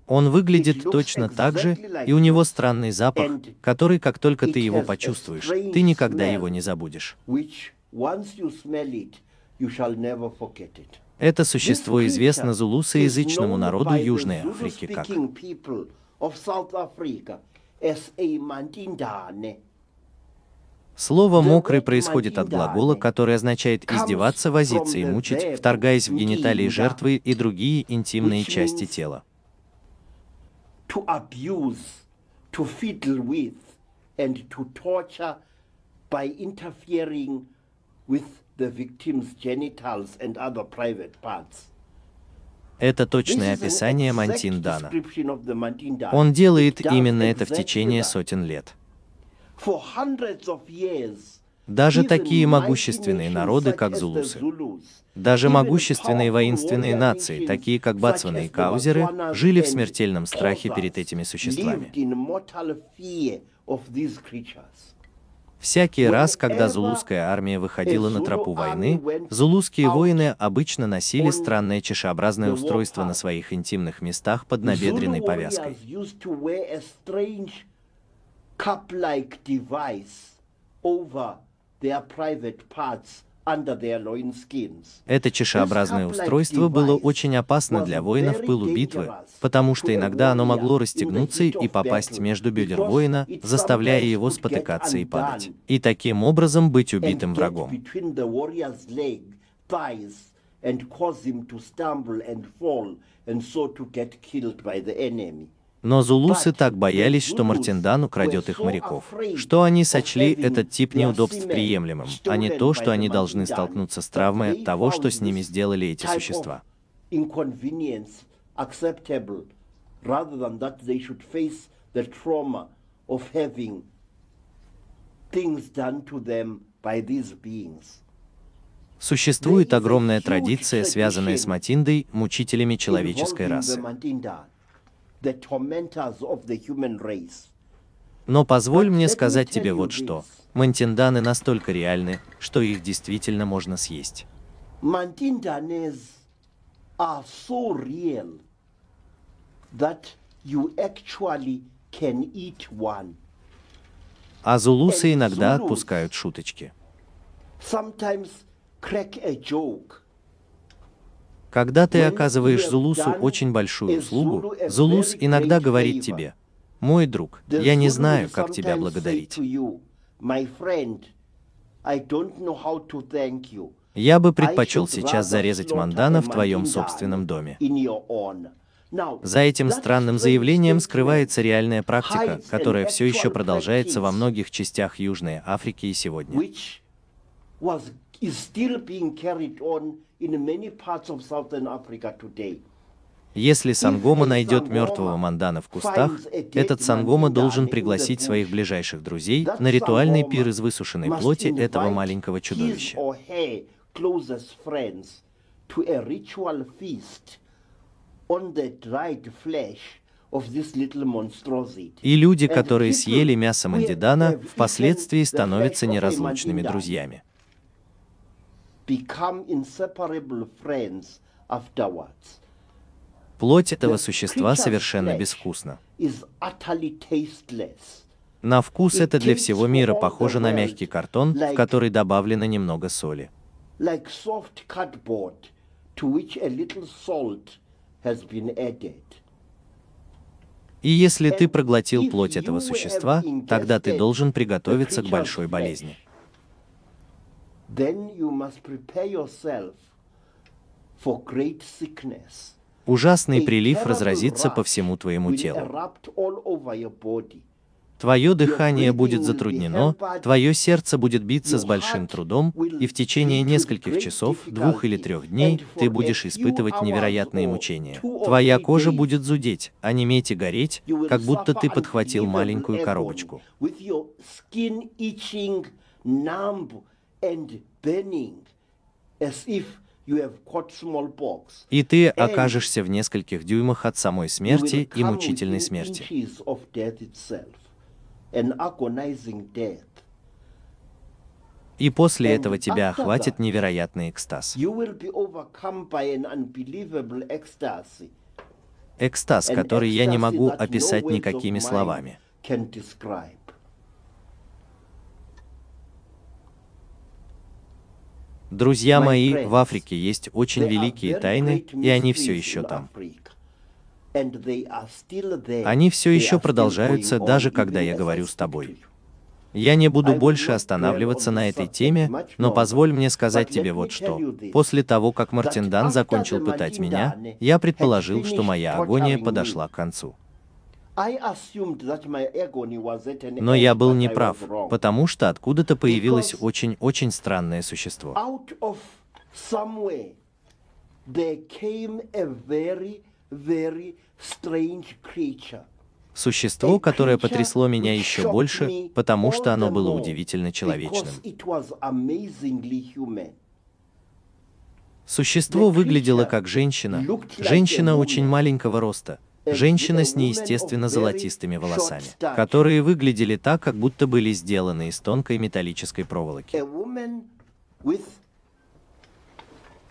Он выглядит точно так же, и у него странный запах, который, как только ты его почувствуешь, ты никогда его не забудешь. Это существо известно зулусоязычному народу Южной Африки как Слово «мокрый» происходит от глагола, который означает издеваться, возиться и мучить, вторгаясь в гениталии жертвы и другие интимные части тела. Это точное описание Мантин Дана. Он делает именно это в течение сотен лет. Даже такие могущественные народы, как зулусы, даже могущественные воинственные нации, такие как бацваны и каузеры, жили в смертельном страхе перед этими существами. Всякий раз, когда зулузская армия выходила на тропу войны, зулузские воины обычно носили странное чешеобразное устройство на своих интимных местах под набедренной повязкой cup-like device over their private parts это чешеобразное устройство было очень опасно для воинов в пылу битвы, потому что иногда оно могло расстегнуться и попасть между бедер воина, заставляя его спотыкаться и падать, и таким образом быть убитым врагом. Но зулусы так боялись, что Мартиндан украдет их моряков, что они сочли этот тип неудобств приемлемым, а не то, что они должны столкнуться с травмой от того, что с ними сделали эти существа. Существует огромная традиция, связанная с Матиндой, мучителями человеческой расы. Но позволь мне сказать тебе вот что. Мантинданы настолько реальны, что их действительно можно съесть. А зулусы иногда отпускают шуточки. Sometimes crack a joke. Когда ты оказываешь Зулусу очень большую услугу, Зулус иногда говорит тебе, «Мой друг, я не знаю, как тебя благодарить. Я бы предпочел сейчас зарезать Мандана в твоем собственном доме». За этим странным заявлением скрывается реальная практика, которая все еще продолжается во многих частях Южной Африки и сегодня. Is still being carried on in many parts of southern Africa today. Если Сангома найдет мертвого Мандана в кустах, этот Сангома должен пригласить своих ближайших друзей на ритуальный пир из высушенной плоти этого маленького чудовища. И люди, которые съели мясо Мандидана, впоследствии становятся неразлучными друзьями. Become inseparable friends afterwards. Плоть этого существа совершенно безвкусна. На вкус это для всего мира похоже на мягкий картон, в который добавлено немного соли. И если ты проглотил плоть этого существа, тогда ты должен приготовиться к большой болезни. Then you must prepare yourself for great sickness. Ужасный прилив разразится по всему твоему телу. Твое дыхание будет затруднено, твое сердце будет биться с большим трудом, и в течение нескольких часов, двух или трех дней, ты будешь испытывать невероятные мучения. Твоя кожа будет зудеть, онеметь и гореть, как будто ты подхватил маленькую коробочку. And burning, as if you have caught smallpox. И ты окажешься в нескольких дюймах от самой смерти и мучительной смерти. inches of death itself, an agonizing death. И после этого тебя охватит невероятный экстаз. Экстаз, который я не могу описать никакими словами. Друзья мои, в Африке есть очень великие тайны, и они все еще там. Они все еще продолжаются, даже когда я говорю с тобой. Я не буду больше останавливаться на этой теме, но позволь мне сказать тебе вот что. После того, как Мартиндан закончил пытать меня, я предположил, что моя агония подошла к концу. Но я был неправ, потому что откуда-то появилось очень-очень странное существо. Существо, которое потрясло меня еще больше, потому что оно было удивительно человечным. Существо выглядело как женщина, женщина очень маленького роста, женщина с неестественно золотистыми волосами, которые выглядели так, как будто были сделаны из тонкой металлической проволоки. A woman with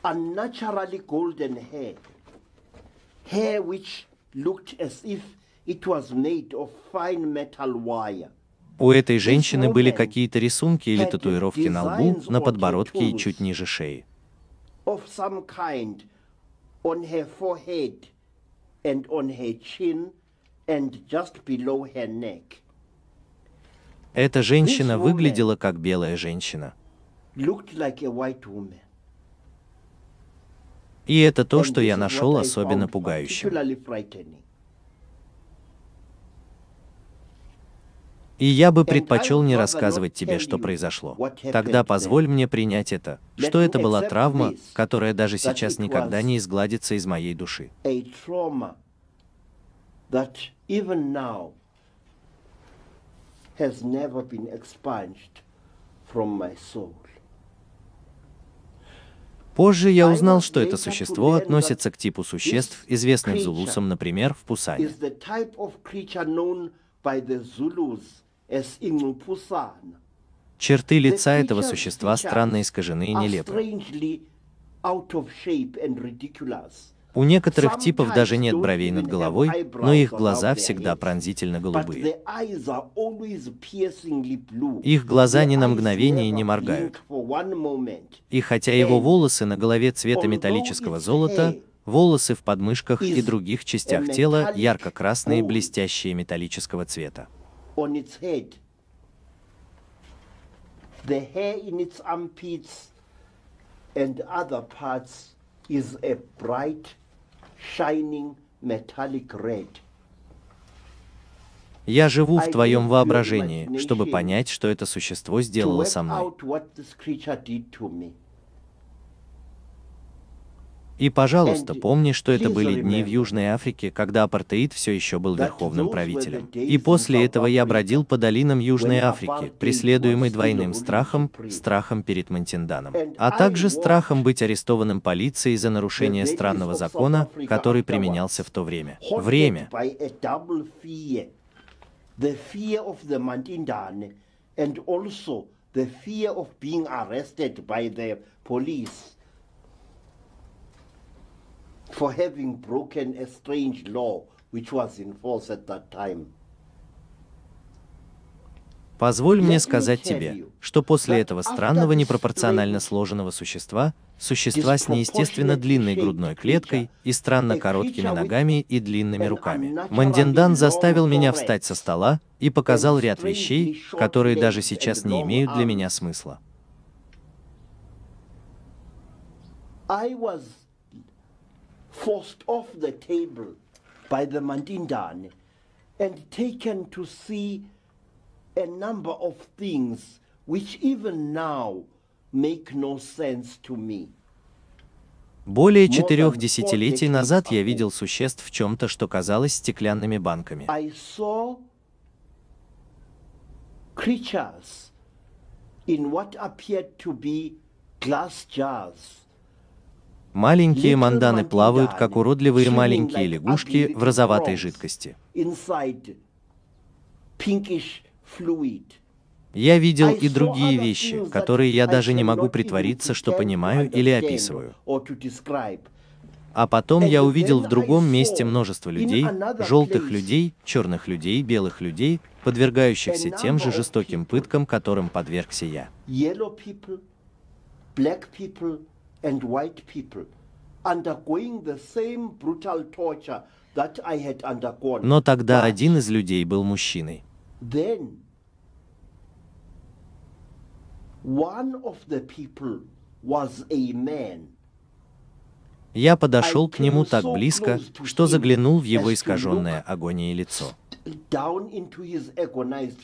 unnaturally golden hair. Hair which looked as if it was made of fine metal wire. У этой женщины были какие-то рисунки или татуировки на лбу, на подбородке и чуть ниже шеи. And on her chin and just below her neck. Эта женщина выглядела как белая женщина. Looked like a white woman. И это то, что я нашел особенно пугающим. particularly frightening. И я бы предпочел не рассказывать тебе, что произошло. Тогда позволь мне принять это, что это была травма, которая даже сейчас никогда не изгладится из моей души. Позже я узнал, что это существо относится к типу существ, известных зулусам, например, в Пусане. by the Zulus. Черты лица этого существа странно искажены и нелепы. У некоторых типов даже нет бровей над головой, но их глаза всегда пронзительно голубые. Их глаза ни на мгновение не моргают. И хотя его волосы на голове цвета металлического золота, волосы в подмышках и других частях тела ярко-красные, блестящие металлического цвета. On its head. The hair in its armpits and other parts is a bright, shining metallic red. Я живу в твоем воображении, чтобы понять, что это существо сделало со мной. out what this creature did to me. И, пожалуйста, помни, что это были дни в Южной Африке, когда апартеид все еще был верховным правителем. И после этого я бродил по долинам Южной Африки, преследуемый двойным страхом, страхом перед Мантинданом, And а также страхом быть арестованным полицией за нарушение странного закона, который применялся в то время. Время. The fear of the and also the fear of being arrested by the police for having broken a strange law which was in force at that time. Позволь мне сказать тебе, что после этого странного непропорционально сложенного существа, существа с неестественно длинной грудной клеткой и странно короткими ногами и длинными руками, Мандиндан заставил меня встать со стола и показал ряд вещей, которые даже сейчас не имеют для меня смысла. I was forced off the table by the Mandindane and taken to see a number of things which even now make no sense to me. Более четырех десятилетий назад я видел существ в чем-то, что казалось стеклянными банками. I saw creatures in what appeared to be glass jars. Маленькие манданы плавают, как уродливые маленькие лягушки в розоватой жидкости. Я видел и другие вещи, которые я даже не могу притвориться, что понимаю или описываю. А потом я увидел в другом месте множество людей, желтых людей, черных людей, белых людей, подвергающихся тем же жестоким пыткам, которым подвергся я. And white people undergoing the same brutal torture that I had undergone. Но тогда But один из людей был мужчиной. Then, one of the people was a man. Я подошел к нему так близко, что заглянул в его искаженное агонией лицо.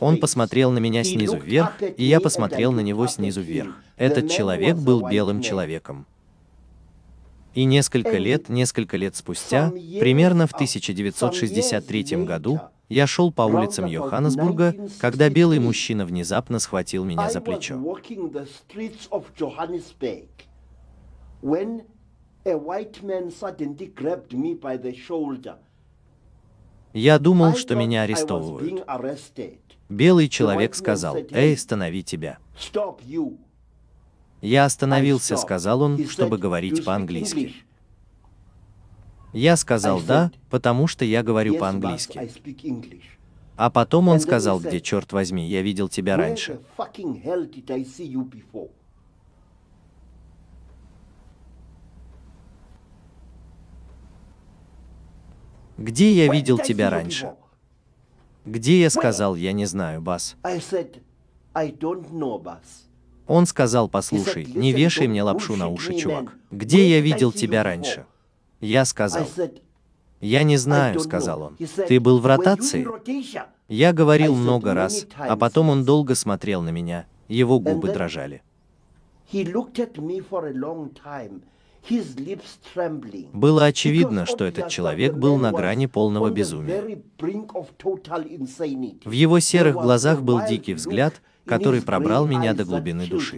Он посмотрел на меня снизу вверх, и я посмотрел на него снизу вверх. Этот человек был белым человеком. И несколько лет, несколько лет спустя, примерно в af- 1963 some years году, я шел по улицам Йоханнесбурга, когда белый 1963, мужчина внезапно схватил меня за плечо. when a white man suddenly grabbed me by the shoulder. Я думал, что меня арестовывают. Белый человек сказал, «Эй, останови тебя». Я остановился, сказал он, чтобы said, "Do you говорить по-английски. English?" Я сказал «да», потому что я говорю по-английски. А потом он сказал, где, черт возьми, я видел тебя раньше. the fucking hell did I see you before? Где я видел тебя раньше? Где я сказал, я не знаю, Бас. Он сказал, послушай, не "Listen, вешай мне лапшу на уши, чувак. Где я видел тебя before?" раньше? Я сказал, я не знаю, сказал он. Ты был в "Were you in ротации? rotation?" Я говорил много раз, а потом он долго смотрел на меня. Его губы дрожали. He looked at me for a long time. Было очевидно, что этот человек был на грани полного безумия. В его серых глазах был дикий взгляд, который пробрал меня до глубины души.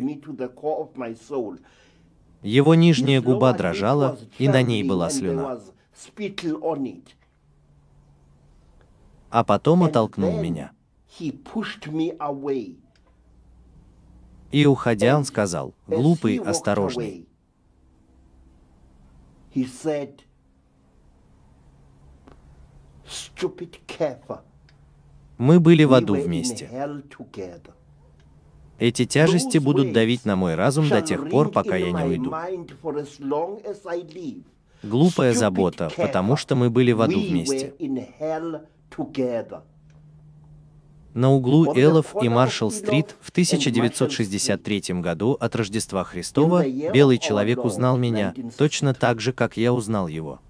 Его нижняя губа дрожала, и на ней была слюна. А потом оттолкнул меня. И уходя, он сказал, глупый, осторожный. He said, Мы были в аду вместе. Эти тяжести будут давить на мой разум до тех пор, пока я не уйду. Глупая забота, потому что мы были в аду вместе. were in hell together. На углу Эллов и Маршалл-стрит в and 1963 году от Рождества Христова белый человек узнал меня 1963. точно так же, как я узнал его.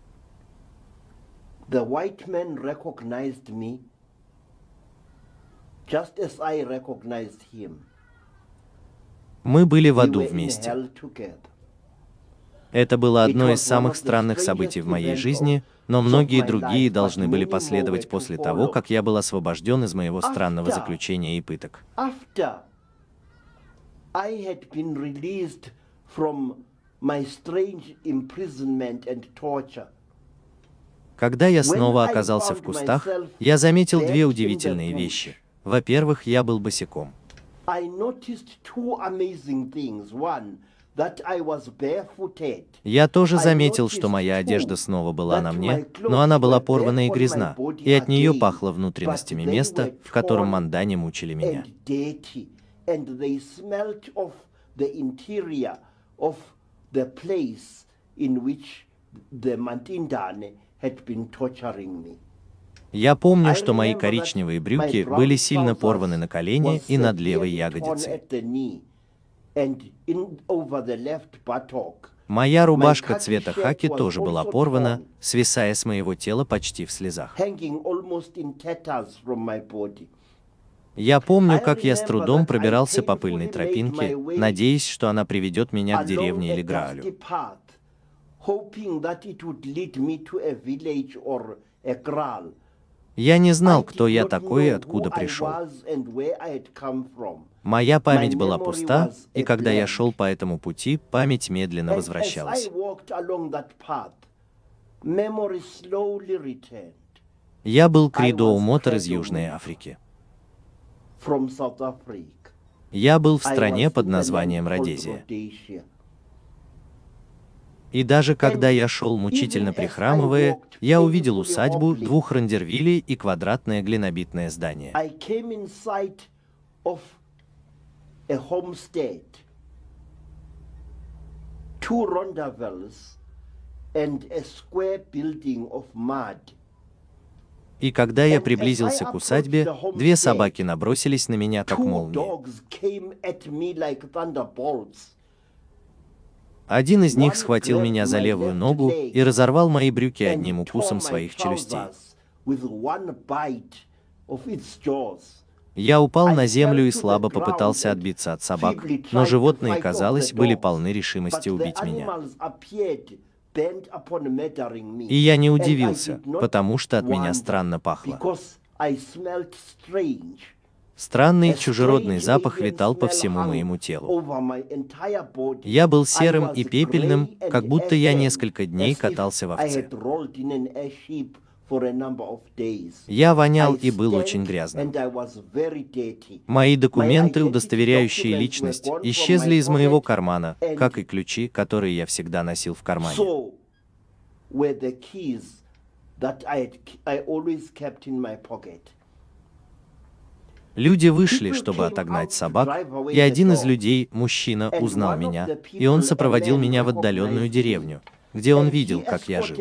Мы были в аду вместе. Это было одно из самых странных событий в моей жизни, но многие другие должны были последовать после того, как я был освобожден из моего странного заключения и пыток. Когда я снова оказался в кустах, я заметил две удивительные вещи. Во-первых, я был босиком. I noticed two amazing things. One, Я тоже заметил, что моя одежда снова была на мне, но она была порвана и грязна, и от нее пахло внутренностями места, в котором мандане мучили меня. Я помню, что мои коричневые брюки были сильно порваны на колени и над левой ягодицей. Моя рубашка цвета хаки тоже была порвана, свисая с моего тела почти в слезах. Я помню, как я с трудом пробирался по пыльной тропинке, надеясь, что она приведет меня к деревне или Граалю. path, hoping that it would lead me to a village or a kraal. Я не знал, кто я такой и откуда пришел. Моя память была пуста, и когда я шел по этому пути, память медленно возвращалась. Я был Кридоу Мотор из Южной. Африки. Я был в стране под названием Родезия. И даже когда я шел мучительно прихрамывая, я увидел усадьбу, двух рандервилей и квадратное глинобитное здание. I came in sight of a homestead, two rondavels, and a square building of mud. И когда я приблизился к усадьбе, две собаки набросились на меня, как молнии. dogs came at me like thunderbolts. Один из них схватил меня за левую ногу и разорвал мои брюки одним укусом своих челюстей. Я упал на землю и слабо попытался отбиться от собак, но животные, казалось, были полны решимости убить меня. И я не удивился, потому что от меня странно пахло. Странный чужеродный запах витал по всему моему телу. Я был серым и пепельным, как будто я несколько дней катался в овце. Я вонял и был очень грязным. Мои документы, удостоверяющие личность, исчезли из моего кармана, как и ключи, которые я всегда носил в кармане. That I I always kept in my pocket. Люди вышли, чтобы отогнать собак, и один из людей, мужчина, узнал меня, и он сопроводил меня в отдаленную деревню, где он видел, как я жил.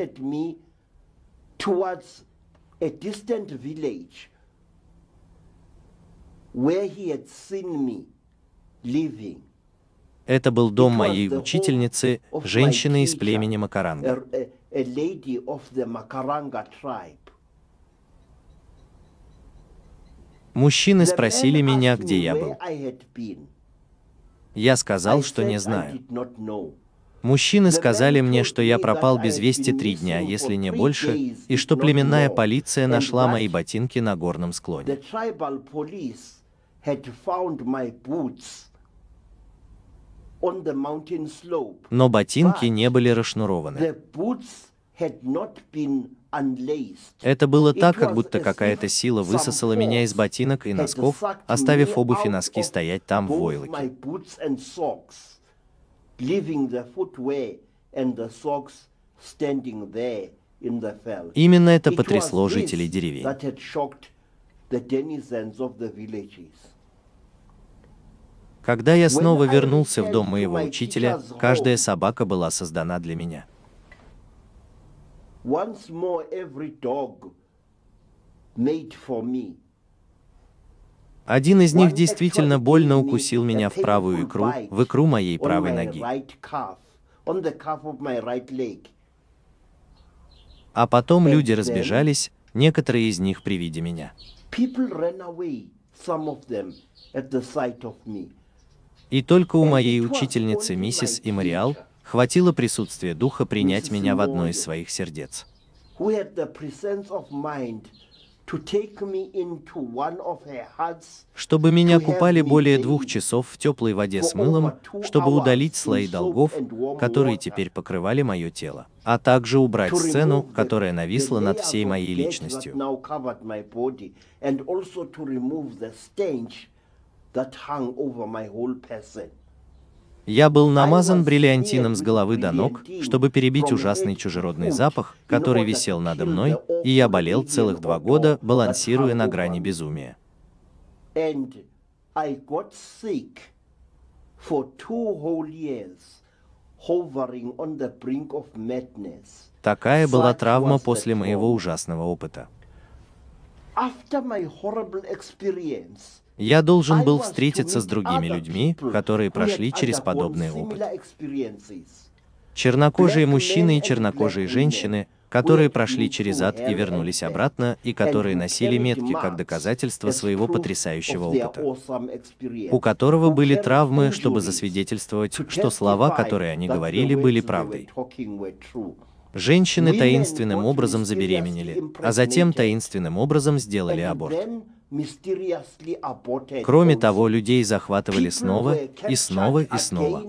Это был дом моей учительницы, женщины из племени Макаранга. a, a lady of the Makaranga tribe. Мужчины спросили меня, где я был. Я сказал, что не знаю. Мужчины сказали мне, что я пропал без вести три дня, если не больше, и что племенная полиция нашла мои ботинки на горном склоне. Но ботинки не были расшнурованы. Это было так, как будто какая-то сила высосала меня из ботинок и носков, оставив обувь и носки стоять там в войлоке. Именно это потрясло жителей деревень. Когда я снова вернулся в дом моего учителя, каждая собака была создана для меня. Once more, every dog made for me. Один из них действительно больно укусил меня в правую икру, в икру моей правой ноги. А потом люди разбежались, некоторые из них при виде меня. И только у моей учительницы миссис Имариал хватило присутствия духа принять меня в одно из своих сердец. Чтобы меня купали более двух часов в теплой воде с мылом, чтобы удалить слои долгов, которые теперь покрывали мое тело, а также убрать сцену, которая нависла над всей моей личностью. that hung over my whole person. Я был намазан бриллиантином с головы до ног, чтобы перебить ужасный чужеродный запах, который висел надо мной, и я болел целых два года, балансируя на грани безумия. Такая была травма после моего ужасного опыта. After my horrible experience, Я должен был встретиться с другими людьми, которые прошли через подобный опыт. Чернокожие мужчины и чернокожие женщины, которые прошли через ад и вернулись обратно, и которые носили метки как доказательство своего потрясающего опыта, у которого были травмы, чтобы засвидетельствовать, что слова, которые они говорили, были правдой. Женщины таинственным образом забеременели, а затем таинственным образом сделали аборт. Кроме того, людей захватывали снова и снова и снова.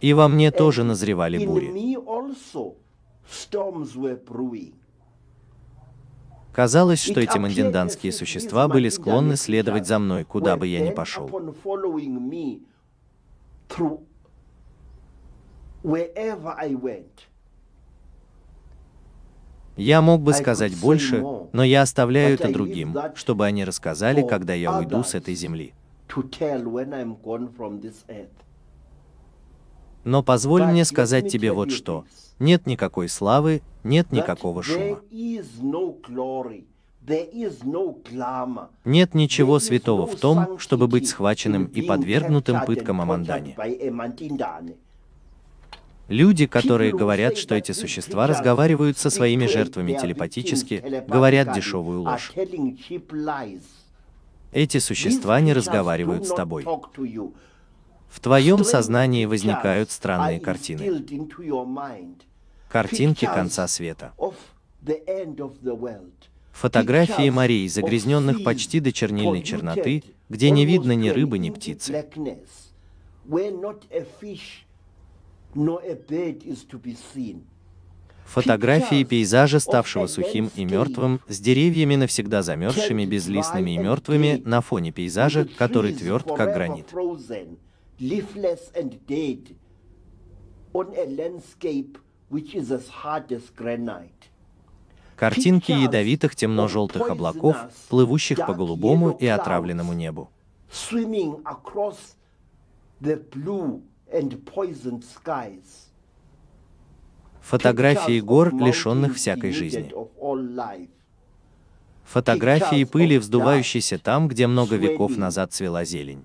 И во мне тоже назревали бури. Казалось, что эти мандинданские существа были склонны следовать за мной, куда бы я ни пошел. wherever I went. Я мог бы сказать больше, но я оставляю это другим, чтобы они рассказали, когда я уйду с этой земли. Но позволь мне сказать тебе вот что. Нет никакой славы, нет никакого шума. Нет ничего святого в том, чтобы быть схваченным и подвергнутым пыткам Амандане. tortured by a Mandindane. Люди, которые говорят, что эти существа разговаривают со своими жертвами телепатически, говорят дешевую ложь. Эти существа не разговаривают с тобой. В твоем сознании возникают странные картины. Картинки конца света. Фотографии морей, загрязненных почти до чернильной черноты, где не видно ни рыбы, ни птицы. Фотографии пейзажа, ставшего сухим и мертвым, с деревьями навсегда замерзшими, безлистными и мертвыми, на фоне пейзажа, который тверд, как гранит. Картинки ядовитых темно-желтых облаков, плывущих по голубому и отравленному небу. swimming across the blue and poisoned skies. Фотографии гор, лишенных всякой жизни. Фотографии пыли, вздувающейся там, где много веков назад цвела зелень.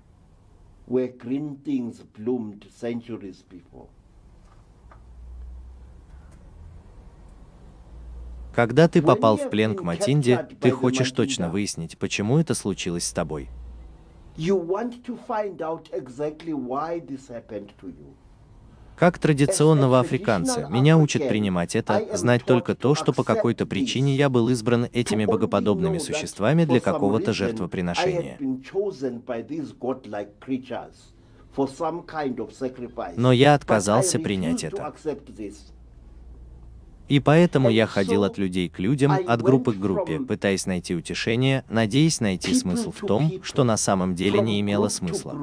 Когда ты попал в плен к Матинде, ты хочешь точно выяснить, почему это случилось с тобой. You want to find out exactly why this happened to you. Как традиционного африканца, меня учат принимать это, знать только то, что по какой-то причине я был избран этими богоподобными существами для какого-то жертвоприношения. Но я отказался принять это. И поэтому я ходил от людей к людям, от группы к группе, пытаясь найти утешение, надеясь найти смысл в том, что на самом деле не имело смысла.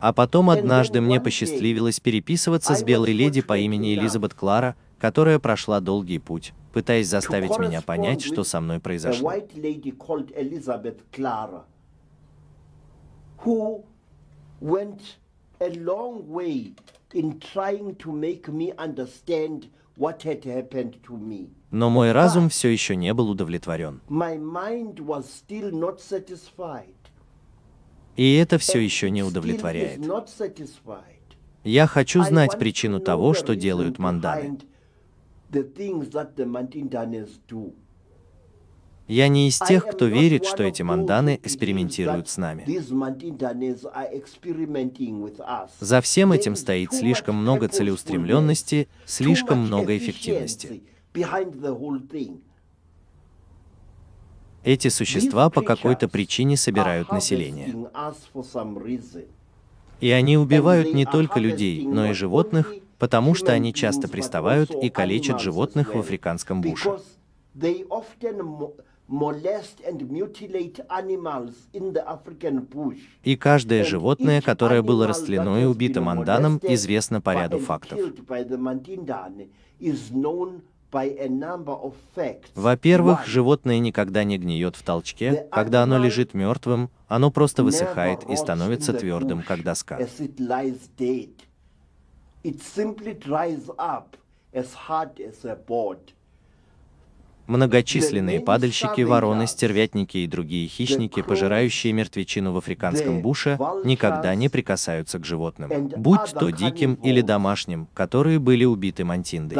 А потом однажды мне посчастливилось переписываться с белой леди по имени Элизабет Клара, которая прошла долгий путь, пытаясь заставить меня понять, что со мной произошло. A long way in trying to make me understand what had happened to me. Но мой разум все еще не был удовлетворен. My mind was still not satisfied. И это все еще не удовлетворяет. Я хочу знать причину того, что делают манданы. Я не из тех, кто верит, что эти манданы экспериментируют с нами. За всем этим стоит слишком много целеустремленности, слишком много эффективности. Эти существа по какой-то причине собирают население. И они убивают не только людей, но и животных, потому что они часто приставают и калечат животных в африканском буше. И каждое животное, которое было растлено и убито манданом, известно по ряду фактов. Во-первых, животное никогда не гниет в толчке. Когда оно лежит мертвым, оно просто высыхает и становится твердым, как доска. Многочисленные падальщики, вороны, стервятники и другие хищники, пожирающие мертвечину в африканском буше, никогда не прикасаются к животным, будь то диким или домашним, которые были убиты мантиндой.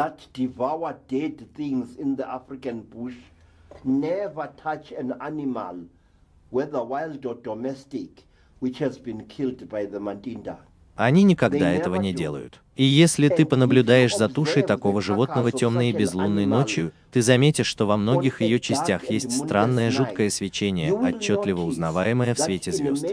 Они никогда этого не делают. И если ты понаблюдаешь за тушей такого животного темной и безлунной ночью, ты заметишь, что во многих ее частях есть странное жуткое свечение, отчетливо узнаваемое в свете звезд.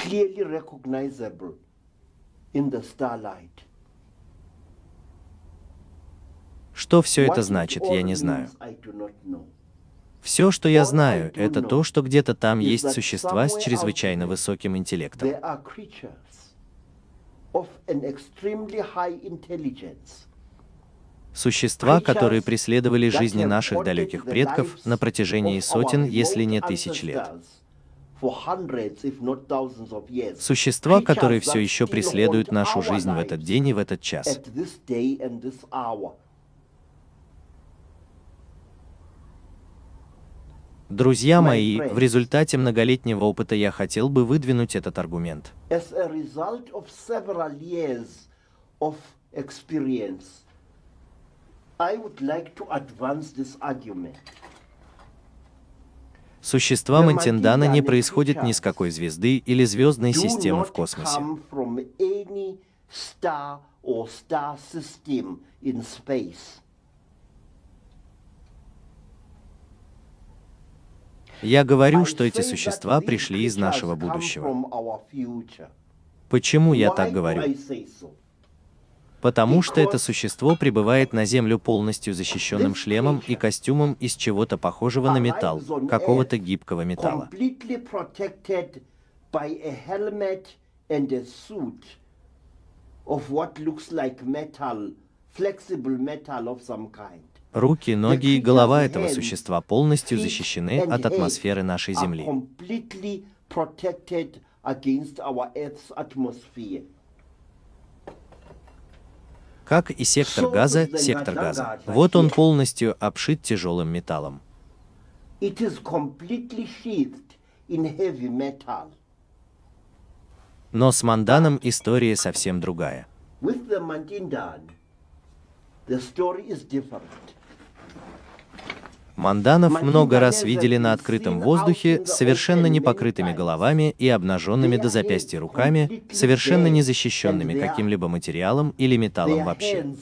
clearly recognizable in the starlight. Что все это значит, я не знаю. Все, что я знаю, это то, что где-то там есть существа с чрезвычайно высоким интеллектом. Существа, которые преследовали жизни наших далеких предков на протяжении сотен, если не тысяч лет. Существа, которые все еще преследуют нашу жизнь в этот день и в этот час. Друзья мои, в результате многолетнего опыта я хотел бы выдвинуть этот аргумент. Существа Мантиндана не происходят ни с какой звезды или звездной системы в космосе. Я говорю, что эти существа пришли из нашего будущего. Почему я так говорю? Потому что это существо прибывает на Землю полностью защищенным шлемом и костюмом из чего-то похожего на металл, какого-то гибкого металла. flexible metal of some kind. Руки, ноги и голова этого существа полностью защищены от атмосферы нашей Земли. Как и сектор газа, сектор газа. Вот он полностью обшит тяжелым металлом. Но с Манданом история совсем другая. the story is different. Манданов много раз видели на открытом воздухе с совершенно непокрытыми головами и обнаженными до запястья руками, совершенно не защищенными каким-либо материалом или металлом вообще.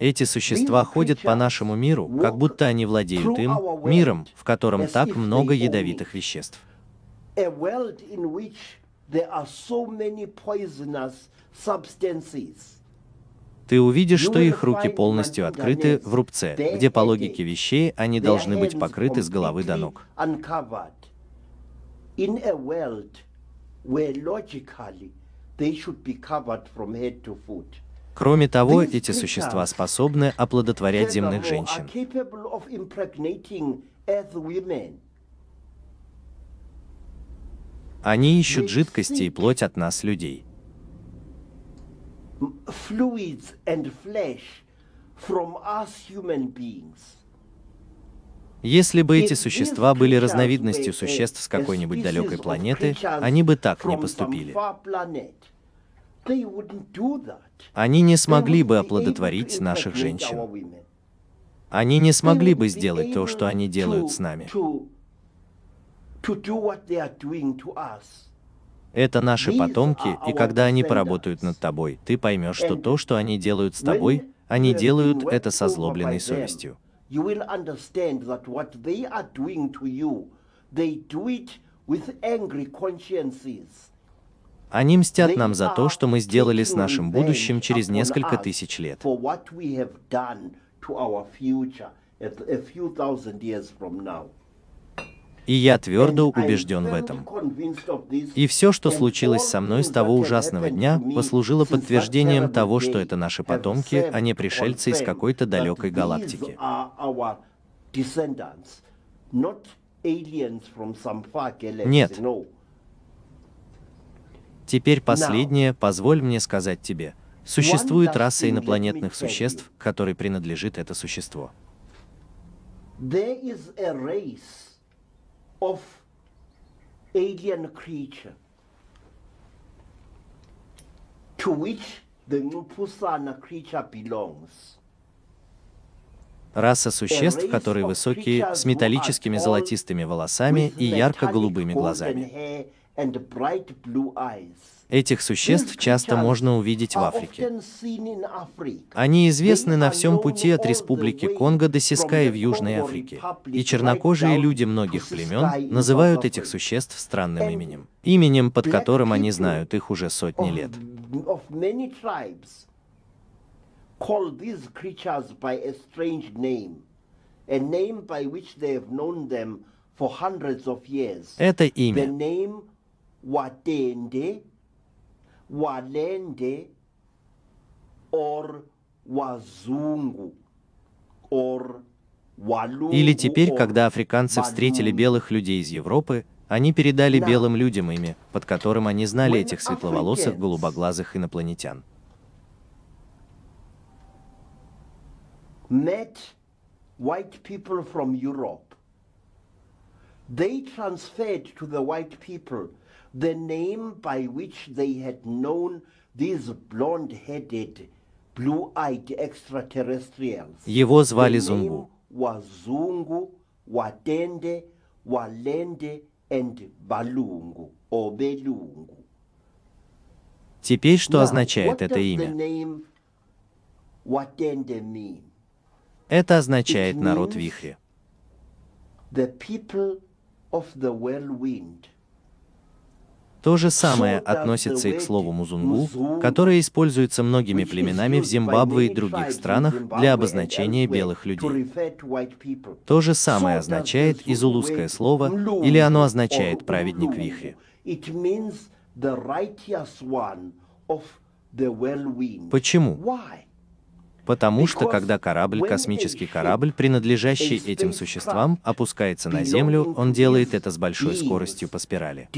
Эти существа ходят по нашему миру, как будто они владеют им, миром, в котором так много ядовитых веществ. A world in which there are so many poisonous substances. Ты увидишь, что их руки полностью открыты в рубце, где по логике вещей они должны быть покрыты с головы до ног. Кроме того, эти существа способны оплодотворять земных женщин. capable of impregnating earth women. Они ищут жидкости и плоть от нас, людей. fluids and flesh from us human beings. Если бы эти существа были разновидностью существ с какой-нибудь далекой планеты, они бы так не поступили. Они не смогли бы оплодотворить наших женщин. Они не смогли бы сделать то, что они делают с нами. Это наши потомки, и когда они поработают над тобой, ты поймешь, что то, что они делают с тобой, они делают это со злобленной совестью. Они мстят нам за то, что мы сделали с нашим будущим через несколько тысяч лет. For what we have done to our future a few thousand years from now. И я твердо убежден в этом. И все, что случилось со мной с того ужасного дня, послужило подтверждением того, что это наши потомки, а не пришельцы из какой-то далекой галактики. Нет. Теперь последнее, позволь мне сказать тебе. Существует раса инопланетных существ, которой принадлежит это существо. There is a race of alien creature to which the Nupusana creature belongs. Раса существ, которые высокие, с металлическими золотистыми волосами и ярко-голубыми глазами. Этих существ часто можно увидеть в Африке. Они известны на всем пути от Республики Конго до Сиская в Южной Африке. И чернокожие люди многих племен называют этих существ странным именем. Именем, под которым они знают их уже сотни лет. Это имя. Walende, or Wazungu, or. Или теперь, когда африканцы встретили белых людей из Европы, они передали белым людям имя, под которым они знали этих светловолосых, голубоглазых инопланетян. met white people from Europe. They transferred to the white people the name by which they had known these blonde headed, blue eyed extraterrestrials. Его звали Зунгу. was Zungu, Watende, Walende, and Balungu, or Belungu. Теперь что Now, означает это имя? Это означает народ вихря. the people of the whirlwind. То же самое относится и к слову музунгу, «музунг», которое используется многими племенами в Зимбабве и других странах для обозначения белых людей. То же самое означает и зулузское слово, или оно означает праведник whirlwind. Почему? Потому что когда корабль, космический корабль, принадлежащий этим существам, опускается на Землю, он делает это с большой скоростью по спирали.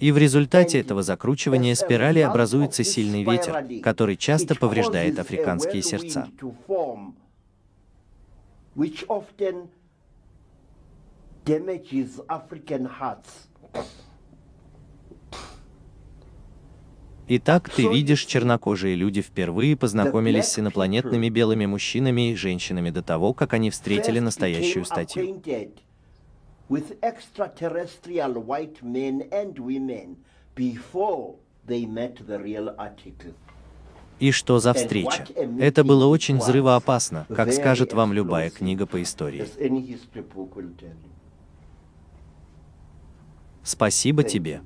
И в результате этого закручивания спирали образуется сильный ветер, который часто повреждает африканские сердца. which often damages African hearts. Итак, ты видишь, чернокожие люди впервые познакомились с инопланетными белыми мужчинами и женщинами до того, как они встретили настоящую статью. И что за встреча? Это было очень взрывоопасно, как скажет вам любая книга по истории. As any history book will tell you. Спасибо тебе.